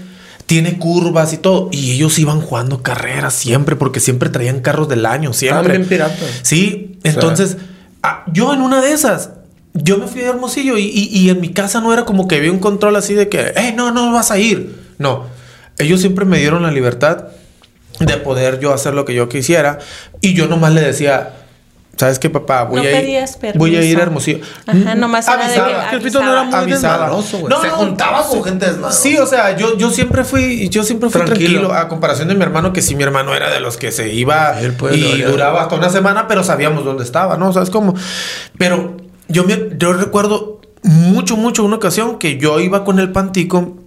tiene curvas y todo y ellos iban jugando carreras siempre porque siempre traían carros del año, siempre. bien piratas. Sí, entonces ah, yo en una de esas yo me fui a Hermosillo y, y- y en mi casa no era como que había un control así de que, hey, no, no vas a ir. No, ellos siempre me dieron la libertad de poder yo hacer lo que yo quisiera y yo nomás le decía, ¿sabes qué, papá? Voy No a ir, voy a ir a Hermosilmo. Ajá, nomás era de que Avisaba. Que el Pito no era muy Avisaba. desmadroso, güey. No, Se no, juntaba con gente desmadrosa. Sí, o sea, yo, yo siempre fui, yo siempre fui tranquilo. Tranquilo. a comparación de mi hermano, que sí, mi hermano era de los que se iba Él puede y duraba hasta una semana, pero sabíamos dónde estaba, ¿no? ¿Sabes cómo? Pero yo, me, yo recuerdo mucho, mucho una ocasión que yo iba con el pantico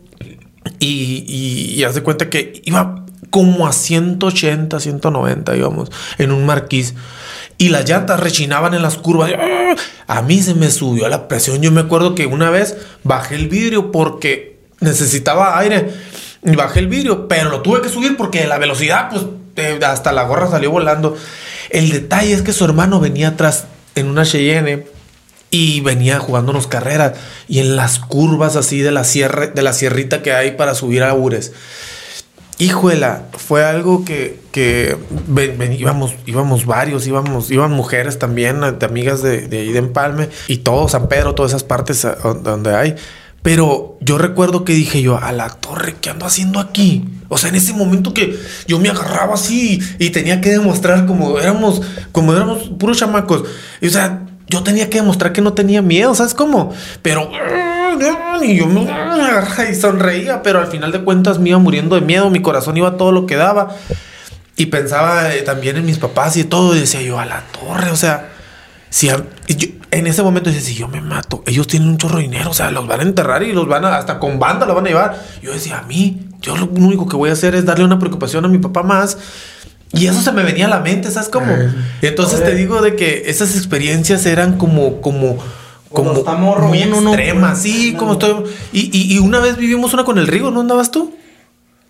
y, y, y haz de cuenta que iba como a 180, 190 íbamos en un marquís. Y las llantas rechinaban en las curvas. A mí se me subió la presión. Yo me acuerdo que una vez bajé el vidrio porque necesitaba aire. Y bajé el vidrio, pero lo tuve que subir porque la velocidad, pues eh, hasta la gorra salió volando. El detalle es que su hermano venía atrás en una Cheyenne y venía jugándonos carreras y en las curvas así de la sierra de la sierrita que hay para subir a Ures. Híjuela, fue algo que, que íbamos, íbamos varios, íbamos, iban mujeres también, eh, de amigas de, de ahí de Empalme, y todo San Pedro, todas esas partes a- donde hay. Pero yo recuerdo que dije yo, a la torre, ¿qué ando haciendo aquí? O sea, en ese momento que yo me agarraba así y tenía que demostrar como éramos, como éramos puros chamacos. Y, o sea, yo tenía que demostrar que no tenía miedo, ¿sabes cómo? Pero y yo me agarraba y sonreía, pero al final de cuentas me iba muriendo de miedo, mi corazón iba a todo lo que daba. Y pensaba eh, también en mis papás y todo, y decía yo, a la torre, o sea, si a- yo- en ese momento decía, si yo me mato, ellos tienen un chorro de dinero, o sea, los van a enterrar y los van a, hasta con banda lo van a llevar. Yo decía, a mí, yo lo único que voy a hacer es darle una preocupación a mi papá más. Y eso se me venía a la mente, ¿sabes cómo? Eh, entonces te digo de que esas experiencias eran como, como, como está morro, muy uno puede sí, como estoy. Y, y, y una vez vivimos una con el Rigo, ¿no andabas tú?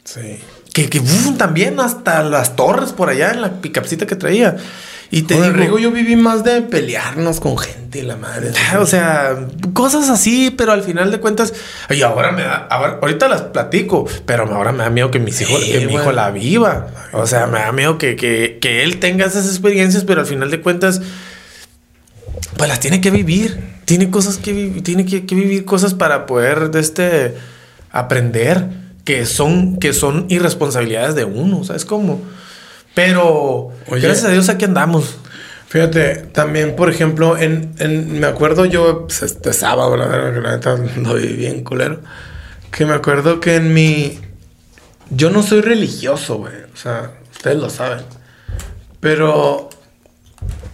Sí. Que, que uf, también hasta las torres por allá en la picapcita que traía. Y te el digo, Rigo yo viví más de pelearnos con gente y la madre. Ah, O sea, cosas así, pero al final de cuentas, y ahora me da, ahora- ahorita las platico, pero ahora me da miedo que mis hijos, Sí, que mi hijo la viva. O sea, me da miedo que, que, que él tenga esas experiencias, pero al final de cuentas, pues las tiene que vivir. Tiene cosas que tiene que, que vivir cosas para poder de este aprender que son, que son irresponsabilidades de uno, ¿sabes cómo? Pero Oye. gracias a Dios aquí andamos. Fíjate, también, por ejemplo, en, en- me acuerdo yo, pues, este sábado, la verdad, que la neta lo viví bien culero. Que me acuerdo que en mi. Yo no soy religioso, güey. O sea, ustedes lo saben. Pero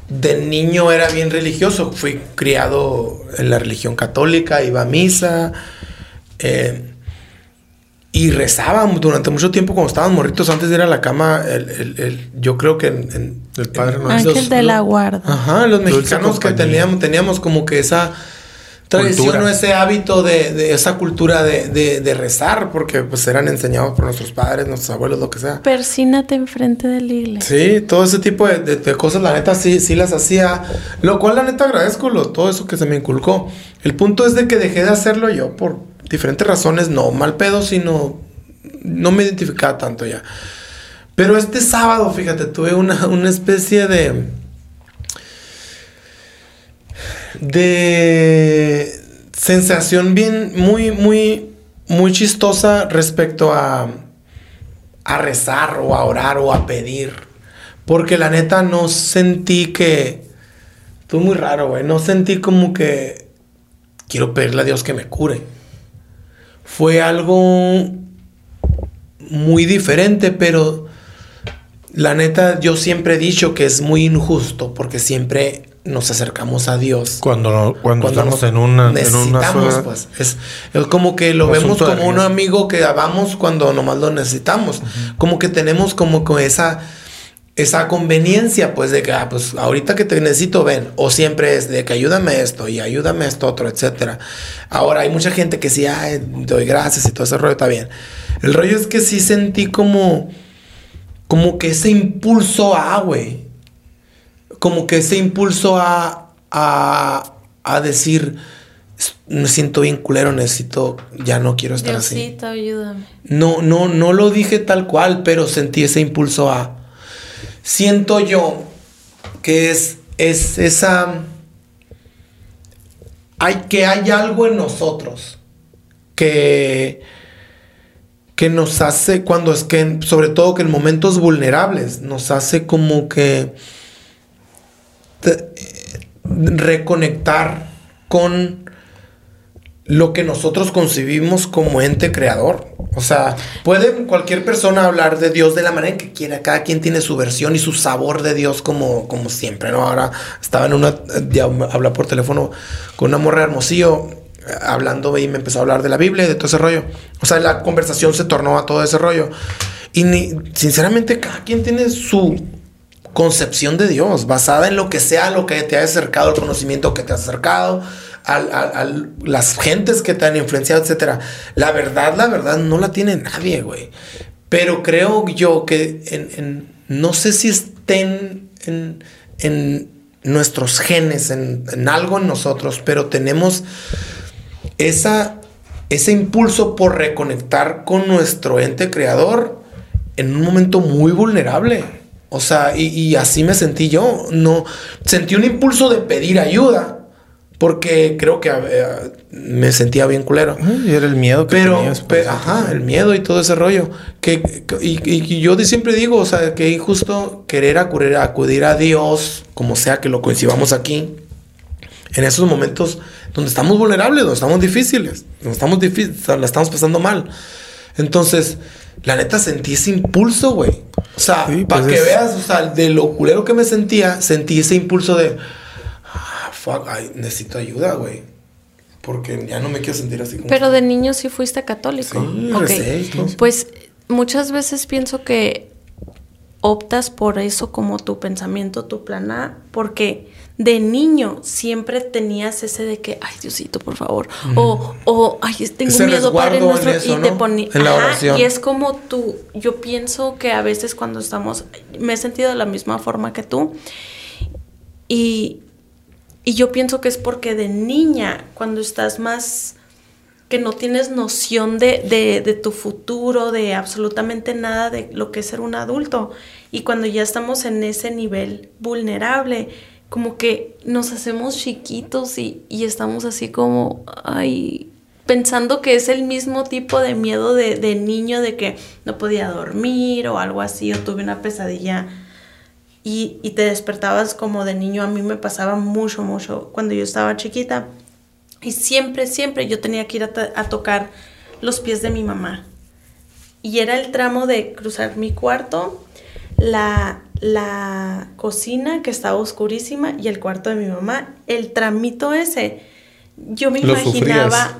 de niño era bien religioso. Fui criado en la religión católica, iba a misa. eh, Y rezaban durante mucho tiempo cuando estaban morritos antes de ir a la cama. El, el- el- yo creo que en, en- El Padre. Ángel de la guarda. Ajá, los mexicanos que teníamos, teníamos como que esa o ese hábito de, de esa cultura de, de- de rezar, porque pues eran enseñados por nuestros padres, nuestros abuelos, lo que sea. Persínate enfrente de la iglesia. Sí, todo ese tipo de, de- de cosas, la neta, sí, sí las hacía. Lo cual, la neta, agradezco lo, todo eso que se me inculcó. El punto es de que dejé de hacerlo yo por diferentes razones, no mal pedo, sino no me identificaba tanto ya. Pero este sábado, fíjate, tuve una, una especie de. De sensación bien, muy, muy, muy chistosa respecto a, a rezar o a orar o a pedir. Porque la neta no sentí que. Fue muy raro, güey. No sentí como que. Quiero pedirle a Dios que me cure. Fue algo muy diferente, pero la neta yo siempre he dicho que es muy injusto porque siempre nos acercamos a Dios Cuando, cuando, estamos nos en una, en una necesitamos, pues. Es, es como que lo vemos como un amigo que vamos cuando nomás lo necesitamos. Como que tenemos como con esa esa conveniencia, pues, de que, ah, pues, ahorita que te necesito, ven. O siempre es de que ayúdame esto y ayúdame esto otro, etcétera. Ahora, hay mucha gente que sí, ay, doy gracias y todo ese rollo está bien. El rollo es que sí sentí como, como que ese impulso a, güey. Como que ese impulso a, a, a decir, "Es- me siento bien culero, necesito, ya no quiero estar así. Diosito, ayúdame. No, no, no lo dije tal cual, pero sentí ese impulso a. Siento yo que es, es esa. Hay que hay algo en nosotros que que nos hace cuando es que sobre todo que en momentos vulnerables nos hace como que reconectar con lo que nosotros concibimos como ente creador. O sea, puede cualquier persona hablar de Dios de la manera en que quiera. Cada quien tiene su versión y su sabor de Dios como, como siempre, ¿no? Ahora estaba en una... Ya habla por teléfono con una morra hermosillo hablando y me empezó a hablar de la Biblia y de todo ese rollo. O sea, la conversación se tornó a todo ese rollo. Y ni, sinceramente cada quien tiene su concepción de Dios, basada en lo que sea, lo que te ha acercado, el conocimiento que te ha acercado, al- las gentes que te han influenciado, etcétera. La verdad, la verdad, no la tiene nadie, güey. Pero creo yo que no sé si estén en, en nuestros genes, en, en algo en nosotros, pero tenemos esa, ese impulso por reconectar con nuestro ente creador en un momento muy vulnerable. O sea, y, y así me sentí yo. No sentí un impulso de pedir ayuda porque creo que eh, me sentía bien culero. Y era el miedo que Pero, tenías, pe- ajá, el miedo y todo ese rollo. Que, que- y, y yo de- siempre digo, o sea, que es justo querer acudir, acudir a Dios, como sea que lo coincidamos aquí, en esos momentos donde estamos vulnerables, donde estamos difíciles, donde estamos difíciles, la estamos pasando mal. Entonces, la neta sentí ese impulso, güey. O sea, Sí, para pues que es- veas, o sea, de lo culero que me sentía, sentí ese impulso de, ah, fuck, ay, necesito ayuda, güey. Porque ya no me quiero sentir así como... Pero de niño sí fuiste católico. Sí, Ok. recé y todo. Pues muchas veces pienso que optas por eso como tu pensamiento, tu plan A, porque de niño siempre tenías ese de que, ay Diosito, por favor, o, o, ay, tengo Ese miedo, Padre en eso, y te ¿no? poní- En la Ajá, oración. y es como tú, yo pienso que a veces cuando estamos, me he sentido de la misma forma que tú, y, y yo pienso que es porque de niña, cuando estás más, que no tienes noción de, de- de tu futuro, de absolutamente nada de lo que es ser un adulto, y cuando ya estamos en ese nivel vulnerable, como que nos hacemos chiquitos y, y estamos así como, ay, pensando que es el mismo tipo de miedo de, de niño, de que no podía dormir o algo así, o tuve una pesadilla y, y te despertabas como de niño. A mí me pasaba mucho, mucho cuando yo estaba chiquita. Y siempre, siempre yo tenía que ir a, a tocar los pies de mi mamá. Y era el tramo de cruzar mi cuarto, la, la cocina que estaba oscurísima y el cuarto de mi mamá. El tramito ese, yo me Lo imaginaba sufrías.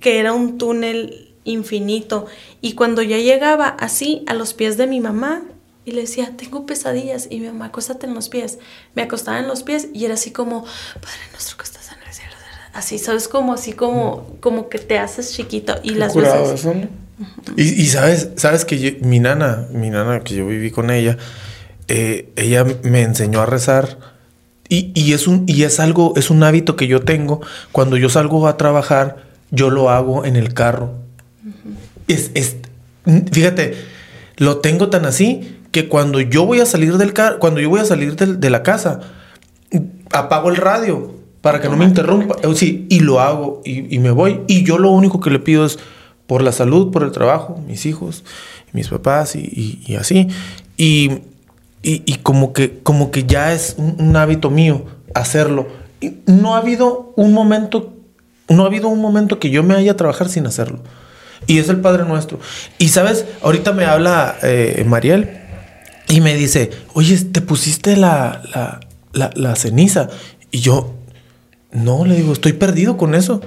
que era un túnel infinito. Y cuando ya llegaba así a los pies de mi mamá y le decía, tengo pesadillas, y mi mamá, acostate en los pies. Me acostaba en los pies y era así como, Padre nuestro que estás en el cielo. Así, ¿sabes? Como así, como, como que te haces chiquito. Y las veces... eso, ¿no? Y, y sabes, sabes que yo- mi nana, mi nana que yo viví con ella, eh, ella me enseñó a rezar. Y, y es un, y es algo, es un hábito que yo tengo. Cuando yo salgo a trabajar, yo lo hago en el carro. es, es- fíjate, lo tengo tan así que cuando yo voy a salir del carro, cuando yo voy a salir del- de la casa, apago el radio para que no me interrumpa. Sí, y lo hago y, y me voy. Y yo lo único que le pido es por la salud, por el trabajo, mis hijos, mis papás y, y- y así. Y, y- como, que, como que ya es un, un hábito mío hacerlo. Y no ha habido un momento, no ha habido un momento que yo me haya a trabajar sin hacerlo. Y es el Padre Nuestro. Y sabes, ahorita me habla eh, Mariel y me dice, oye, ¿te pusiste la, la, la- la ceniza? Y yo, no, le digo, estoy perdido con eso.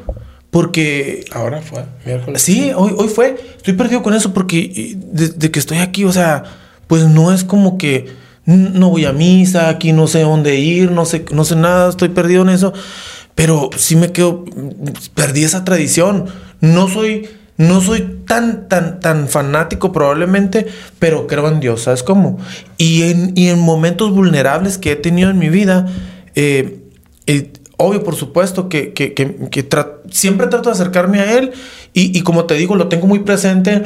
Porque Ahora fue, miércoles. Sí, hoy, hoy fue. Estoy perdido con eso porque eh, desde que estoy aquí, o sea, pues no es como que no voy a misa, aquí no sé dónde ir, no sé, no sé nada, estoy perdido en eso. Pero sí me quedo, perdí esa tradición. No soy, no soy tan, tan, tan fanático probablemente, pero creo en Dios, ¿sabes cómo? Y en, y en momentos vulnerables que he tenido en mi vida, eh, eh, obvio, por supuesto, que, que- que- que tra- siempre trato de acercarme a Él y, como te digo, lo tengo muy presente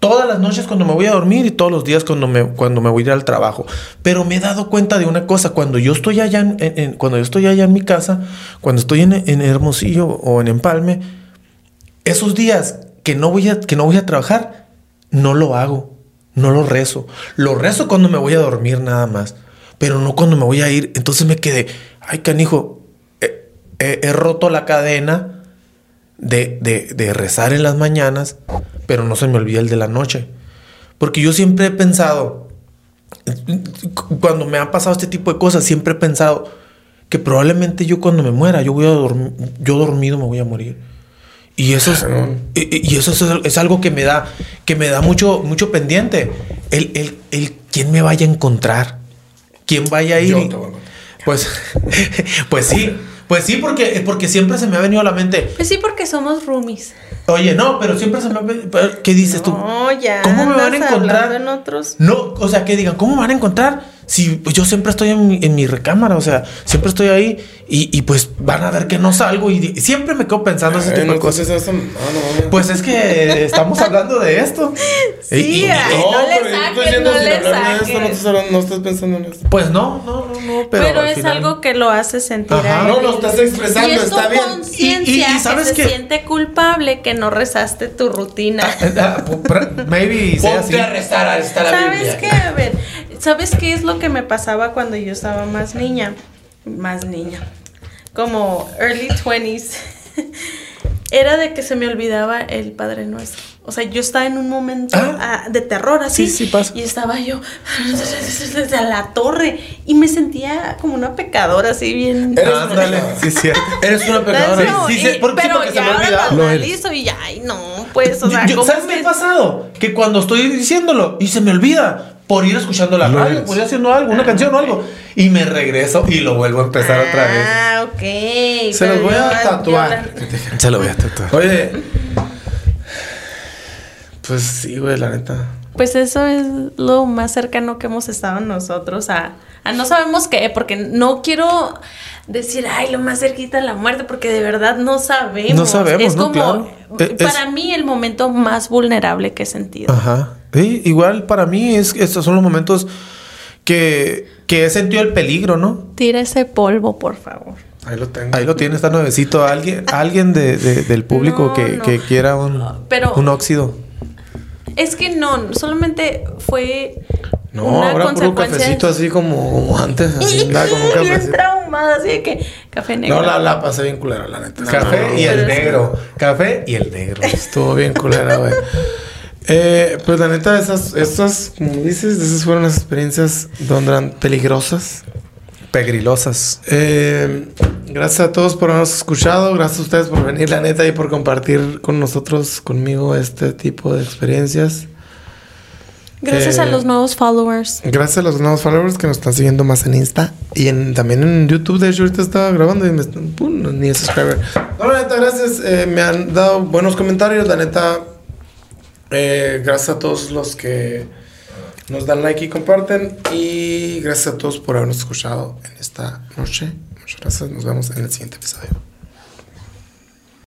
todas las noches cuando me voy a dormir y todos los días cuando me, cuando me voy al trabajo. Pero me he dado cuenta de una cosa, cuando yo estoy allá en, cuando yo estoy allá en mi casa, cuando estoy en, en Hermosillo o en Empalme, esos días que no voy a, que no voy a trabajar, no lo hago, no lo rezo. Lo rezo cuando me voy a dormir nada más, pero no cuando me voy a ir. Entonces me quedé, ay canijo, he- he roto la cadena de, de- de rezar en las mañanas, pero no se me olvida el de la noche. Porque yo siempre he pensado, cuando me ha pasado este tipo de cosas, siempre he pensado que probablemente yo cuando me muera, yo voy a dormir, yo dormido me voy a morir. Y eso es, y, eso es, es algo que me da, que me da mucho, mucho pendiente. El, el, el quién me vaya a encontrar, quién vaya a ir. Yo y- te voy a encontrar. pues, pues sí, pues sí, porque, porque siempre se me ha venido a la mente. Pues sí, porque somos roomies. Oye, no, pero siempre se me ha venido. ¿Qué dices tú? No, ya. ¿Cómo me van a encontrar? en otros. No, o sea, que digan, ¿cómo me van a encontrar? Si pues, yo siempre estoy en mi, en mi recámara, o sea, siempre estoy ahí y, y, pues van a ver que no salgo y, di- siempre me quedo pensando ese Ay, tipo no, de cosas. entonces eso- no, no, mames. Pues es que estamos hablando de esto. Sí, Y- y- ay, no, no le saques, no le esto, no saques. estás, hablando- no estás pensando en esto. pues no, no, no, no, pero, Pero, es final- algo que lo hace sentir Ajá. No, lo estás expresando, y es está tu bien. conciencia Y- y- y que ¿sabes se siente culpable que no rezaste tu rutina. Ah, pu- pra- Maybe sea así. Ponte a rezar, a está la ¿Sabes Biblia. qué? A ver, ¿sabes qué es lo que me pasaba cuando yo estaba más niña? Más niña. Como early 20s. Era de que se me olvidaba el Padre Nuestro. O sea, yo estaba en un momento Ah. ah, de terror así. Sí, sí pasa. Y estaba yo desde la torre. Y me sentía como una pecadora así bien. Eres una Ándale, pecadora. sí cierto. Eres una pecadora. No, sí, y- sí, porque- sí, pero porque se ya ahora lo analizo y ya, ay, no, pues, o sea, Yo- ¿cómo ¿Sabes me- qué ha pasado? Que cuando estoy diciéndolo y se me olvida por ir escuchando la radio, por ir haciendo algo, una canción o algo, y me regreso y lo vuelvo a empezar otra vez. Ah, ok. Se los voy a tatuar. Se lo voy a tatuar. Oye. Pues sí, güey, la neta. Pues eso es lo más cercano que hemos estado nosotros a, a no sabemos qué, porque no quiero decir, ay, lo más cerquita de la muerte, porque de verdad no sabemos. No sabemos, Es ¿no? como, Claro. Eh, es- para mí, el momento más vulnerable que he sentido. Ajá. Sí, igual para mí es estos son los momentos que, que he sentido el peligro, ¿no? Tira ese polvo, por favor. Ahí lo tengo. Ahí lo tiene, está nuevecito. Alguien, alguien de, de- del público No, que, no. que quiera un, Pero- un óxido. Es que no, solamente fue No, una ahora puro cafecito así como, como antes. Así, nada, un bien traumada, así de que café negro. No, la, la pasé bien culera, la neta. Café No, y no, el negro. Café y el negro. Estuvo bien culera, güey. Eh, pues la neta, esas, estas, como dices, esas fueron las experiencias donde eran peligrosas. Pegrilosas. Eh, Gracias a todos por habernos escuchado. Gracias a ustedes por venir, la neta, y por compartir con nosotros, conmigo, este tipo de experiencias. Gracias Eh, a los nuevos followers. Gracias a los nuevos followers que nos están siguiendo más en Insta y en, también en YouTube. De hecho, ahorita estaba grabando y me pum, no, ni es subscriber. No, la neta, gracias. Eh, me han dado buenos comentarios. La neta, eh, gracias a todos los que nos dan like y comparten. Y gracias a todos por habernos escuchado en esta noche. Muchas gracias. Nos vemos en el siguiente episodio.